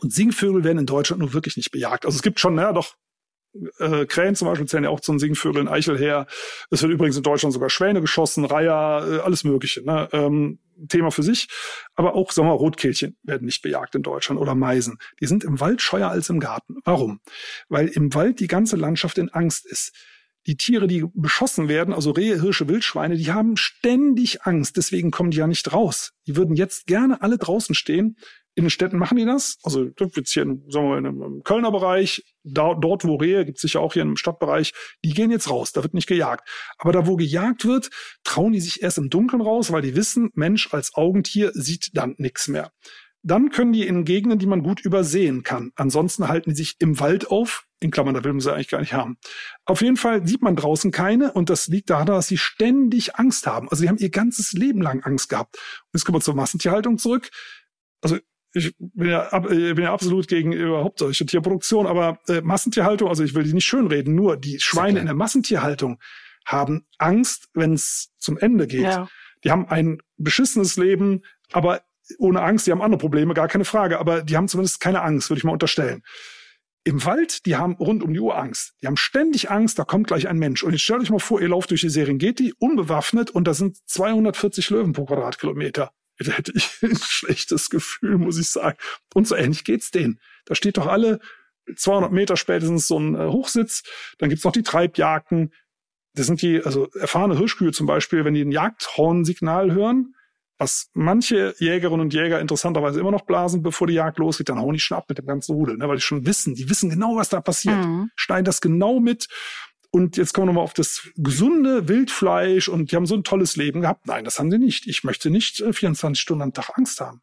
Und Singvögel werden in Deutschland nur wirklich nicht bejagt. Also es gibt schon, naja, doch, äh, Krähen zum Beispiel zählen ja auch zu den Singvögeln, Eichel her. Es wird übrigens in Deutschland sogar Schwäne geschossen, Reiher, äh, alles Mögliche. Ne? Ähm, Thema für sich. Aber auch, sagen wir mal, Rotkehlchen werden nicht bejagt in Deutschland oder Meisen. Die sind im Wald scheuer als im Garten. Warum? Weil im Wald die ganze Landschaft in Angst ist die Tiere, die beschossen werden, also Rehe, Hirsche, Wildschweine, die haben ständig Angst. Deswegen kommen die ja nicht raus. Die würden jetzt gerne alle draußen stehen. In den Städten machen die das. Also jetzt hier, in, sagen wir mal, im Kölner Bereich, da, dort wo Rehe, gibt es sicher auch hier im Stadtbereich, die gehen jetzt raus. Da wird nicht gejagt. Aber da, wo gejagt wird, trauen die sich erst im Dunkeln raus, weil die wissen, Mensch als Augentier sieht dann nichts mehr. Dann können die in Gegenden, die man gut übersehen kann. Ansonsten halten die sich im Wald auf, in Klammern, da will man sie eigentlich gar nicht haben. Auf jeden Fall sieht man draußen keine und das liegt daran, dass sie ständig Angst haben. Also sie haben ihr ganzes Leben lang Angst gehabt. Und jetzt kommen wir zur Massentierhaltung zurück. Also ich bin ja, ab, ich bin ja absolut gegen überhaupt solche Tierproduktion, aber äh, Massentierhaltung, also ich will die nicht schönreden, nur die Schweine in der Massentierhaltung haben Angst, wenn es zum Ende geht. Ja. Die haben ein beschissenes Leben, aber ohne Angst, die haben andere Probleme, gar keine Frage, aber die haben zumindest keine Angst, würde ich mal unterstellen im Wald, die haben rund um die Uhr Angst. Die haben ständig Angst, da kommt gleich ein Mensch. Und jetzt stellt euch mal vor, ihr lauft durch die Serengeti, unbewaffnet, und da sind 240 Löwen pro Quadratkilometer. Da hätte ich ein schlechtes Gefühl, muss ich sagen. Und so ähnlich geht's denen. Da steht doch alle 200 Meter spätestens so ein äh, Hochsitz. Dann gibt's noch die Treibjagden. Das sind die, also erfahrene Hirschkühe zum Beispiel, wenn die ein Jagdhornsignal hören, was manche Jägerinnen und Jäger interessanterweise immer noch blasen, bevor die Jagd losgeht, dann hauen die schon ab mit dem ganzen Rudel, ne, weil die schon wissen, die wissen genau, was da passiert, mhm. schneiden das genau mit. Und jetzt kommen wir nochmal auf das gesunde Wildfleisch und die haben so ein tolles Leben gehabt. Nein, das haben sie nicht. Ich möchte nicht 24 äh, Stunden am Tag Angst haben.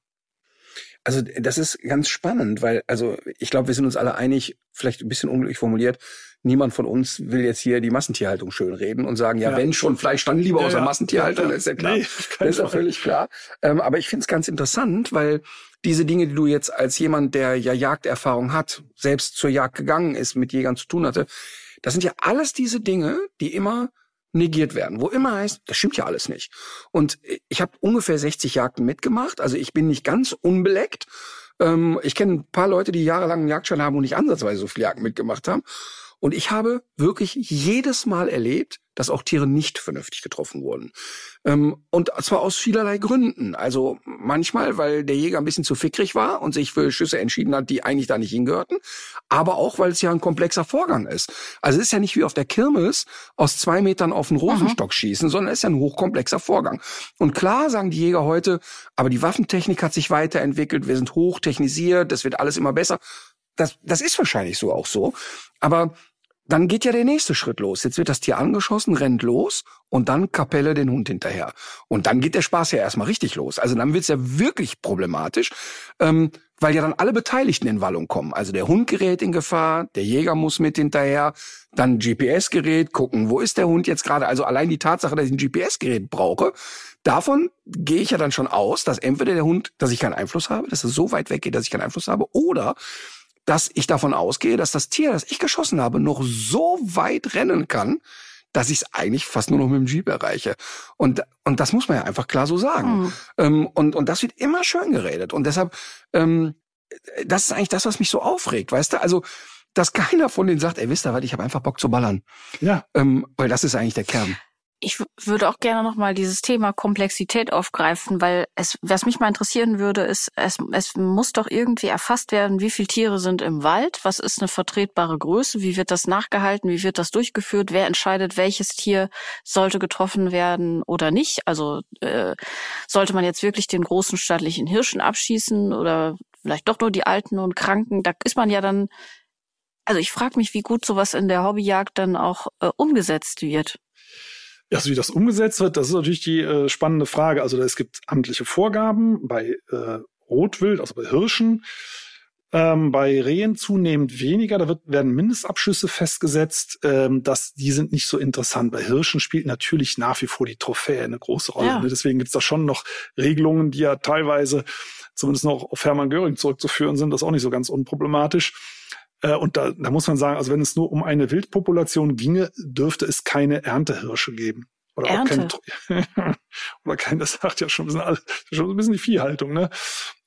Also das ist ganz spannend, weil, also ich glaube, wir sind uns alle einig, vielleicht ein bisschen unglücklich formuliert, niemand von uns will jetzt hier die Massentierhaltung schön reden und sagen, ja, ja. wenn schon Fleisch, dann lieber ja, aus der Massentierhaltung, ja, ist ja klar. Nee, das ist ja völlig klar. Ähm, aber ich finde es ganz interessant, weil diese Dinge, die du jetzt als jemand, der ja Jagderfahrung hat, selbst zur Jagd gegangen ist, mit Jägern zu tun hatte, das sind ja alles diese Dinge, die immer negiert werden, wo immer heißt, das stimmt ja alles nicht. Und ich habe ungefähr 60 Jagden mitgemacht, also ich bin nicht ganz unbeleckt. Ähm, ich kenne ein paar Leute, die jahrelang einen Jagdschein haben und nicht ansatzweise so viele Jagden mitgemacht haben. Und ich habe wirklich jedes Mal erlebt, dass auch Tiere nicht vernünftig getroffen wurden. Ähm, und zwar aus vielerlei Gründen. Also manchmal, weil der Jäger ein bisschen zu fickrig war und sich für Schüsse entschieden hat, die eigentlich da nicht hingehörten. Aber auch, weil es ja ein komplexer Vorgang ist. Also es ist ja nicht wie auf der Kirmes aus zwei Metern auf den Rosenstock mhm. schießen, sondern es ist ja ein hochkomplexer Vorgang. Und klar sagen die Jäger heute, aber die Waffentechnik hat sich weiterentwickelt, wir sind hochtechnisiert, das wird alles immer besser. Das, das ist wahrscheinlich so auch so. Aber dann geht ja der nächste Schritt los. Jetzt wird das Tier angeschossen, rennt los und dann Kapelle den Hund hinterher. Und dann geht der Spaß ja erstmal richtig los. Also dann wird's ja wirklich problematisch, ähm, weil ja dann alle Beteiligten in Wallung kommen. Also der Hund gerät in Gefahr, der Jäger muss mit hinterher, dann GPS-Gerät, gucken, wo ist der Hund jetzt gerade. Also allein die Tatsache, dass ich ein GPS-Gerät brauche, davon gehe ich ja dann schon aus, dass entweder der Hund, dass ich keinen Einfluss habe, dass es so weit weggeht, dass ich keinen Einfluss habe, oder dass ich davon ausgehe, dass das Tier, das ich geschossen habe, noch so weit rennen kann, dass ich es eigentlich fast nur noch mit dem Jeep erreiche. Und, und das muss man ja einfach klar so sagen. Mhm. Ähm, und, und das wird immer schön geredet. Und deshalb, ähm, das ist eigentlich das, was mich so aufregt, weißt du? Also, dass keiner von denen sagt, ey, wisst ihr was, ich habe einfach Bock zu ballern. Ja. Ähm, weil das ist eigentlich der Kern ich würde auch gerne nochmal dieses Thema Komplexität aufgreifen, weil es, was mich mal interessieren würde, ist, es, es muss doch irgendwie erfasst werden, wie viele Tiere sind im Wald, was ist eine vertretbare Größe, wie wird das nachgehalten, wie wird das durchgeführt, wer entscheidet, welches Tier sollte getroffen werden oder nicht. Also äh, sollte man jetzt wirklich den großen stattlichen Hirschen abschießen oder vielleicht doch nur die Alten und Kranken, da ist man ja dann also ich frage mich, wie gut sowas in der Hobbyjagd dann auch äh, umgesetzt wird. Also wie das umgesetzt wird, das ist natürlich die äh, spannende Frage. Also es gibt amtliche Vorgaben bei äh, Rotwild, also bei Hirschen, ähm, bei Rehen zunehmend weniger. Da wird, werden Mindestabschüsse festgesetzt. Ähm, dass die sind nicht so interessant. Bei Hirschen spielt natürlich nach wie vor die Trophäe eine große Rolle. Ja. Ne? Deswegen gibt es da schon noch Regelungen, die ja teilweise zumindest noch auf Hermann Göring zurückzuführen sind. Das ist auch nicht so ganz unproblematisch. Äh, und da, da muss man sagen, also wenn es nur um eine Wildpopulation ginge, dürfte es keine Erntehirsche geben. Oder Ernte. auch kein, oder kein, das sagt ja schon ein bisschen, schon ein bisschen die Viehhaltung, ne?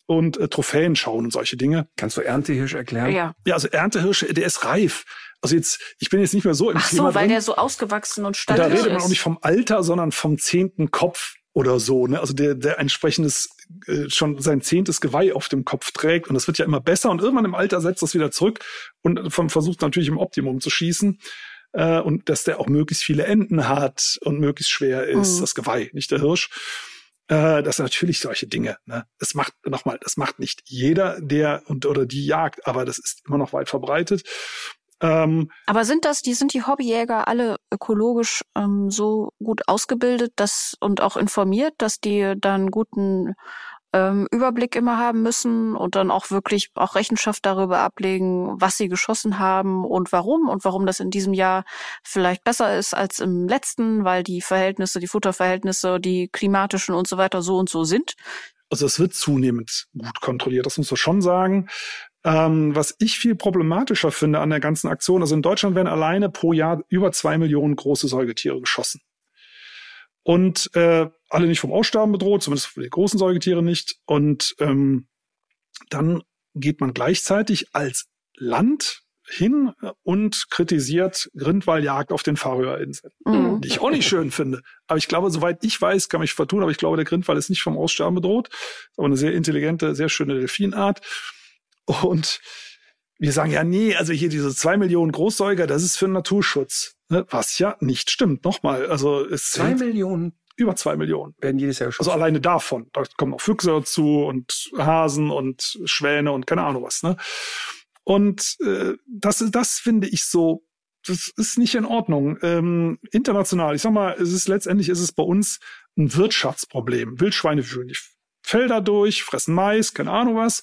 Und äh, Trophäen schauen und solche Dinge. Kannst du Erntehirsch erklären? Ja. Ja, also Erntehirsche, der ist reif. Also jetzt, ich bin jetzt nicht mehr so im Ach Thema so, weil drin. der so ausgewachsen und stattlich ist. Da redet man auch nicht vom Alter, sondern vom zehnten Kopf oder so, ne? Also der, der entsprechendes äh, schon sein zehntes Geweih auf dem Kopf trägt und das wird ja immer besser und irgendwann im Alter setzt das wieder zurück und versucht natürlich im Optimum zu schießen äh, und dass der auch möglichst viele Enden hat und möglichst schwer ist, mhm. das Geweih, nicht der Hirsch. Äh, das sind natürlich solche Dinge. Ne? Das macht nochmal, das macht nicht jeder, der und oder die jagt, aber das ist immer noch weit verbreitet. Ähm, Aber sind das, die sind die Hobbyjäger alle ökologisch ähm, so gut ausgebildet, dass und auch informiert, dass die dann guten ähm, Überblick immer haben müssen und dann auch wirklich auch Rechenschaft darüber ablegen, was sie geschossen haben und warum und warum das in diesem Jahr vielleicht besser ist als im letzten, weil die Verhältnisse, die Futterverhältnisse, die klimatischen und so weiter so und so sind. Also es wird zunehmend gut kontrolliert, das muss man schon sagen. Ähm, was ich viel problematischer finde an der ganzen Aktion, also in Deutschland werden alleine pro Jahr über zwei Millionen große Säugetiere geschossen. Und äh, alle nicht vom Aussterben bedroht, zumindest für die großen Säugetiere nicht. Und ähm, dann geht man gleichzeitig als Land hin und kritisiert Grindwalljagd auf den Färöerinseln, mhm. die ich auch nicht schön finde. Aber ich glaube, soweit ich weiß, kann mich vertun, aber ich glaube, der Grindwall ist nicht vom Aussterben bedroht. Aber eine sehr intelligente, sehr schöne Delfinart. Und wir sagen ja, nee, also hier diese zwei Millionen Großsäuger, das ist für den Naturschutz. Ne? Was ja nicht stimmt. Nochmal, also es zwei Millionen über zwei Millionen werden jedes Jahr geschossen. Also alleine davon. Da kommen noch Füchse dazu und Hasen und Schwäne und keine Ahnung was. Ne? Und äh, das, das finde ich so, das ist nicht in Ordnung. Ähm, international, ich sag mal, es ist letztendlich ist es bei uns ein Wirtschaftsproblem. Wildschweine fühlen die Felder durch, fressen Mais, keine Ahnung was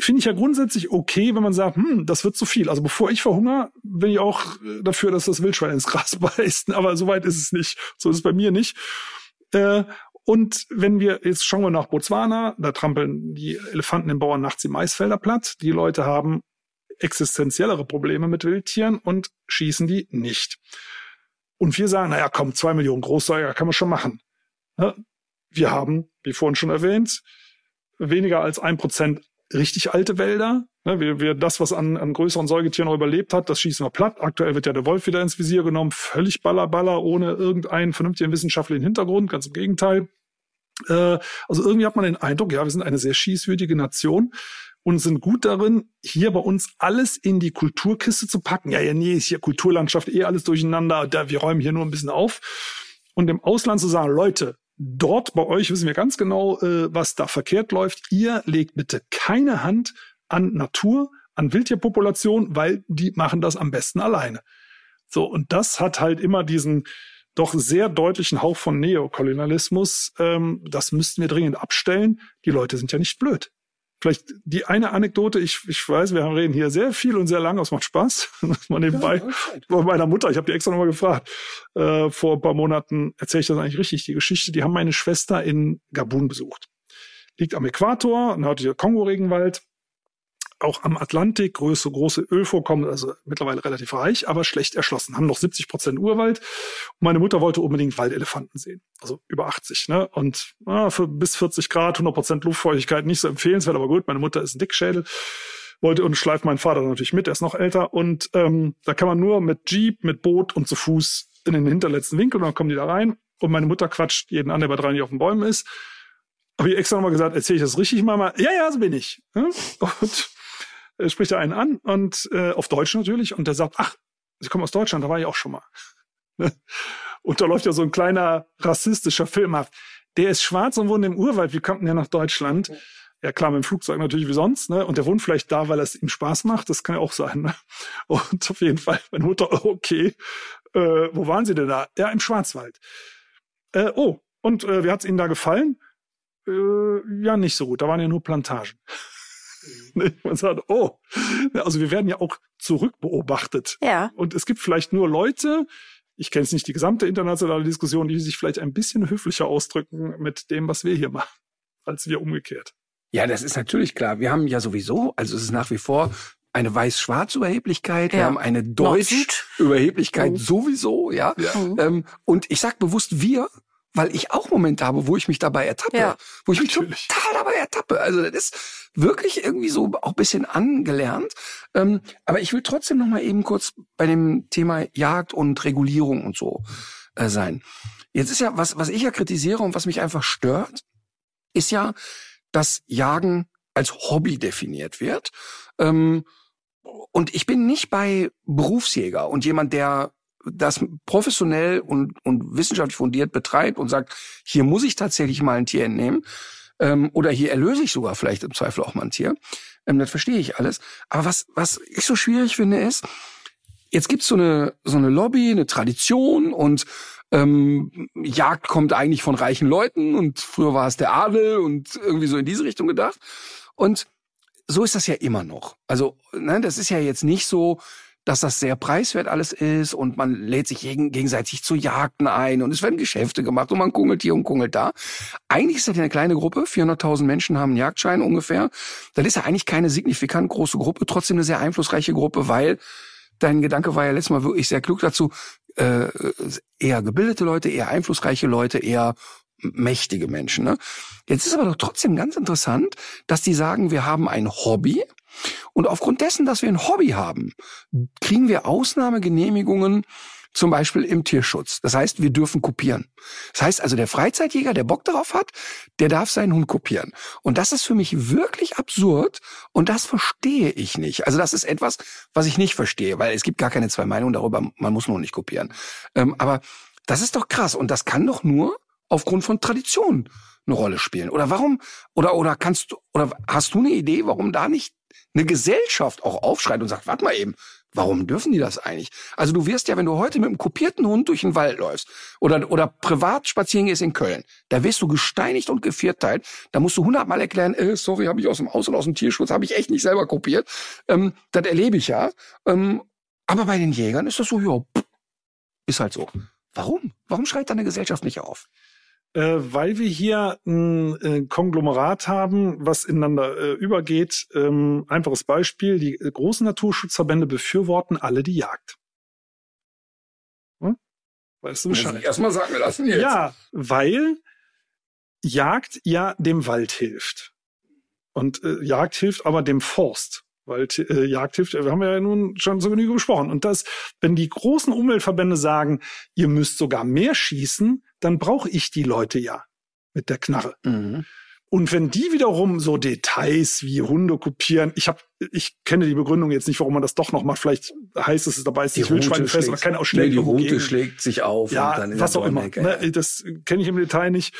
finde ich ja grundsätzlich okay, wenn man sagt, hm, das wird zu viel. Also bevor ich verhungere, bin ich auch äh, dafür, dass das Wildschwein ins Gras beißt. Aber so weit ist es nicht. So ist es bei mir nicht. Äh, und wenn wir, jetzt schauen wir nach Botswana, da trampeln die Elefanten den Bauern nachts die Maisfelder platt. Die Leute haben existenziellere Probleme mit Wildtieren und schießen die nicht. Und wir sagen, naja, komm, zwei Millionen Großsäuger kann man schon machen. Wir haben, wie vorhin schon erwähnt, weniger als ein Prozent richtig alte Wälder. Ne, wir, wir, das, was an, an größeren Säugetieren noch überlebt hat, das schießen wir platt. Aktuell wird ja der Wolf wieder ins Visier genommen, völlig ballerballer, ohne irgendeinen vernünftigen wissenschaftlichen Hintergrund, ganz im Gegenteil. Äh, also irgendwie hat man den Eindruck, ja, wir sind eine sehr schießwürdige Nation und sind gut darin, hier bei uns alles in die Kulturkiste zu packen. Ja, ja, nee, ist hier Kulturlandschaft eh alles durcheinander, da, wir räumen hier nur ein bisschen auf. Und im Ausland zu sagen, Leute, dort bei euch wissen wir ganz genau, äh, was da verkehrt läuft. Ihr legt bitte keine Hand an Natur, an Wildtierpopulation, weil die machen das am besten alleine. So, und das hat halt immer diesen doch sehr deutlichen Hauch von Neokolonialismus. Ähm, das müssten wir dringend abstellen. Die Leute sind ja nicht blöd. Vielleicht die eine Anekdote, ich, ich weiß, wir reden hier sehr viel und sehr lang, es macht Spaß. mal nebenbei. Bei meiner Mutter, ich habe die extra nochmal gefragt, äh, vor ein paar Monaten erzähle ich das eigentlich richtig, die Geschichte, die haben meine Schwester in Gabun besucht. Liegt am Äquator, nördlicher Kongo-Regenwald auch am Atlantik, große, große Ölvorkommen, also mittlerweile relativ reich, aber schlecht erschlossen, haben noch 70 Prozent Urwald. Und meine Mutter wollte unbedingt Waldelefanten sehen, also über 80, ne? Und ah, für bis 40 Grad, 100 Prozent Luftfeuchtigkeit, nicht so empfehlenswert, aber gut, meine Mutter ist ein Dickschädel wollte und schleift meinen Vater natürlich mit, er ist noch älter und ähm, da kann man nur mit Jeep, mit Boot und zu Fuß in den hinterletzten Winkel und dann kommen die da rein und meine Mutter quatscht jeden an, der bei drei nicht auf den Bäumen ist. Habe ich extra nochmal gesagt, erzähle ich das richtig, Mama? Ja, ja, so bin ich. Und äh, spricht er einen an und äh, auf Deutsch natürlich und der sagt, ach, Sie kommen aus Deutschland, da war ich auch schon mal. und da läuft ja so ein kleiner rassistischer Film ab. Der ist schwarz und wohnt im Urwald. Wie kommt denn der nach Deutschland? Ja klar, mit dem Flugzeug natürlich wie sonst, ne? Und der wohnt vielleicht da, weil es ihm Spaß macht. Das kann ja auch sein, ne? Und auf jeden Fall, meine Mutter, okay, äh, wo waren Sie denn da? Ja, im Schwarzwald. Äh, oh, und äh, wie hat's Ihnen da gefallen? Äh, ja, nicht so gut. Da waren ja nur Plantagen. Man sagt, oh, also wir werden ja auch zurückbeobachtet. Ja. Und es gibt vielleicht nur Leute, ich kenne es nicht die gesamte internationale Diskussion, die sich vielleicht ein bisschen höflicher ausdrücken mit dem, was wir hier machen, als wir umgekehrt. Ja, das ist natürlich klar. Wir haben ja sowieso, also es ist nach wie vor eine Weiß-Schwarz-Überheblichkeit, ja. wir haben eine Deutsch-Überheblichkeit mhm. sowieso, ja. ja. Mhm. Ähm, und ich sag bewusst wir, weil ich auch Momente habe, wo ich mich dabei ertappe, ja, wo ich natürlich. mich total dabei ertappe. Also das ist wirklich irgendwie so auch bisschen angelernt. Ähm, aber ich will trotzdem noch mal eben kurz bei dem Thema Jagd und Regulierung und so äh, sein. Jetzt ist ja, was, was ich ja kritisiere und was mich einfach stört, ist ja, dass Jagen als Hobby definiert wird. Ähm, und ich bin nicht bei Berufsjäger und jemand, der das professionell und, und wissenschaftlich fundiert betreibt und sagt, hier muss ich tatsächlich mal ein Tier entnehmen ähm, oder hier erlöse ich sogar vielleicht im Zweifel auch mal ein Tier. Ähm, das verstehe ich alles. Aber was, was ich so schwierig finde, ist, jetzt gibt's so eine, so eine Lobby, eine Tradition und ähm, Jagd kommt eigentlich von reichen Leuten und früher war es der Adel und irgendwie so in diese Richtung gedacht. Und so ist das ja immer noch. Also, ne, das ist ja jetzt nicht so, dass das sehr preiswert alles ist und man lädt sich gegenseitig zu Jagden ein und es werden Geschäfte gemacht und man kungelt hier und kungelt da. Eigentlich ist das eine kleine Gruppe, 400.000 Menschen haben einen Jagdschein ungefähr. Das ist ja eigentlich keine signifikant große Gruppe, trotzdem eine sehr einflussreiche Gruppe, weil dein Gedanke war ja letztes Mal wirklich sehr klug dazu, äh, eher gebildete Leute, eher einflussreiche Leute, eher mächtige Menschen. Ne? Jetzt ist aber doch trotzdem ganz interessant, dass die sagen, wir haben ein Hobby und aufgrund dessen, dass wir ein Hobby haben, kriegen wir Ausnahmegenehmigungen zum Beispiel im Tierschutz. Das heißt, wir dürfen kopieren. Das heißt also, der Freizeitjäger, der Bock darauf hat, der darf seinen Hund kopieren. Und das ist für mich wirklich absurd und das verstehe ich nicht. Also das ist etwas, was ich nicht verstehe, weil es gibt gar keine zwei Meinungen darüber, man muss nur nicht kopieren. Ähm, aber das ist doch krass und das kann doch nur aufgrund von Tradition eine Rolle spielen. Oder warum, oder, oder kannst du, oder hast du eine Idee, warum da nicht eine Gesellschaft auch aufschreit und sagt, warte mal eben, warum dürfen die das eigentlich? Also du wirst ja, wenn du heute mit einem kopierten Hund durch den Wald läufst oder, oder privat spazieren gehst in Köln, da wirst du gesteinigt und gevierteilt. Da musst du hundertmal erklären, äh, sorry, habe ich aus dem Aus- und aus dem Tierschutz, habe ich echt nicht selber kopiert. Ähm, das erlebe ich ja. Ähm, aber bei den Jägern ist das so, ja, ist halt so. Warum? Warum schreit da eine Gesellschaft nicht auf? Äh, weil wir hier ein äh, Konglomerat haben, was ineinander äh, übergeht. Ähm, einfaches Beispiel, die äh, großen Naturschutzverbände befürworten alle die Jagd. Hm? Weißt du Bescheid? Erstmal sagen lassen jetzt. Ja, weil Jagd ja dem Wald hilft. Und äh, Jagd hilft aber dem Forst weil äh, Jagd hilft, wir haben ja nun schon so genug besprochen. Und das, wenn die großen Umweltverbände sagen, ihr müsst sogar mehr schießen, dann brauche ich die Leute ja mit der Knarre. Mhm. Und wenn die wiederum so Details wie Hunde kopieren, ich habe, ich kenne die Begründung jetzt nicht, warum man das doch noch macht. Vielleicht heißt es, dabei ist die Wildschweine fest, kann auch schnell nee, die Route schlägt sich auf. Ja, was auch immer. Ne, das kenne ich im Detail nicht.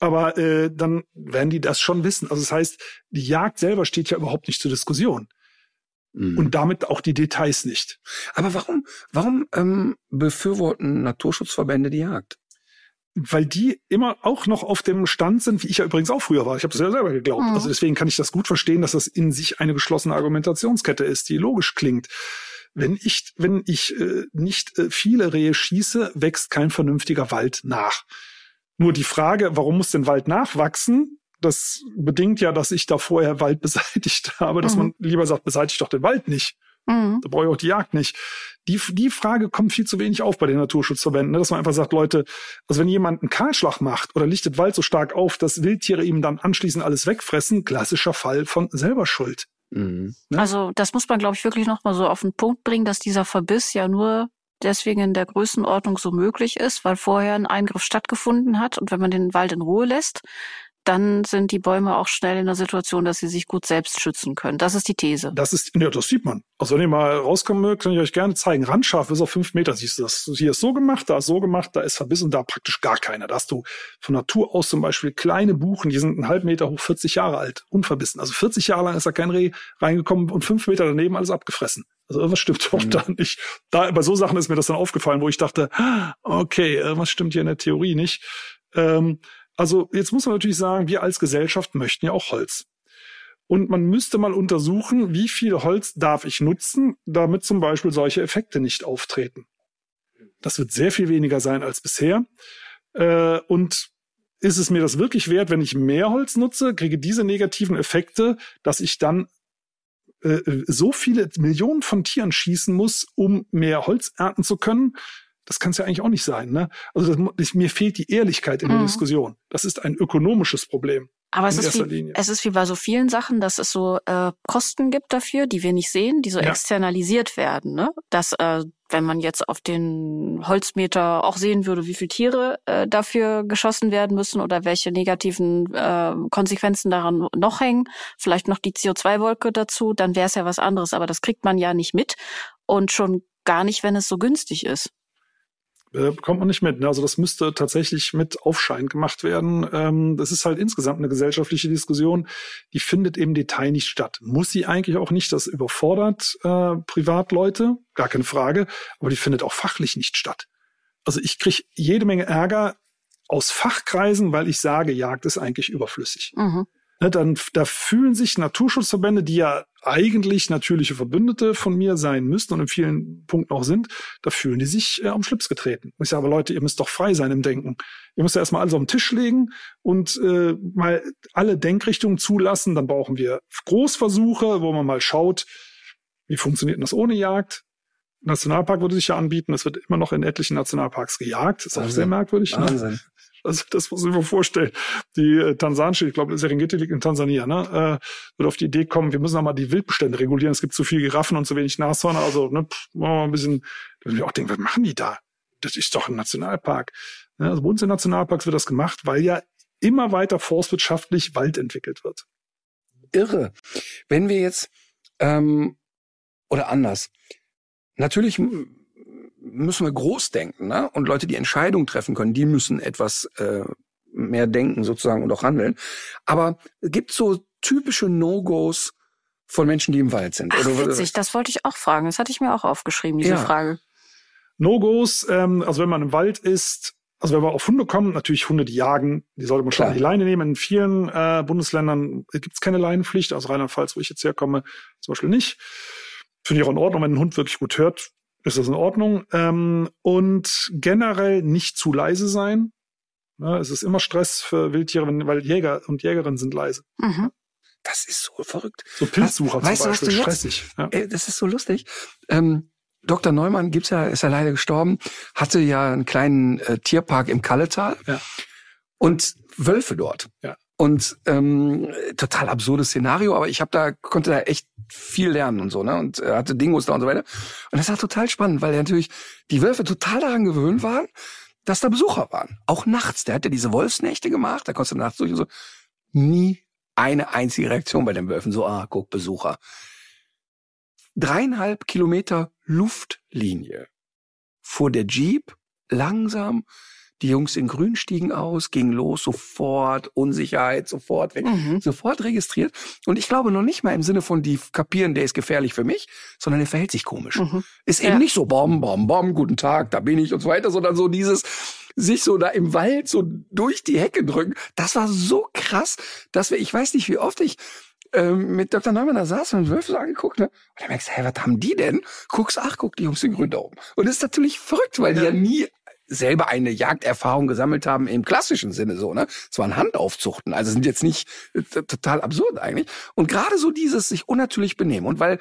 Aber äh, dann werden die das schon wissen. Also das heißt, die Jagd selber steht ja überhaupt nicht zur Diskussion. Mhm. Und damit auch die Details nicht. Aber warum, warum ähm, befürworten Naturschutzverbände die Jagd? weil die immer auch noch auf dem Stand sind, wie ich ja übrigens auch früher war. Ich habe das ja selber geglaubt. Mhm. Also deswegen kann ich das gut verstehen, dass das in sich eine geschlossene Argumentationskette ist, die logisch klingt. Wenn ich, wenn ich äh, nicht äh, viele Rehe schieße, wächst kein vernünftiger Wald nach. Nur die Frage, warum muss denn Wald nachwachsen? Das bedingt ja, dass ich da vorher Wald beseitigt habe, dass mhm. man lieber sagt, beseitigt doch den Wald nicht. Mhm. Da brauche ich auch die Jagd nicht. Die, die Frage kommt viel zu wenig auf bei den Naturschutzverbänden, ne? dass man einfach sagt, Leute, also wenn jemand einen Kahlschlag macht oder lichtet Wald so stark auf, dass Wildtiere ihm dann anschließend alles wegfressen, klassischer Fall von selber Schuld. Mhm. Ne? Also das muss man, glaube ich, wirklich noch mal so auf den Punkt bringen, dass dieser Verbiss ja nur deswegen in der Größenordnung so möglich ist, weil vorher ein Eingriff stattgefunden hat und wenn man den Wald in Ruhe lässt, dann sind die Bäume auch schnell in der Situation, dass sie sich gut selbst schützen können. Das ist die These. Das ist, ja, das sieht man. Also wenn ihr mal rauskommen mögt, kann ich euch gerne zeigen. Randscharf bis auf fünf Meter siehst du das. Hier ist so gemacht, da ist so gemacht, da ist verbissen, da praktisch gar keiner. Da hast du von Natur aus zum Beispiel kleine Buchen, die sind einen halben Meter hoch, 40 Jahre alt, unverbissen. Also 40 Jahre lang ist da kein Reh reingekommen und fünf Meter daneben alles abgefressen. Also irgendwas stimmt doch mhm. da nicht. Da, bei so Sachen ist mir das dann aufgefallen, wo ich dachte, okay, irgendwas stimmt hier in der Theorie nicht. Ähm, also jetzt muss man natürlich sagen, wir als Gesellschaft möchten ja auch Holz. Und man müsste mal untersuchen, wie viel Holz darf ich nutzen, damit zum Beispiel solche Effekte nicht auftreten. Das wird sehr viel weniger sein als bisher. Äh, und ist es mir das wirklich wert, wenn ich mehr Holz nutze, kriege diese negativen Effekte, dass ich dann äh, so viele Millionen von Tieren schießen muss, um mehr Holz ernten zu können? Das kann es ja eigentlich auch nicht sein. Ne? Also das, mir fehlt die Ehrlichkeit in der mhm. Diskussion. Das ist ein ökonomisches Problem. Aber es ist, wie, es ist wie bei so vielen Sachen, dass es so äh, Kosten gibt dafür, die wir nicht sehen, die so ja. externalisiert werden. Ne? Dass, äh, wenn man jetzt auf den Holzmeter auch sehen würde, wie viele Tiere äh, dafür geschossen werden müssen oder welche negativen äh, Konsequenzen daran noch hängen, vielleicht noch die CO2-Wolke dazu, dann wäre es ja was anderes. Aber das kriegt man ja nicht mit und schon gar nicht, wenn es so günstig ist äh, bekommt man nicht mit. Ne? Also das müsste tatsächlich mit Aufschein gemacht werden. Ähm, das ist halt insgesamt eine gesellschaftliche Diskussion, die findet im Detail nicht statt. Muss sie eigentlich auch nicht, das überfordert äh, Privatleute, gar keine Frage, aber die findet auch fachlich nicht statt. Also ich kriege jede Menge Ärger aus Fachkreisen, weil ich sage, Jagd ist eigentlich überflüssig. Mhm. Ne, dann, da fühlen sich Naturschutzverbände, die ja eigentlich natürliche Verbündete von mir sein müssten und in vielen Punkten auch sind, da fühlen die sich äh, am Schlips getreten. Ich sage aber, Leute, ihr müsst doch frei sein im Denken. Ihr müsst ja erstmal alles auf den Tisch legen und äh, mal alle Denkrichtungen zulassen. Dann brauchen wir Großversuche, wo man mal schaut, wie funktioniert denn das ohne Jagd? Nationalpark würde sich ja anbieten. Es wird immer noch in etlichen Nationalparks gejagt. Das ist Wahnsinn. auch sehr merkwürdig. Ne? Wahnsinn. Ne? Also das muss ich mir vorstellen. Die äh, tansanische, ich glaube, Serengeti liegt in Tansania, ne, äh, wird auf die Idee kommen, wir müssen auch mal die Wildbestände regulieren. Es gibt zu viel Giraffen und zu wenig Nashörner. Also ne, pff, mal ein bisschen, da ich auch denken, was machen die da? Das ist doch ein Nationalpark. Ja, also bei uns in Nationalparks wird das gemacht, weil ja immer weiter forstwirtschaftlich Wald entwickelt wird. Irre. Wenn wir jetzt ähm, oder anders. Natürlich müssen wir groß denken, ne? Und Leute, die Entscheidungen treffen können, die müssen etwas äh, mehr denken sozusagen und auch handeln. Aber gibt so typische No-Gos von Menschen, die im Wald sind? Ach, oder, witzig, das wollte ich auch fragen. Das hatte ich mir auch aufgeschrieben, diese ja. Frage. No-Gos, ähm, also wenn man im Wald ist, also wenn wir auf Hunde kommen, natürlich Hunde, die jagen, die sollte man schon Klar. die Leine nehmen. In vielen äh, Bundesländern gibt es keine Leinenpflicht, aus Rheinland-Pfalz, wo ich jetzt herkomme, zum Beispiel nicht. Finde ich auch in Ordnung, wenn ein Hund wirklich gut hört, ist das in Ordnung. Ähm, und generell nicht zu leise sein. Ja, es ist immer Stress für Wildtiere, weil Jäger und Jägerinnen sind leise. Mhm. Das ist so verrückt. So Pilzsucher was, zum Beispiel, du, stressig. Ja. Das ist so lustig. Ähm, Dr. Neumann gibt's ja, ist ja leider gestorben, hatte ja einen kleinen äh, Tierpark im Kalletal ja. und Wölfe dort. Ja. Und ähm, total absurdes Szenario, aber ich habe da konnte da echt viel lernen und so, ne? Und er hatte Dingos da und so weiter. Und das war total spannend, weil natürlich die Wölfe total daran gewöhnt waren, dass da Besucher waren. Auch nachts. Der hat ja diese Wolfsnächte gemacht, da konntest du nachts durch und so. Nie eine einzige Reaktion bei den Wölfen. So, ah, guck, Besucher. Dreieinhalb Kilometer Luftlinie fuhr der Jeep langsam die Jungs in Grün stiegen aus, gingen los, sofort Unsicherheit, sofort weg, mhm. sofort registriert. Und ich glaube noch nicht mal im Sinne von, die kapieren, der ist gefährlich für mich, sondern der verhält sich komisch. Mhm. Ist ja. eben nicht so, bom, bom, bom, guten Tag, da bin ich und so weiter, sondern so dieses, sich so da im Wald so durch die Hecke drücken. Das war so krass, dass wir, ich weiß nicht, wie oft ich ähm, mit Dr. Neumann da saß und Wölfe so angeguckt, ne? Und dann merkst du, hey, was haben die denn? Guckst, ach, guck, die Jungs in Grün da oben. Und das ist natürlich verrückt, weil ja. die ja nie selber eine Jagderfahrung gesammelt haben im klassischen Sinne so, ne? Es waren Handaufzuchten, also sind jetzt nicht äh, total absurd eigentlich. Und gerade so dieses sich unnatürlich benehmen und weil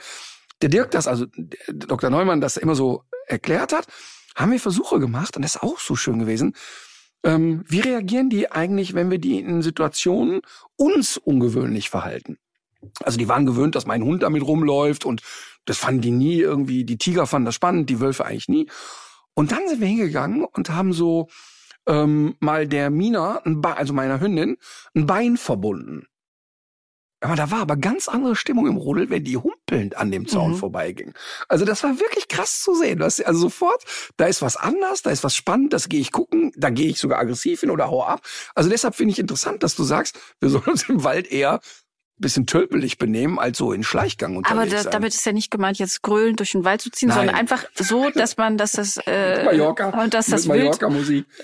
der Dirk das, also Dr. Neumann das immer so erklärt hat, haben wir Versuche gemacht und das ist auch so schön gewesen. Ähm, wie reagieren die eigentlich, wenn wir die in Situationen uns ungewöhnlich verhalten? Also die waren gewöhnt, dass mein Hund damit rumläuft und das fanden die nie irgendwie, die Tiger fanden das spannend, die Wölfe eigentlich nie. Und dann sind wir hingegangen und haben so ähm, mal der Mina, also meiner Hündin, ein Bein verbunden. Aber da war aber ganz andere Stimmung im Rudel, wenn die humpelnd an dem Zaun mhm. vorbeiging. Also das war wirklich krass zu sehen. Das, also sofort, da ist was anders, da ist was spannend, das gehe ich gucken, da gehe ich sogar aggressiv hin oder hau ab. Also deshalb finde ich interessant, dass du sagst, wir sollen uns im Wald eher bisschen tölpelig benehmen, als so in Schleichgang unterwegs Aber da, sein. damit ist ja nicht gemeint, jetzt grölend durch den Wald zu ziehen, Nein. sondern einfach so, dass man, dass das äh, Mallorca, und dass das Wild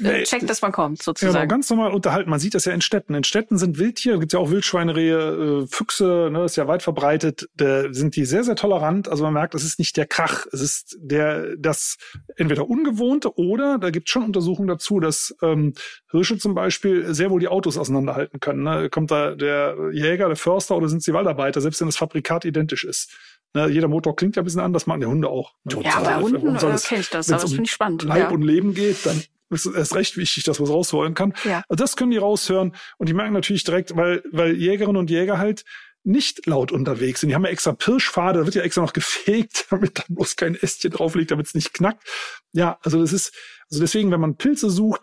äh, checkt, dass man kommt, sozusagen. Genau, ganz normal unterhalten. Man sieht das ja in Städten. In Städten sind Wildtiere, gibt ja auch Wildschweinerehe, äh, Füchse, ne, ist ja weit verbreitet. Da sind die sehr, sehr tolerant. Also man merkt, es ist nicht der Krach, es ist der, das entweder ungewohnte oder da gibt es schon Untersuchungen dazu, dass ähm, Hirsche zum Beispiel sehr wohl die Autos auseinanderhalten können. Ne? Kommt da der Jäger, der Förster oder sind es die Waldarbeiter, selbst wenn das Fabrikat identisch ist. Ne? Jeder Motor klingt ja ein bisschen anders, machen die Hunde auch. Ne? Ja, bei Hunden äh, kenne ich das, aber das finde ich spannend. Leib ja. und Leben geht, dann ist erst recht wichtig, dass man es rausholen kann. Ja. Also das können die raushören und die merken natürlich direkt, weil, weil Jägerinnen und Jäger halt nicht laut unterwegs sind. Die haben ja extra Pirschpfade, da wird ja extra noch gefegt, damit da bloß kein Ästchen drauf liegt, damit es nicht knackt. Ja, also das ist, also deswegen, wenn man Pilze sucht,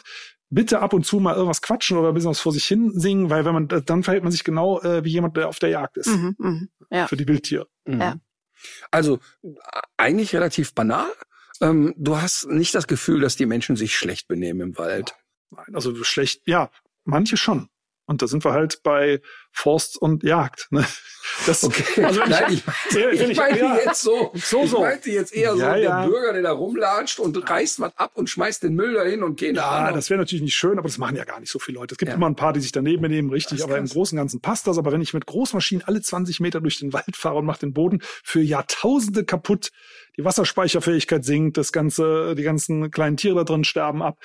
bitte ab und zu mal irgendwas quatschen oder ein bisschen was vor sich hin singen, weil wenn man, dann verhält man sich genau äh, wie jemand, der auf der Jagd ist. Mhm, mhm. Ja. Für die Wildtiere. Mhm. Ja. Also äh, eigentlich relativ banal. Ähm, du hast nicht das Gefühl, dass die Menschen sich schlecht benehmen im Wald. Nein, also schlecht, ja, manche schon. Und da sind wir halt bei Forst und Jagd. Ne? Das, Okay. Also Nein, ich, ich, ich, ich- meinte ja. jetzt so, So, ich so. meinte jetzt eher so Ja, der. Bürger, der da rumlatscht und reißt was ab und schmeißt den Müll dahin und keine Ja, Ahnung. das wäre natürlich nicht schön, aber das machen ja gar nicht so viele Leute. Es gibt immer ein paar, die sich daneben benehmen, richtig, aber im. Großen und Ganzen passt das. Aber wenn ich mit Großmaschinen alle 20 Meter durch den Wald fahre und mache den Boden für Jahrtausende kaputt, die Wasserspeicherfähigkeit sinkt, das ganze, die ganzen kleinen Tiere da drin sterben ab.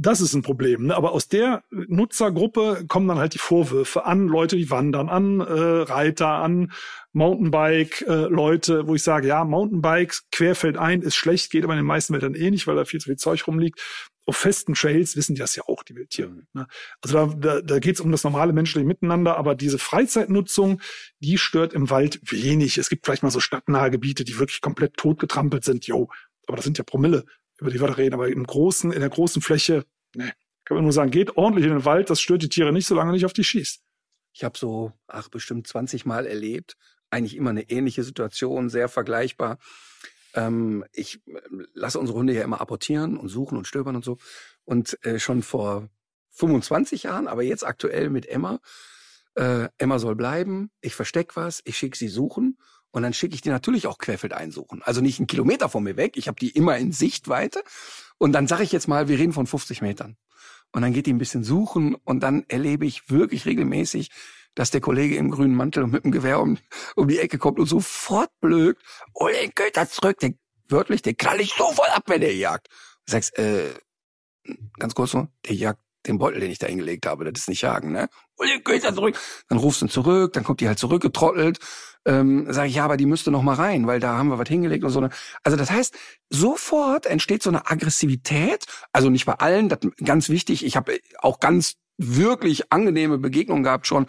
Das ist ein Problem. Ne? Aber aus der Nutzergruppe kommen dann halt die Vorwürfe an Leute, die wandern, an äh, Reiter, an Mountainbike-Leute, wo ich sage, ja, Mountainbikes querfeldein ist schlecht, geht aber in den meisten Wäldern eh nicht, weil da viel zu viel Zeug rumliegt. Auf festen Trails wissen die das ja auch, die Wildtiere. Ne? Also da, da, da geht es um das normale menschliche Miteinander, aber diese Freizeitnutzung, die stört im Wald wenig. Es gibt vielleicht mal so stadtnahe Gebiete, die wirklich komplett totgetrampelt sind, jo. Aber das sind ja Promille, über die da reden. Aber im großen, in der großen Fläche, ne, kann man nur sagen, geht ordentlich in den Wald, das stört die Tiere nicht, solange nicht auf die schießt. Ich habe so, ach, bestimmt 20 Mal erlebt. Eigentlich immer eine ähnliche Situation, sehr vergleichbar. Ähm, ich äh, lasse unsere Hunde ja immer apportieren und suchen und stöbern und so. Und äh, schon vor 25 Jahren, aber jetzt aktuell mit Emma. Äh, Emma soll bleiben, ich versteck was, ich schicke sie suchen und dann schicke ich die natürlich auch querfeldein suchen. Also nicht einen Kilometer von mir weg, ich habe die immer in Sichtweite. Und dann sage ich jetzt mal, wir reden von 50 Metern. Und dann geht die ein bisschen suchen und dann erlebe ich wirklich regelmäßig, dass der Kollege im grünen Mantel und mit dem Gewehr um, um die Ecke kommt und sofort blökt, oh, den Köter zurück, den, wörtlich, den knall ich sofort ab, wenn der jagt. Du sagst, äh, ganz kurz so, der jagt den Beutel, den ich da hingelegt habe, das ist nicht jagen, ne? Oh, den Köter zurück. Dann rufst du ihn zurück, dann kommt die halt zurückgetrottelt. Ähm, sag ich, ja, aber die müsste noch mal rein, weil da haben wir was hingelegt und so. Ne? Also das heißt, sofort entsteht so eine Aggressivität. Also nicht bei allen, das ganz wichtig. Ich habe auch ganz wirklich angenehme Begegnungen gehabt schon,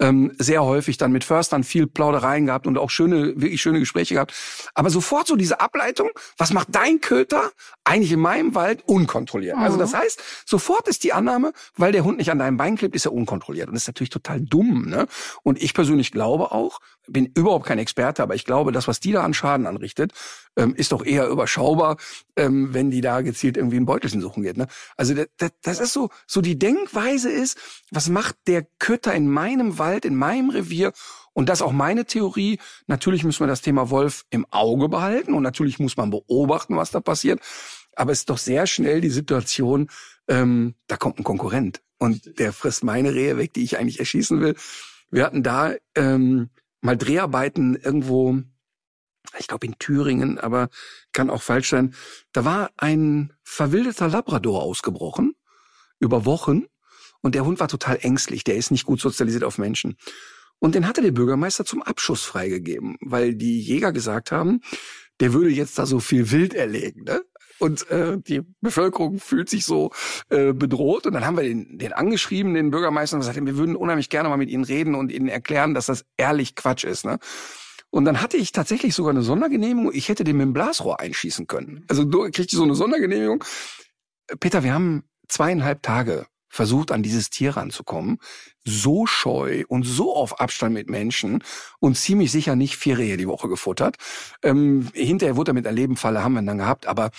ähm, sehr häufig dann mit Förstern viel Plaudereien gehabt und auch schöne, wirklich schöne Gespräche gehabt. Aber sofort so diese Ableitung, was macht dein Köter eigentlich in meinem Wald unkontrolliert? Also Mhm. das heißt, sofort ist die Annahme, weil der Hund nicht an deinem Bein klebt, ist er unkontrolliert. Und das ist natürlich total dumm. Ne? Und ich persönlich glaube auch, bin überhaupt kein Experte, aber ich glaube, das, was die da an Schaden anrichtet, ähm, ist doch eher überschaubar, ähm, wenn die da gezielt irgendwie ein Beutelchen suchen geht. Ne? Also das, das, das ist so, so die Denkweise ist, was macht der Köter in meinem Wald, in meinem Revier? Und das ist auch meine Theorie. Natürlich müssen wir das Thema Wolf im Auge behalten und natürlich muss man beobachten, was da passiert. Aber es ist doch sehr schnell die Situation, ähm, da kommt ein Konkurrent und der frisst meine Rehe weg, die ich eigentlich erschießen will. Wir hatten da ähm, mal Dreharbeiten irgendwo, ich glaube in Thüringen, aber kann auch falsch sein. Da war ein verwildeter Labrador ausgebrochen über Wochen und der Hund war total ängstlich. Der ist nicht gut sozialisiert auf Menschen. Und den hatte der Bürgermeister zum Abschuss freigegeben, weil die Jäger gesagt haben, der würde jetzt da so viel Wild erlegen. Ne? Und äh, die Bevölkerung fühlt sich so äh, bedroht. Und dann haben wir den, den angeschrieben, den Bürgermeister, und gesagt, wir würden unheimlich gerne mal mit Ihnen reden und Ihnen erklären, dass das ehrlich Quatsch ist. Ne? Und dann hatte ich tatsächlich sogar eine Sondergenehmigung. Ich hätte den mit dem Blasrohr einschießen können. Also du kriegst so eine Sondergenehmigung. Peter, wir haben zweieinhalb Tage versucht, an dieses Tier ranzukommen. So scheu und so auf Abstand mit Menschen und ziemlich sicher nicht vier Rehe die Woche gefuttert. Ähm, hinterher wurde er mit einer Lebenfalle, haben wir ihn dann gehabt, aber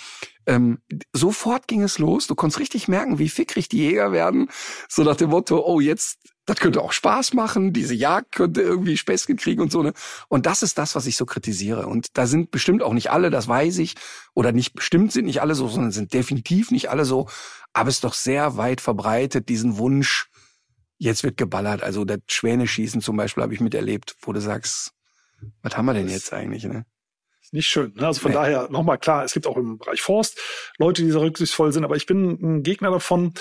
ähm, sofort ging es los. Du konntest richtig merken, wie fickrig die Jäger werden. So nach dem Motto, oh, jetzt, das könnte auch Spaß machen, diese Jagd könnte irgendwie Späßchen kriegen und so. Ne? Und das ist das, was ich so kritisiere. Und da sind bestimmt auch nicht alle, das weiß ich. Oder nicht bestimmt sind nicht alle so, sondern sind definitiv nicht alle so. Aber es ist doch sehr weit verbreitet, diesen Wunsch, jetzt wird geballert. Also das Schwäneschießen zum Beispiel habe ich miterlebt, wo du sagst, was haben wir denn jetzt eigentlich? Ne? Nicht schön. Ne? Also von Nee. daher nochmal klar, es gibt auch im Bereich Forst Leute, die sehr rücksichtsvoll sind, aber ich bin ein Gegner davon,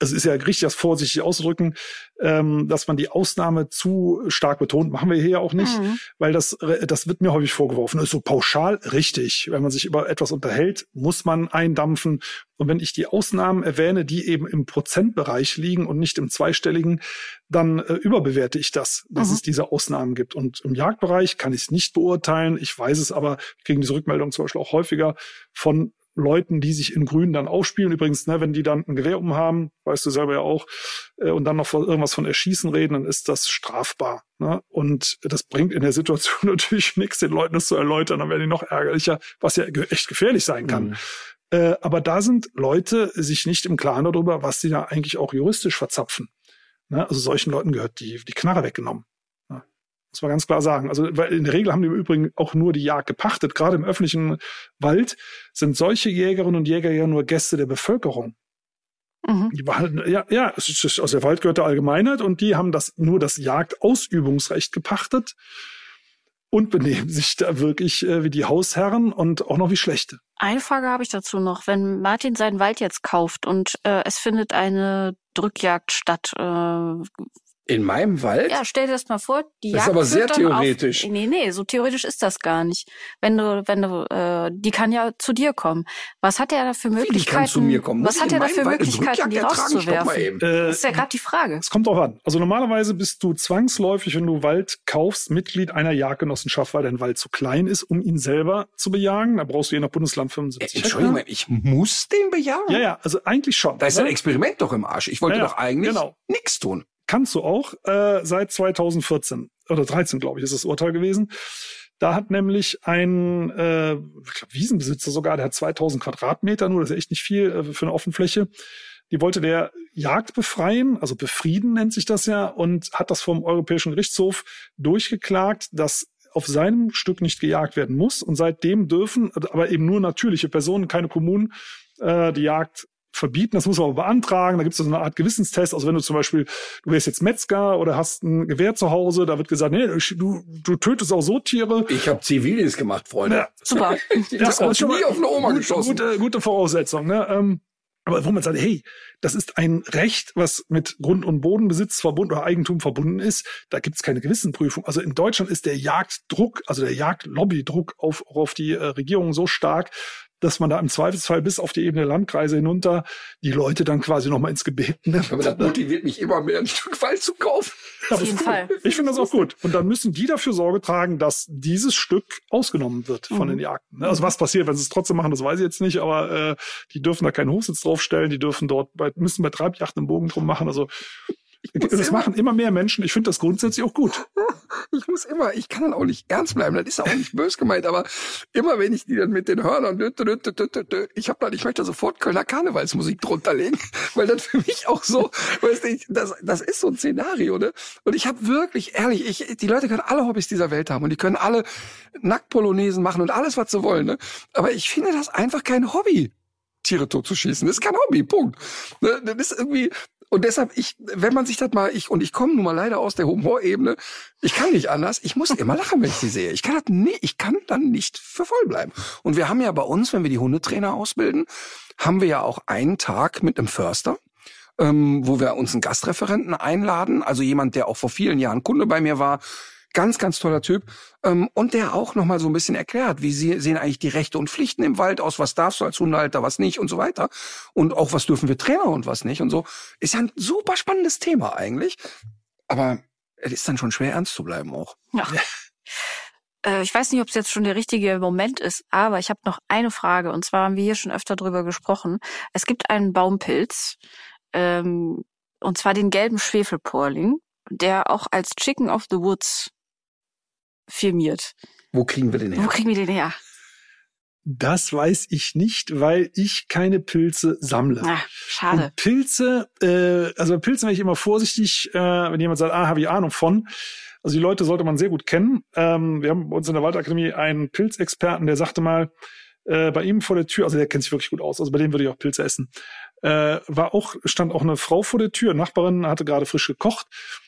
es ist ja richtig, das vorsichtig auszudrücken, ähm, dass man die Ausnahme zu stark betont. Machen wir hier ja auch nicht, mhm. weil das, das wird mir häufig vorgeworfen. Das ist so pauschal richtig. Wenn man sich über etwas unterhält, muss man eindampfen. Und wenn ich die Ausnahmen erwähne, die eben im Prozentbereich liegen und nicht im zweistelligen, dann äh, überbewerte ich das, dass mhm. es diese Ausnahmen gibt. Und im Jagdbereich kann ich es nicht beurteilen. Ich weiß es aber, kriegen diese Rückmeldung zum Beispiel auch häufiger von Leuten, die sich in Grün dann aufspielen. Übrigens, ne, wenn die dann ein Gewehr umhaben, weißt du selber ja auch, äh, und dann noch von, irgendwas von Erschießen reden, dann ist das strafbar. Ne? Und das bringt in der Situation natürlich nichts, den Leuten das zu erläutern, dann werden die noch ärgerlicher, was ja echt gefährlich sein kann. Mhm. Äh, aber da sind Leute sich nicht im Klaren darüber, was sie da eigentlich auch juristisch verzapfen. Ne? Also solchen Leuten gehört die, die Knarre weggenommen. Muss man ganz klar sagen. Also, weil in der Regel haben die im Übrigen auch nur die Jagd gepachtet. Gerade im öffentlichen Wald sind solche Jägerinnen und Jäger ja nur Gäste der Bevölkerung. Mhm. Die behalten, ja, ja, also der Wald gehört der Allgemeinheit und die haben das nur das Jagdausübungsrecht gepachtet und benehmen sich da wirklich äh, wie die Hausherren und auch noch wie schlechte. Eine Frage habe ich dazu noch. Wenn Martin seinen Wald jetzt kauft und äh, es findet eine Drückjagd statt, äh, in meinem Wald? Ja, stell dir das mal vor, die das Jagd ist aber sehr theoretisch. Auf, nee, nee, so theoretisch ist das gar nicht. Wenn du, wenn du, äh, die kann ja zu dir kommen. Was hat er da für Möglichkeiten? Wie die kann zu mir kommen? Was hat er da für Wald Möglichkeiten, die rauszuwerfen? Äh, das ist ja gerade die Frage. Es kommt drauf an. Also normalerweise bist du zwangsläufig, wenn du Wald kaufst, Mitglied einer Jagdgenossenschaft, weil dein Wald zu klein ist, um ihn selber zu bejagen. Da brauchst du je nach Bundesland 75 äh, Entschuldigung, Hektar. ich muss den bejagen? Ja, ja, also eigentlich schon. Da ist ne? ein Experiment doch im Arsch. Ich wollte ja, doch eigentlich genau. nichts tun kannst du auch äh, seit 2014 oder 13, glaube ich, ist das Urteil gewesen. Da hat nämlich ein äh, ich glaub, Wiesenbesitzer sogar, der hat 2000 Quadratmeter nur, das ist echt nicht viel äh, für eine Offenfläche. Die wollte der Jagd befreien, also befrieden nennt sich das ja, und hat das vom Europäischen Gerichtshof durchgeklagt, dass auf seinem Stück nicht gejagt werden muss. Und seitdem dürfen, aber eben nur natürliche Personen, keine Kommunen, äh, die Jagd verbieten, das muss man aber beantragen, da gibt es so eine Art Gewissenstest, also wenn du zum Beispiel, du wärst jetzt Metzger oder hast ein Gewehr zu Hause, da wird gesagt, nee, du, du tötest auch so Tiere. Ich habe Zivildienst gemacht, Freunde. Ja. Super. das ist schon nie auf eine Oma geschossen. Gute, gute Voraussetzung, ne? Ähm, aber wo man sagt, hey, das ist ein Recht, was mit Grund- und Bodenbesitz verbunden oder Eigentum verbunden ist. Da gibt es keine Gewissenprüfung. Also in Deutschland ist der Jagddruck, also der Jagdlobbydruck auf, auf die äh, Regierung so stark, dass man da im Zweifelsfall bis auf die Ebene Landkreise hinunter die Leute dann quasi nochmal ins Gebet nimmt. Aber das motiviert mich immer mehr, ein Stück Wald zu kaufen. Auf jeden Fall. Ich finde das auch gut. Und dann müssen die dafür Sorge tragen, dass dieses Stück ausgenommen wird von mhm. den Jagden. Ne? Also was passiert, wenn sie es trotzdem machen, das weiß ich jetzt nicht, aber äh, die dürfen da keinen Hochsitz draufstellen, die dürfen dort bei, müssen bei Treibjachten einen Bogen drum machen. Also das immer, machen immer mehr Menschen. Ich finde das grundsätzlich auch gut. Ich muss immer, ich kann dann auch nicht ernst bleiben. Das ist auch nicht bös gemeint, aber immer wenn ich die dann mit den Hörnern, ich habe dann, ich möchte sofort Kölner Karnevalsmusik drunter legen, weil das für mich auch so, weißt du, das, das ist so ein Szenario, ne? Und ich habe wirklich, ehrlich, ich, die Leute können alle Hobbys dieser Welt haben und die können alle Nacktpolonesen machen und alles, was sie wollen, ne? Aber ich finde das einfach kein Hobby. Tiere totzuschießen. Das ist kein Hobby, Punkt. Ne, das ist irgendwie, und deshalb, ich, wenn man sich das mal, ich, und ich komme nun mal leider aus der Humorebene, ich kann nicht anders, ich muss immer lachen, wenn ich sie sehe. Ich kann das nie, ich kann dann nicht für voll bleiben. Und wir haben ja bei uns, wenn wir die Hundetrainer ausbilden, haben wir ja auch einen Tag mit einem Förster, ähm, wo wir uns einen Gastreferenten einladen, also jemand, der auch vor vielen Jahren Kunde bei mir war, Ganz, ganz toller Typ. Ähm, und der auch nochmal so ein bisschen erklärt, wie sie, sehen eigentlich die Rechte und Pflichten im Wald aus, was darfst du als Hundehalter, was nicht und so weiter. Und auch was dürfen wir Trainer und was nicht und so. Ist ja ein super spannendes Thema eigentlich. Aber es ist dann schon schwer ernst zu bleiben auch. Ja. Äh, ich weiß nicht, ob es jetzt schon der richtige Moment ist, aber ich habe noch eine Frage. Und zwar haben wir hier schon öfter drüber gesprochen. Es gibt einen Baumpilz, ähm, und zwar den gelben Schwefelporling, der auch als Chicken of the Woods firmiert. Wo kriegen wir den her? Wo kriegen wir den her? Das weiß ich nicht, weil ich keine Pilze sammle. Ah, schade. Und Pilze, äh, also bei Pilzen wäre ich immer vorsichtig, äh, wenn jemand sagt, ah, habe ich Ahnung von. Also die Leute sollte man sehr gut kennen. Ähm, wir haben bei uns in der Waldakademie einen Pilzexperten, der sagte mal, äh, bei ihm vor der Tür, also der kennt sich wirklich gut aus, also bei dem würde ich auch Pilze essen. Äh, war auch, stand auch eine Frau vor der Tür, Nachbarin hatte gerade frisch gekocht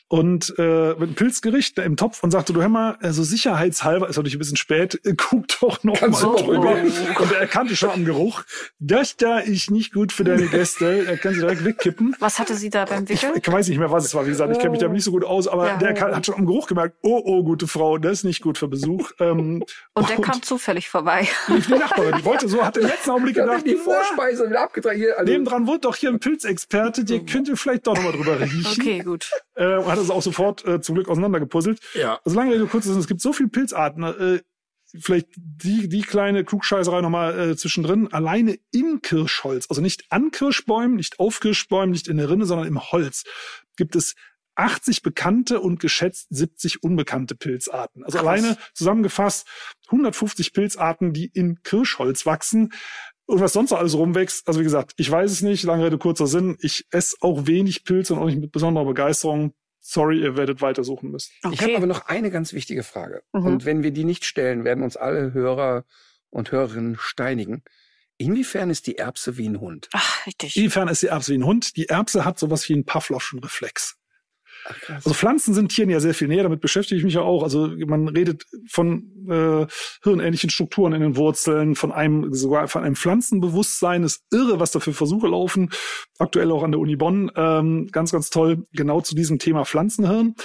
und äh, mit einem Pilzgericht im Topf und sagte, du hör mal, also sicherheitshalber, ist natürlich ein bisschen spät, äh, guck doch noch Kannst mal drüber. Und er erkannte schon am Geruch, das da ist nicht gut für deine Gäste. Er kann sie direkt wegkippen. Was hatte sie da beim Ich, Wickeln? ich weiß nicht mehr, was es war. Wie gesagt, ich kenne mich damit nicht so gut aus, aber Ja. der kann, hat schon am Geruch gemerkt, oh, oh, gute Frau, das ist nicht gut für Besuch. Ähm, Und der kam zufällig vorbei. die Nachbarin, die wollte so, hat im letzten Augenblick Ich gedacht, die Vorspeise wieder abgetragen. Hier, also, nebendran wohnt doch hier ein Pilzexperte, der könnte vielleicht doch nochmal drüber riechen. Okay, gut. Äh, und hat es auch sofort äh, zum Glück auseinandergepuzzelt. ja. Also lange Rede, kurz, es gibt so viele Pilzarten. Äh, vielleicht die, die kleine Klugscheißerei nochmal äh, zwischendrin. Alleine im Kirschholz, also nicht an Kirschbäumen, nicht auf Kirschbäumen, nicht in der Rinne, sondern im Holz, gibt es 80 bekannte und geschätzt 70 unbekannte Pilzarten. Also Krass. alleine zusammengefasst 150 Pilzarten, die in Kirschholz wachsen. Und was sonst noch alles rumwächst, also wie gesagt, ich weiß es nicht, lange Rede, kurzer Sinn. Ich esse auch wenig Pilze und auch nicht mit besonderer Begeisterung. Sorry, ihr werdet weitersuchen müssen. Ich habe Okay. aber noch eine ganz wichtige Frage. Mhm. Und wenn wir die nicht stellen, werden uns alle Hörer und Hörerinnen steinigen. Inwiefern ist die Erbse wie ein Hund? Ach, richtig. Inwiefern ist die Erbse wie ein Hund? Die Erbse hat sowas wie einen Pavlovschen Reflex. Also Pflanzen sind Tieren ja sehr viel näher, damit beschäftige ich mich ja auch. Also man redet von äh, hirnähnlichen Strukturen in den Wurzeln, von einem sogar von einem Pflanzenbewusstsein. ist irre, was da für Versuche laufen. Aktuell auch an der Uni Bonn. Ähm, ganz, ganz toll, genau zu diesem Thema Pflanzenhirn.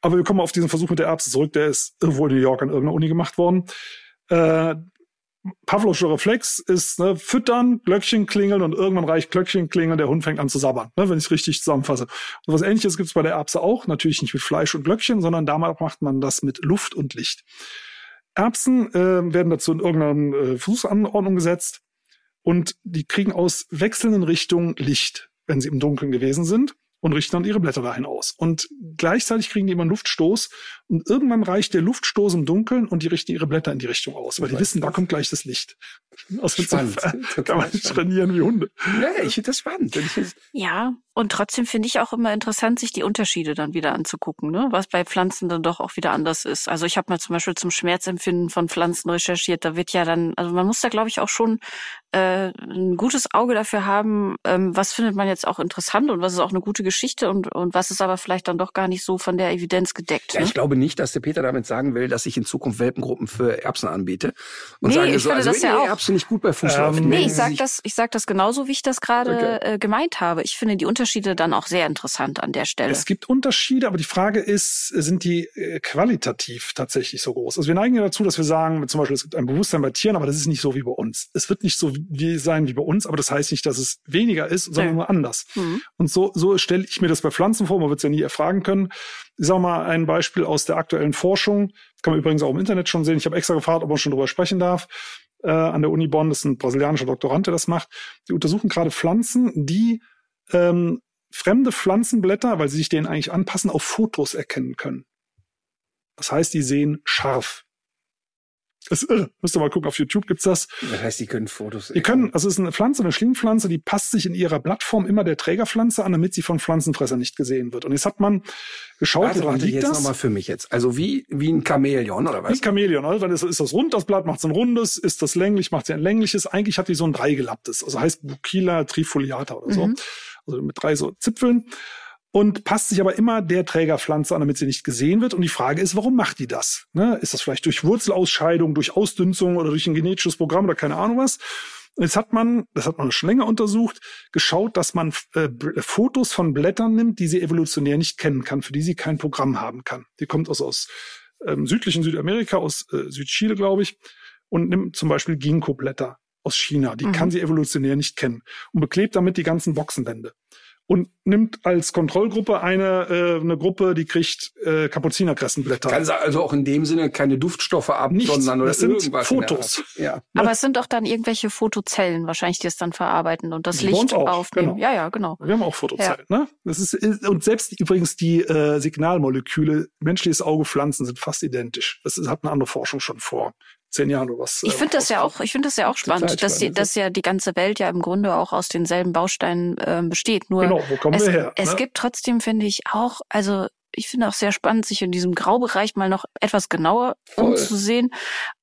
Aber wir kommen auf diesen Versuch mit der Erbse zurück. Der ist irgendwo in New York an irgendeiner Uni gemacht worden. Äh, Pavlovscher Reflex ist ne, füttern, Glöckchen klingeln und irgendwann reicht Glöckchen klingeln, der Hund fängt an zu sabbern, ne, wenn ich es richtig zusammenfasse. Und was ähnliches gibt es bei der Erbse auch, natürlich nicht mit Fleisch und Glöckchen, sondern damals macht man das mit Luft und Licht. Erbsen äh, werden dazu in irgendeiner äh, Versuchsanordnung gesetzt und die kriegen aus wechselnden Richtungen Licht, wenn sie im Dunkeln gewesen sind und richten dann ihre Blätter dahin aus. Und gleichzeitig kriegen die immer einen Luftstoß und irgendwann reicht der Luftstoß im Dunkeln und die richten ihre Blätter in die Richtung aus, weil die wissen, da kommt gleich das Licht. Also Spannend. kann man spannend. trainieren wie Hunde. Ja, ich finde das spannend. Ja, und trotzdem finde ich auch immer interessant, sich die Unterschiede dann wieder anzugucken, ne? was bei Pflanzen dann doch auch wieder anders ist. Also ich habe mal zum Beispiel zum Schmerzempfinden von Pflanzen recherchiert. Da wird ja dann, also man muss da glaube ich auch schon äh, ein gutes Auge dafür haben, ähm, was findet man jetzt auch interessant und was ist auch eine gute Geschichte und, und was ist aber vielleicht dann doch gar nicht so von der Evidenz gedeckt. ja, Ne? ich glaube nicht, dass der Peter damit sagen will, dass ich in Zukunft Welpengruppen für Erbsen anbiete. Und Nee, sage ich so, finde also das ja auch- Erbsen nicht gut bei Fuß Ähm, Nee, ich Sie sag sich- das, ich sag das genauso, wie ich das gerade Okay. äh, gemeint habe. Ich finde die Unterschiede dann auch sehr interessant an der Stelle. Es gibt Unterschiede, aber die Frage ist, sind die äh, qualitativ tatsächlich so groß? Also wir neigen ja dazu, dass wir sagen, zum Beispiel, es gibt ein Bewusstsein bei Tieren, aber das ist nicht so wie bei uns. Es wird nicht so wie sein wie bei uns, aber das heißt nicht, dass es weniger ist, sondern Nee. nur anders. Mhm. Und so, so stelle ich mir das bei Pflanzen vor, man wird es ja nie erfragen können. Ich sage mal ein Beispiel aus der aktuellen Forschung, kann man übrigens auch im Internet schon sehen. Ich habe extra gefragt, ob man schon drüber sprechen darf. Äh, an der Uni Bonn, das ist ein brasilianischer Doktorand, der das macht. Die untersuchen gerade Pflanzen, die ähm, fremde Pflanzenblätter, weil sie sich denen eigentlich anpassen, auf Fotos erkennen können. Das heißt, die sehen scharf. Das ist irre. Müsst ihr mal gucken, auf YouTube gibt's das. Das heißt, die können Fotos. Die können, also es ist eine Pflanze, eine Schlingpflanze, die passt sich in ihrer Blattform immer der Trägerpflanze an, damit sie von Pflanzenfressern nicht gesehen wird. Und jetzt hat man geschaut, Warte, woran warte, liegt jetzt das? nochmal für mich jetzt. Also wie, wie ein Chamäleon oder Wie was? Chamäleon, also dann ist, ist das rund, das Blatt macht ein rundes, ist das länglich, macht sie ein längliches. Eigentlich hat die so ein dreigelapptes, also heißt Bucilla trifoliata oder so. Mhm. Also mit drei so Zipfeln. Und passt sich aber immer der Trägerpflanze an, damit sie nicht gesehen wird. Und die Frage ist, warum macht die das? Ne? Ist das vielleicht durch Wurzelausscheidung, durch Ausdünzung oder durch ein genetisches Programm oder keine Ahnung was? Und jetzt hat man, das hat man schon länger untersucht, geschaut, dass man äh, B- Fotos von Blättern nimmt, die sie evolutionär nicht kennen kann, für die sie kein Programm haben kann. Die kommt aus, aus ähm, südlichen Südamerika, aus äh, Südchile, glaube ich, und nimmt zum Beispiel Ginkgo-Blätter aus China. Die Mhm. kann sie evolutionär nicht kennen und beklebt damit die ganzen Boxenwände. Und nimmt als Kontrollgruppe eine, äh, eine Gruppe, die kriegt äh, Kapuzinerkressenblätter. Kann sie also auch in dem Sinne keine Duftstoffe Nichts. absondern oder Das sind irgendwas. Fotos. Ja. Aber es sind doch dann irgendwelche Fotozellen wahrscheinlich, die es dann verarbeiten und das uns Licht auch, aufnehmen. genau. Ja, ja, genau. Wir haben auch Fotozellen, ne? Das ist, ist und selbst übrigens die äh, Signalmoleküle, menschliches Auge, Pflanzen sind fast identisch. Das ist, hat eine andere Forschung schon vor zehn Jahren oder was. Ich äh, finde das ja auch, ich finde das ja auch spannend, dass, die, spannend. dass ja die ganze Welt ja im Grunde auch aus denselben Bausteinen ähm, besteht. Nur Genau, wo kommen es, wir her? es ne? gibt trotzdem, finde ich, auch, also ich finde auch sehr spannend, sich in diesem Graubereich mal noch etwas genauer Voll. umzusehen.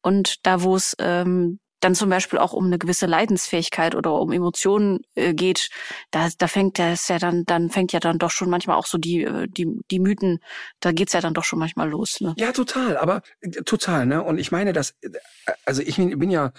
Und da, wo es ähm, dann zum Beispiel auch um eine gewisse Leidensfähigkeit oder um Emotionen äh, geht, da, da fängt das ja dann, dann fängt ja dann doch schon manchmal auch so die, äh, die, die Mythen, da geht's ja dann doch schon manchmal los. Ne? Ja, total, aber äh, total, ne? Und ich meine, dass, äh, also ich bin, bin ja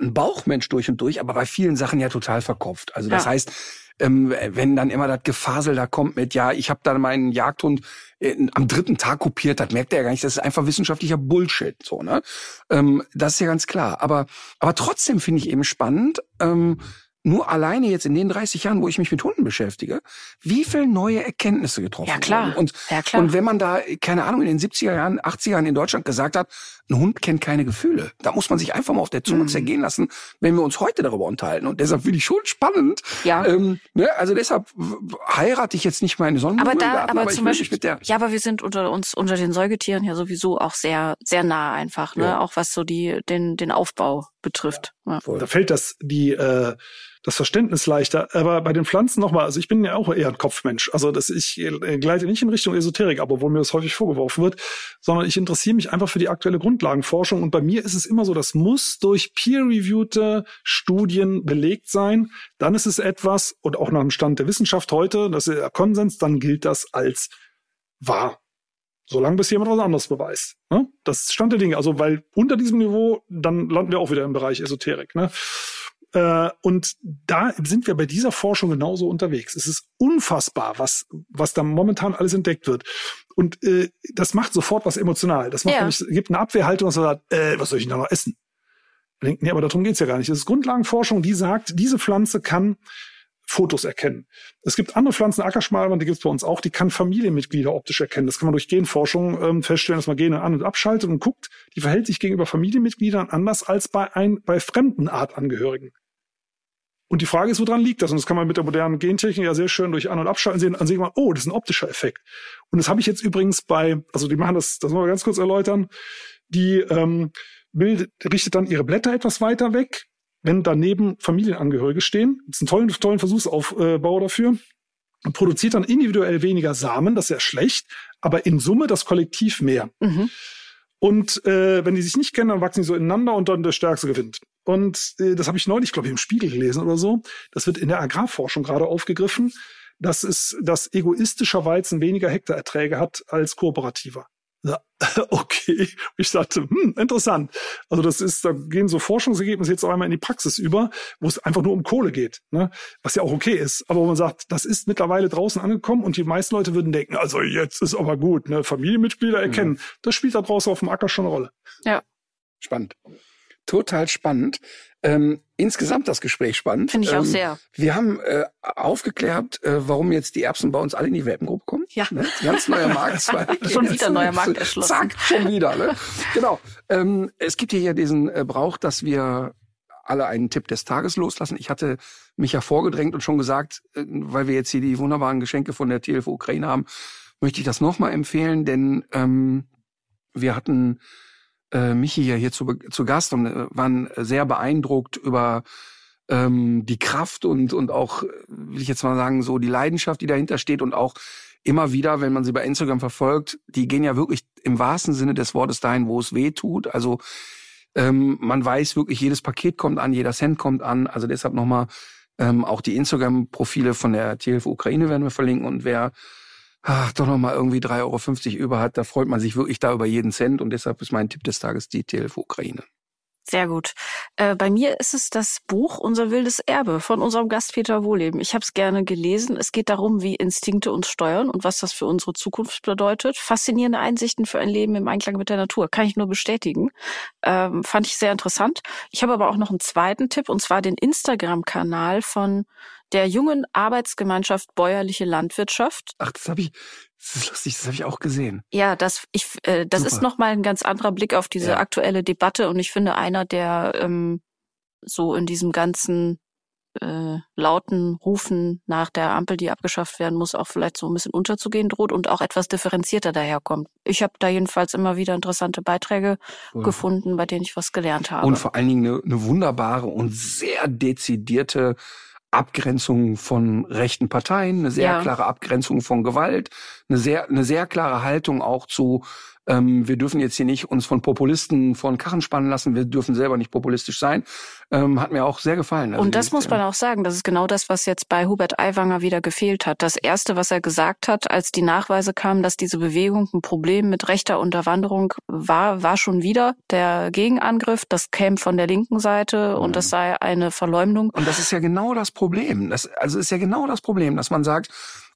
ein Bauchmensch durch und durch, aber bei vielen Sachen ja total verkopft. Also das ja. heißt, ähm, wenn dann immer das Gefasel da kommt mit, ja, ich habe da meinen Jagdhund äh, am dritten Tag kopiert, das merkt er ja gar nicht, das ist einfach wissenschaftlicher Bullshit, so, ne? Ähm, das ist ja ganz klar. Aber, aber trotzdem finde ich eben spannend, ähm, nur alleine jetzt in den 30 Jahren, wo ich mich mit Hunden beschäftige, wie viel neue Erkenntnisse getroffen ja, klar. Wurden. Und, ja, klar. und wenn man da, keine Ahnung, in den 70er Jahren, 80er Jahren in Deutschland gesagt hat, ein Hund kennt keine Gefühle. Da muss man sich einfach mal auf der Zunge mhm. zergehen lassen, wenn wir uns heute darüber unterhalten. Und deshalb finde ich schon spannend. Ja. Ähm, ne? Also deshalb heirate ich jetzt nicht meine Sonnenblume. Aber da, aber, aber zum Beispiel, mit der ja, aber wir sind unter uns, unter den Säugetieren ja sowieso auch sehr, sehr nah einfach, ne? Ja. Auch was so die, den, den Aufbau betrifft. Ja. Da fällt das, die, äh, das Verständnis leichter. Aber bei den Pflanzen nochmal, also ich bin ja auch eher ein Kopfmensch. Also dass ich gleite nicht in Richtung Esoterik, aber wo mir das häufig vorgeworfen wird, sondern ich interessiere mich einfach für die aktuelle Grundlagenforschung. Und bei mir ist es immer so, das muss durch peer-reviewte Studien belegt sein. Dann ist es etwas, und auch nach dem Stand der Wissenschaft heute, das ist der Konsens, dann gilt das als wahr. Solange bis jemand was anderes beweist. Ne? Das Stand der Dinge. Also, weil unter diesem Niveau, dann landen wir auch wieder im Bereich Esoterik. Ne? Äh, und da sind wir bei dieser Forschung genauso unterwegs. Es ist unfassbar, was, was da momentan alles entdeckt wird. Und äh, das macht sofort was emotional. Das macht ja. nämlich, gibt eine Abwehrhaltung, man sagt, äh, was soll ich denn da noch essen? Denkt, nee, aber darum geht's ja gar nicht. Es ist Grundlagenforschung, die sagt, diese Pflanze kann Fotos erkennen. Es gibt andere Pflanzen, Ackerschmalwand, die gibt es bei uns auch, die kann Familienmitglieder optisch erkennen. Das kann man durch Genforschung ähm, feststellen, dass man Gene an- und abschaltet und guckt, die verhält sich gegenüber Familienmitgliedern anders als bei, ein, bei fremden Artangehörigen. Und die Frage ist, woran liegt das? Und das kann man mit der modernen Gentechnik ja sehr schön durch An- und Abschalten sehen. Dann sehen wir, oh, das ist ein optischer Effekt. Und das habe ich jetzt übrigens bei, also die machen das, das wollen wir ganz kurz erläutern. Die ähm, bildet, richtet dann ihre Blätter etwas weiter weg, wenn daneben Familienangehörige stehen. Das ist ein tollen, tollen Versuchsaufbau dafür. Und produziert dann individuell weniger Samen, das ist ja schlecht, aber in Summe das Kollektiv mehr. Mhm. Und äh, wenn die sich nicht kennen, dann wachsen die so ineinander und dann der Stärkste gewinnt. Und äh, das habe ich neulich, glaube ich, im Spiegel gelesen oder so. Das wird in der Agrarforschung gerade aufgegriffen, dass es, dass egoistischer Weizen weniger Hektarerträge hat als kooperativer. Ja, okay. Ich dachte, hm, interessant. Also das ist, da gehen so Forschungsergebnisse jetzt auch einmal in die Praxis über, wo es einfach nur um Kohle geht, ne? was ja auch okay ist. Aber wo man sagt, das ist mittlerweile draußen angekommen und die meisten Leute würden denken, also jetzt ist aber gut, ne? Familienmitglieder erkennen. Mhm. Das spielt da draußen auf dem Acker schon eine Rolle. Ja. Spannend total spannend. Ähm, insgesamt das Gespräch spannend. Finde ich ähm, auch sehr. Wir haben äh, aufgeklärt, äh, warum jetzt die Erbsen bei uns alle in die Welpengruppe kommen. Ja. Ne? Ganz neuer Marktzweig. schon wieder neuer Markt erschlossen. Zack, schon wieder. Ne? genau. Ähm, es gibt hier diesen äh, Brauch, dass wir alle einen Tipp des Tages loslassen. Ich hatte mich ja vorgedrängt und schon gesagt, äh, weil wir jetzt hier die wunderbaren Geschenke von der TLV Ukraine haben, möchte ich das nochmal empfehlen, denn ähm, wir hatten äh, Michi ja hier zu, zu Gast und äh, waren sehr beeindruckt über ähm, die Kraft und, und auch, will ich jetzt mal sagen, so die Leidenschaft, die dahinter steht und auch immer wieder, wenn man sie bei Instagram verfolgt, die gehen ja wirklich im wahrsten Sinne des Wortes dahin, wo es weh tut. Also ähm, man weiß wirklich, jedes Paket kommt an, jeder Cent kommt an. Also deshalb nochmal ähm, auch die Instagram-Profile von der THF Ukraine werden wir verlinken und wer ach, doch noch mal irgendwie 3,50 Euro über hat, da freut man sich wirklich da über jeden Cent und deshalb ist mein Tipp des Tages die TLF Ukraine. Sehr gut. Äh, bei mir ist es das Buch Unser wildes Erbe von unserem Gast Peter Wohleben. Ich habe es gerne gelesen. Es geht darum, wie Instinkte uns steuern und was das für unsere Zukunft bedeutet. Faszinierende Einsichten für ein Leben im Einklang mit der Natur. Kann ich nur bestätigen. Ähm, fand ich sehr interessant. Ich habe aber auch noch einen zweiten Tipp und zwar den Instagram-Kanal von der jungen Arbeitsgemeinschaft Bäuerliche Landwirtschaft. Ach, das habe ich, das ist lustig, das habe ich auch gesehen. Ja, das, ich, äh, das ist nochmal ein ganz anderer Blick auf diese ja. aktuelle Debatte und ich finde einer, der ähm, so in diesem ganzen äh, lauten Rufen nach der Ampel, die abgeschafft werden muss, auch vielleicht so ein bisschen unterzugehen droht und auch etwas differenzierter daherkommt. Ich habe da jedenfalls immer wieder interessante Beiträge cool. gefunden, bei denen ich was gelernt habe. Und vor allen Dingen eine, eine wunderbare und sehr dezidierte Abgrenzung von rechten Parteien, eine sehr ja. klare Abgrenzung von Gewalt, eine sehr, eine sehr klare Haltung auch zu ähm, wir dürfen jetzt hier nicht uns von Populisten von Karren spannen lassen, wir dürfen selber nicht populistisch sein. Ähm, hat mir auch sehr gefallen. Also und das muss man auch sagen, das ist genau das, was jetzt bei Hubert Aiwanger wieder gefehlt hat. Das Erste, was er gesagt hat, als die Nachweise kamen, dass diese Bewegung ein Problem mit rechter Unterwanderung war, war schon wieder der Gegenangriff. Das käme von der linken Seite und mhm. das sei eine Verleumdung. Und das ist ja genau das Problem. Das, also ist ja genau das Problem, dass man sagt,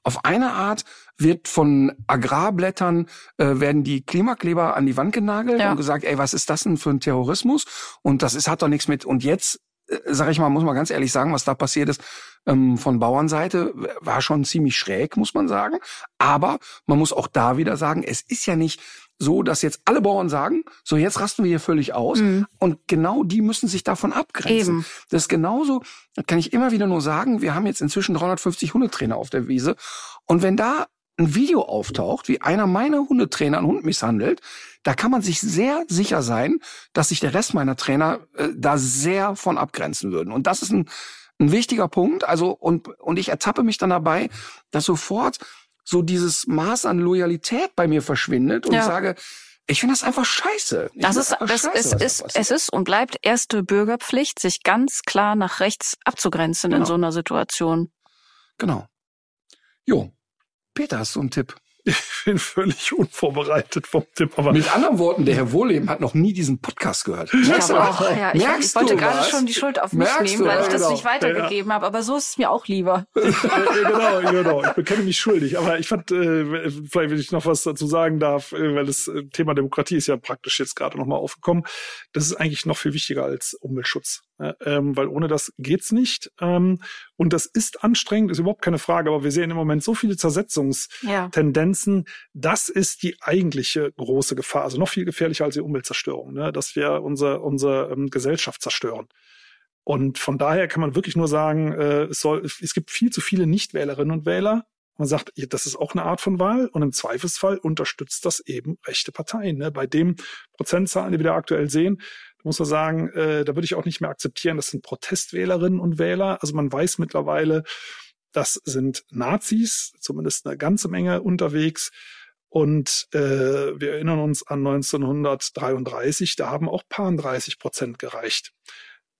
auf eine Art wird von Agrarblättern äh, werden die Klimakleber an die Wand genagelt ja. und gesagt, ey, was ist das denn für ein Terrorismus? Und das ist hat doch nichts mit. Und jetzt äh, sag ich mal, muss man ganz ehrlich sagen, was da passiert ist ähm, von Bauernseite, war schon ziemlich schräg, muss man sagen. Aber man muss auch da wieder sagen, es ist ja nicht so, dass jetzt alle Bauern sagen, so jetzt rasten wir hier völlig aus. Mhm. Und genau die müssen sich davon abgrenzen. Eben. Das ist genauso, das kann ich immer wieder nur sagen, wir haben jetzt inzwischen 350 Hundetrainer auf der Wiese. Und wenn da ein Video auftaucht, wie einer meiner Hundetrainer einen Hund misshandelt, da kann man sich sehr sicher sein, dass sich der Rest meiner Trainer äh, da sehr von abgrenzen würden. Und das ist ein, ein wichtiger Punkt. Also, und, und ich ertappe mich dann dabei, dass sofort so dieses Maß an Loyalität bei mir verschwindet und ja. ich sage, ich finde das einfach scheiße. Ich das ist, das scheiße, ist, ist es ist und bleibt erste Bürgerpflicht, sich ganz klar nach rechts abzugrenzen genau. in so einer Situation. Genau. Jo. Peter, hast du einen Tipp? Ich bin völlig unvorbereitet vom Tipp. Aber Mit anderen Worten, der Herr Wohleben hat noch nie diesen Podcast gehört. Ich, Merkst auch, ja, ich, ich wollte gerade schon die Schuld auf mich Merkst nehmen, weil ich das genau. nicht weitergegeben ja. habe. Aber so ist es mir auch lieber. genau, genau. Ich bekenne mich schuldig. Aber ich fand, äh, vielleicht, wenn ich noch was dazu sagen darf, äh, weil das äh, Thema Demokratie ist ja praktisch jetzt gerade nochmal aufgekommen. Das ist eigentlich noch viel wichtiger als Umweltschutz. Ähm, weil ohne das geht's nicht. Ähm, und das ist anstrengend, ist überhaupt keine Frage. Aber wir sehen im Moment so viele Zersetzungstendenzen. Ja. Das ist die eigentliche große Gefahr. Also noch viel gefährlicher als die Umweltzerstörung, ne? dass wir unsere, unsere ähm, Gesellschaft zerstören. Und von daher kann man wirklich nur sagen, äh, es, soll, es gibt viel zu viele Nichtwählerinnen und Wähler. Man sagt, das ist auch eine Art von Wahl und im Zweifelsfall unterstützt das eben rechte Parteien. Ne? Bei dem Prozentzahlen, die wir da aktuell sehen, muss man sagen, äh, da würde ich auch nicht mehr akzeptieren, das sind Protestwählerinnen und Wähler. Also man weiß mittlerweile, das sind Nazis, zumindest eine ganze Menge unterwegs. Und äh, wir erinnern uns an 1933, da haben auch paar 30 Prozent gereicht.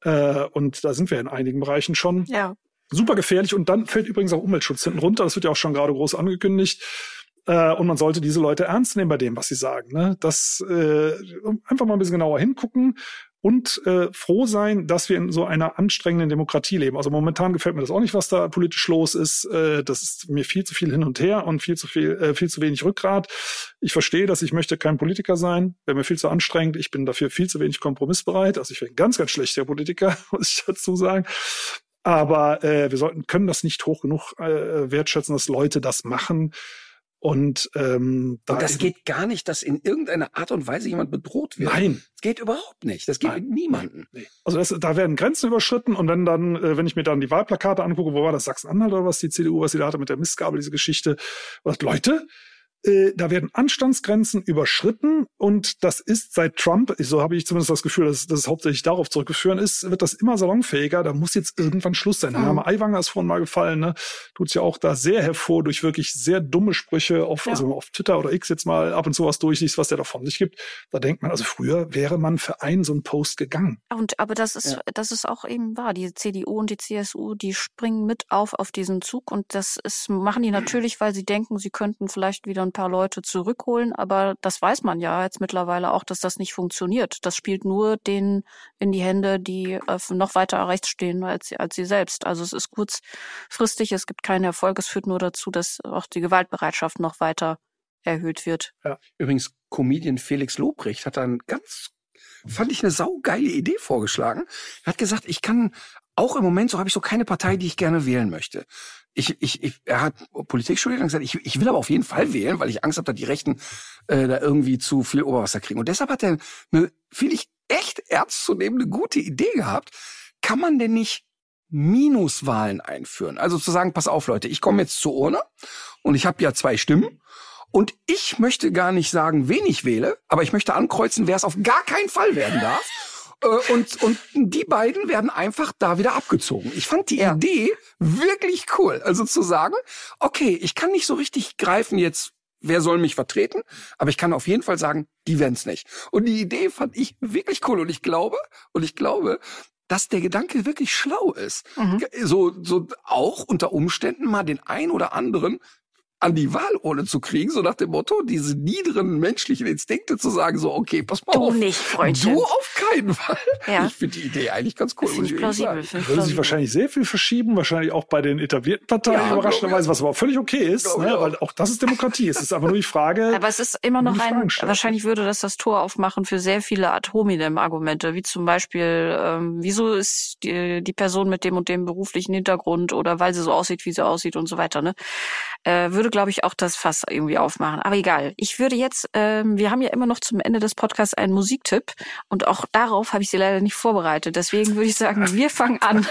Äh, und da sind wir in einigen Bereichen schon. Ja. Super gefährlich. Und dann fällt übrigens auch Umweltschutz hinten runter. Das wird ja auch schon gerade groß angekündigt. Äh, und man sollte diese Leute ernst nehmen bei dem, was sie sagen. Ne? Das äh, einfach mal ein bisschen genauer hingucken und äh, froh sein, dass wir in so einer anstrengenden Demokratie leben. Also momentan gefällt mir das auch nicht, was da politisch los ist. Äh, das ist mir viel zu viel hin und her und viel zu viel, äh, viel zu wenig Rückgrat. Ich verstehe dass ich möchte kein Politiker sein, wäre mir viel zu anstrengend. Ich bin dafür viel zu wenig kompromissbereit. Also ich bin ein ganz, ganz schlechter Politiker, muss ich dazu sagen. Aber äh, wir sollten können das nicht hoch genug äh, wertschätzen, dass Leute das machen. Und, ähm, da und das geht gar nicht, dass in irgendeiner Art und Weise jemand bedroht wird. Nein. Das geht überhaupt nicht. Das geht Nein. mit niemandem. Nee. Also das, da werden Grenzen überschritten und wenn dann, äh, wenn ich mir dann die Wahlplakate angucke, wo war das Sachsen-Anhalt oder was die CDU, was sie da hatte mit der Mistgabel, diese Geschichte, was, Leute, äh, da werden Anstandsgrenzen überschritten und das ist seit Trump, so habe ich zumindest das Gefühl, dass das hauptsächlich darauf zurückgeführen ist, wird das immer salonfähiger. Da muss jetzt irgendwann Schluss sein. Der Name Aiwanger ist vorhin mal gefallen, ne? tut ja auch da sehr hervor durch wirklich sehr dumme Sprüche auf, ja. also auf Twitter oder X jetzt mal ab und zu was durchliest, was der da von sich gibt. Da denkt man, also früher wäre man für einen so einen Post gegangen. Und aber das ist, ja. das ist auch eben wahr. Die CDU und die CSU, die springen mit auf auf diesen Zug und das ist, machen die natürlich, weil sie denken, sie könnten vielleicht wieder ein paar Leute zurückholen, aber das weiß man ja jetzt mittlerweile auch, dass das nicht funktioniert. Das spielt nur denen in die Hände, die äh, noch weiter rechts stehen als, als sie selbst. Also es ist kurzfristig, es gibt keinen Erfolg, es führt nur dazu, dass auch die Gewaltbereitschaft noch weiter erhöht wird. Ja. Übrigens, Comedian Felix Lobrecht hat dann ganz fand ich eine saugeile Idee vorgeschlagen. Er hat gesagt, ich kann auch im Moment, so habe ich so keine Partei, die ich gerne wählen möchte. Ich, ich, ich, er hat Politik studiert und gesagt, ich, ich will aber auf jeden Fall wählen, weil ich Angst habe, dass die Rechten äh, da irgendwie zu viel Oberwasser kriegen. Und deshalb hat er eine, finde ich, echt ernst zu nehmen, eine gute Idee gehabt. Kann man denn nicht Minuswahlen einführen? Also zu sagen, pass auf Leute, ich komme jetzt zur Urne und ich habe ja zwei Stimmen. Und ich möchte gar nicht sagen, wen ich wähle, aber ich möchte ankreuzen, wer es auf gar keinen Fall werden darf. Äh, und, und die beiden werden einfach da wieder abgezogen. Ich fand die ja. Idee wirklich cool. Also zu sagen, okay, ich kann nicht so richtig greifen jetzt, wer soll mich vertreten, aber ich kann auf jeden Fall sagen, die werden's nicht. Und die Idee fand ich wirklich cool und ich glaube, und ich glaube, dass der Gedanke wirklich schlau ist. Mhm. So, so auch unter Umständen mal den ein oder anderen an die Wahlurne zu kriegen, so nach dem Motto, diese niederen menschlichen Instinkte zu sagen, so, okay, pass mal Du auf. nicht, Freundchen. Du auf keinen Fall. Ja. Ich finde die Idee eigentlich ganz cool. Finde muss ich plausibel. ich Würde sich wahrscheinlich sehr viel verschieben, wahrscheinlich auch bei den etablierten Parteien Ja, überraschenderweise, was aber völlig okay ist, ne? auch. weil auch das ist Demokratie. es ist einfach nur die Frage, Aber es ist immer noch ein, wahrscheinlich würde das das Tor aufmachen für sehr viele Ad hominem Argumente, wie zum Beispiel, ähm, wieso ist die, die Person mit dem und dem beruflichen Hintergrund oder weil sie so aussieht, wie sie aussieht und so weiter, ne? Äh, würde, glaube ich, auch das Fass irgendwie aufmachen. Aber egal. Ich würde jetzt, ähm, wir haben ja immer noch zum Ende des Podcasts einen Musiktipp und auch darauf habe ich sie leider nicht vorbereitet. Deswegen würde ich sagen, wir fangen an.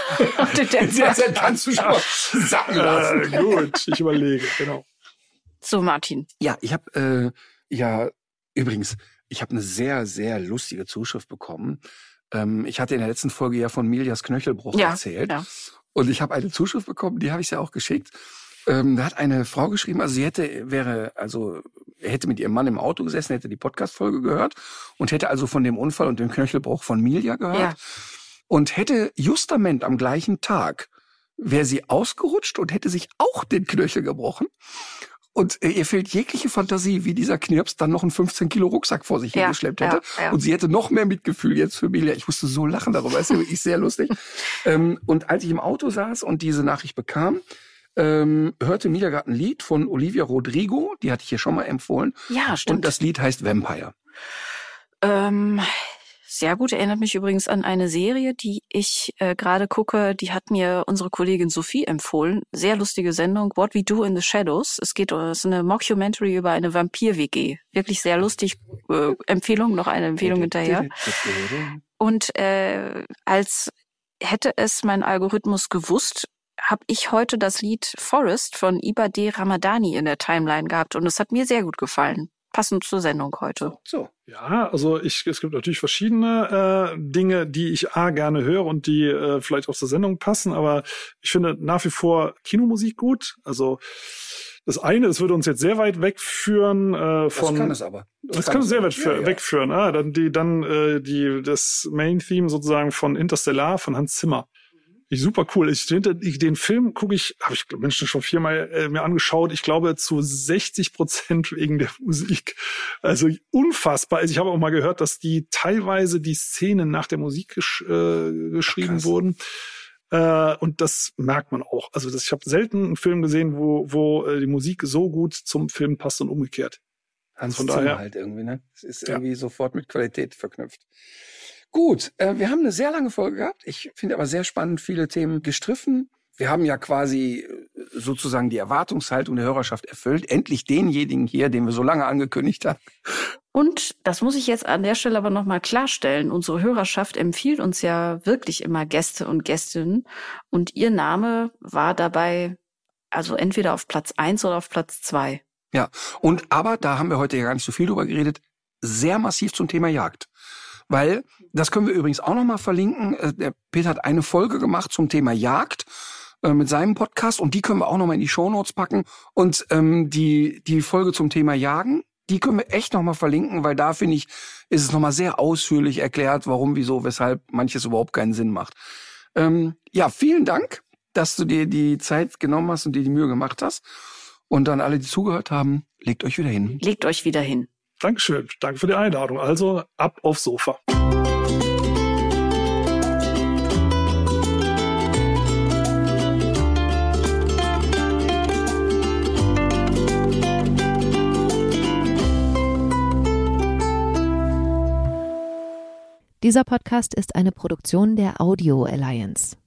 Kannst du schon mal sacken lassen. äh, gut, ich überlege, genau. so, Martin. Ja, ich habe äh, ja übrigens, ich habe eine sehr, sehr lustige Zuschrift bekommen. Ähm, ich hatte in der letzten Folge ja von Milias Knöchelbruch Ja, erzählt. ja. Und ich habe eine Zuschrift bekommen, die habe ich ja auch geschickt. Ähm, da hat eine Frau geschrieben, also sie hätte, wäre, also er hätte mit ihrem Mann im Auto gesessen, hätte die Podcast-Folge gehört und hätte also von dem Unfall und dem Knöchelbruch von Milja gehört. Ja. Und hätte justament am gleichen Tag wäre sie ausgerutscht und hätte sich auch den Knöchel gebrochen. Und äh, ihr fehlt jegliche Fantasie, wie dieser Knirps dann noch einen 15 Kilo Rucksack vor sich Ja, hingeschleppt ja, hätte. ja. Und sie hätte noch mehr Mitgefühl jetzt für Milja. Ich musste so lachen darüber. Ist ja wirklich sehr lustig. ähm, und als ich im Auto saß und diese Nachricht bekam, ähm, hörte ein Lied von Olivia Rodrigo. Die hatte ich hier schon mal empfohlen. Ja, stimmt. Und das Lied heißt Vampire. Ähm, sehr gut. Erinnert mich übrigens an eine Serie, die ich äh, gerade gucke. Die hat mir unsere Kollegin Sophie empfohlen. Sehr lustige Sendung. What We Do in the Shadows. Es geht, es ist eine Mockumentary über eine Vampir-WG. Wirklich sehr lustig. Äh, Empfehlung, noch eine Empfehlung hinterher. Und äh, als hätte es mein Algorithmus gewusst, habe ich heute das Lied Forest von Iba D. Ramadani in der Timeline gehabt. Und es hat mir sehr gut gefallen. Passend zur Sendung heute. So. Ja, also ich, es gibt natürlich verschiedene äh, Dinge, die ich A gerne höre und die äh, vielleicht auch zur Sendung passen, aber ich finde nach wie vor Kinomusik gut. Also das eine, es würde uns jetzt sehr weit wegführen äh, von. das kann es aber. Das kann es sehr weit Ja, ja. wegführen. Ah, dann die, dann äh, die das Main Theme sozusagen von Interstellar von Hans Zimmer. Ich, super cool. Ich, den, ich, den Film gucke ich, habe ich Menschen schon viermal äh, mir angeschaut. Ich glaube zu 60 Prozent wegen der Musik. Also unfassbar. Also ich habe auch mal gehört, dass die teilweise die Szenen nach der Musik gesch äh, geschrieben Krass. wurden. Äh, und das merkt man auch. Also das, ich habe selten einen Film gesehen, wo, wo äh, die Musik so gut zum Film passt und umgekehrt. Hans Von Zimmer daher- halt irgendwie, ne? Es ist Ja. irgendwie sofort mit Qualität verknüpft. Gut, äh, wir haben eine sehr lange Folge gehabt. Ich finde aber sehr spannend, viele Themen gestriffen. Wir haben ja quasi äh, sozusagen die Erwartungshaltung der Hörerschaft erfüllt. Endlich denjenigen hier, den wir so lange angekündigt haben. Und das muss ich jetzt an der Stelle aber nochmal klarstellen. Unsere Hörerschaft empfiehlt uns ja wirklich immer Gäste und Gästinnen. Und ihr Name war dabei also entweder auf Platz eins oder auf Platz zwei. Ja, und aber, da haben wir heute ja gar nicht so viel drüber geredet, sehr massiv zum Thema Jagd. Weil, das können wir übrigens auch nochmal verlinken, äh, der Peter hat eine Folge gemacht zum Thema Jagd äh, mit seinem Podcast und die können wir auch nochmal in die Shownotes packen. Und ähm, die, die Folge zum Thema Jagen, die können wir echt nochmal verlinken, weil da finde ich, ist es nochmal sehr ausführlich erklärt, warum, wieso, weshalb manches überhaupt keinen Sinn macht. Ähm, ja, vielen Dank, dass du dir die Zeit genommen hast und dir die Mühe gemacht hast. Und dann alle, die zugehört haben, legt euch wieder hin. Legt euch wieder hin. Dankeschön. Danke für die Einladung. Also ab aufs Sofa. Dieser Podcast ist eine Produktion der Audio Alliance.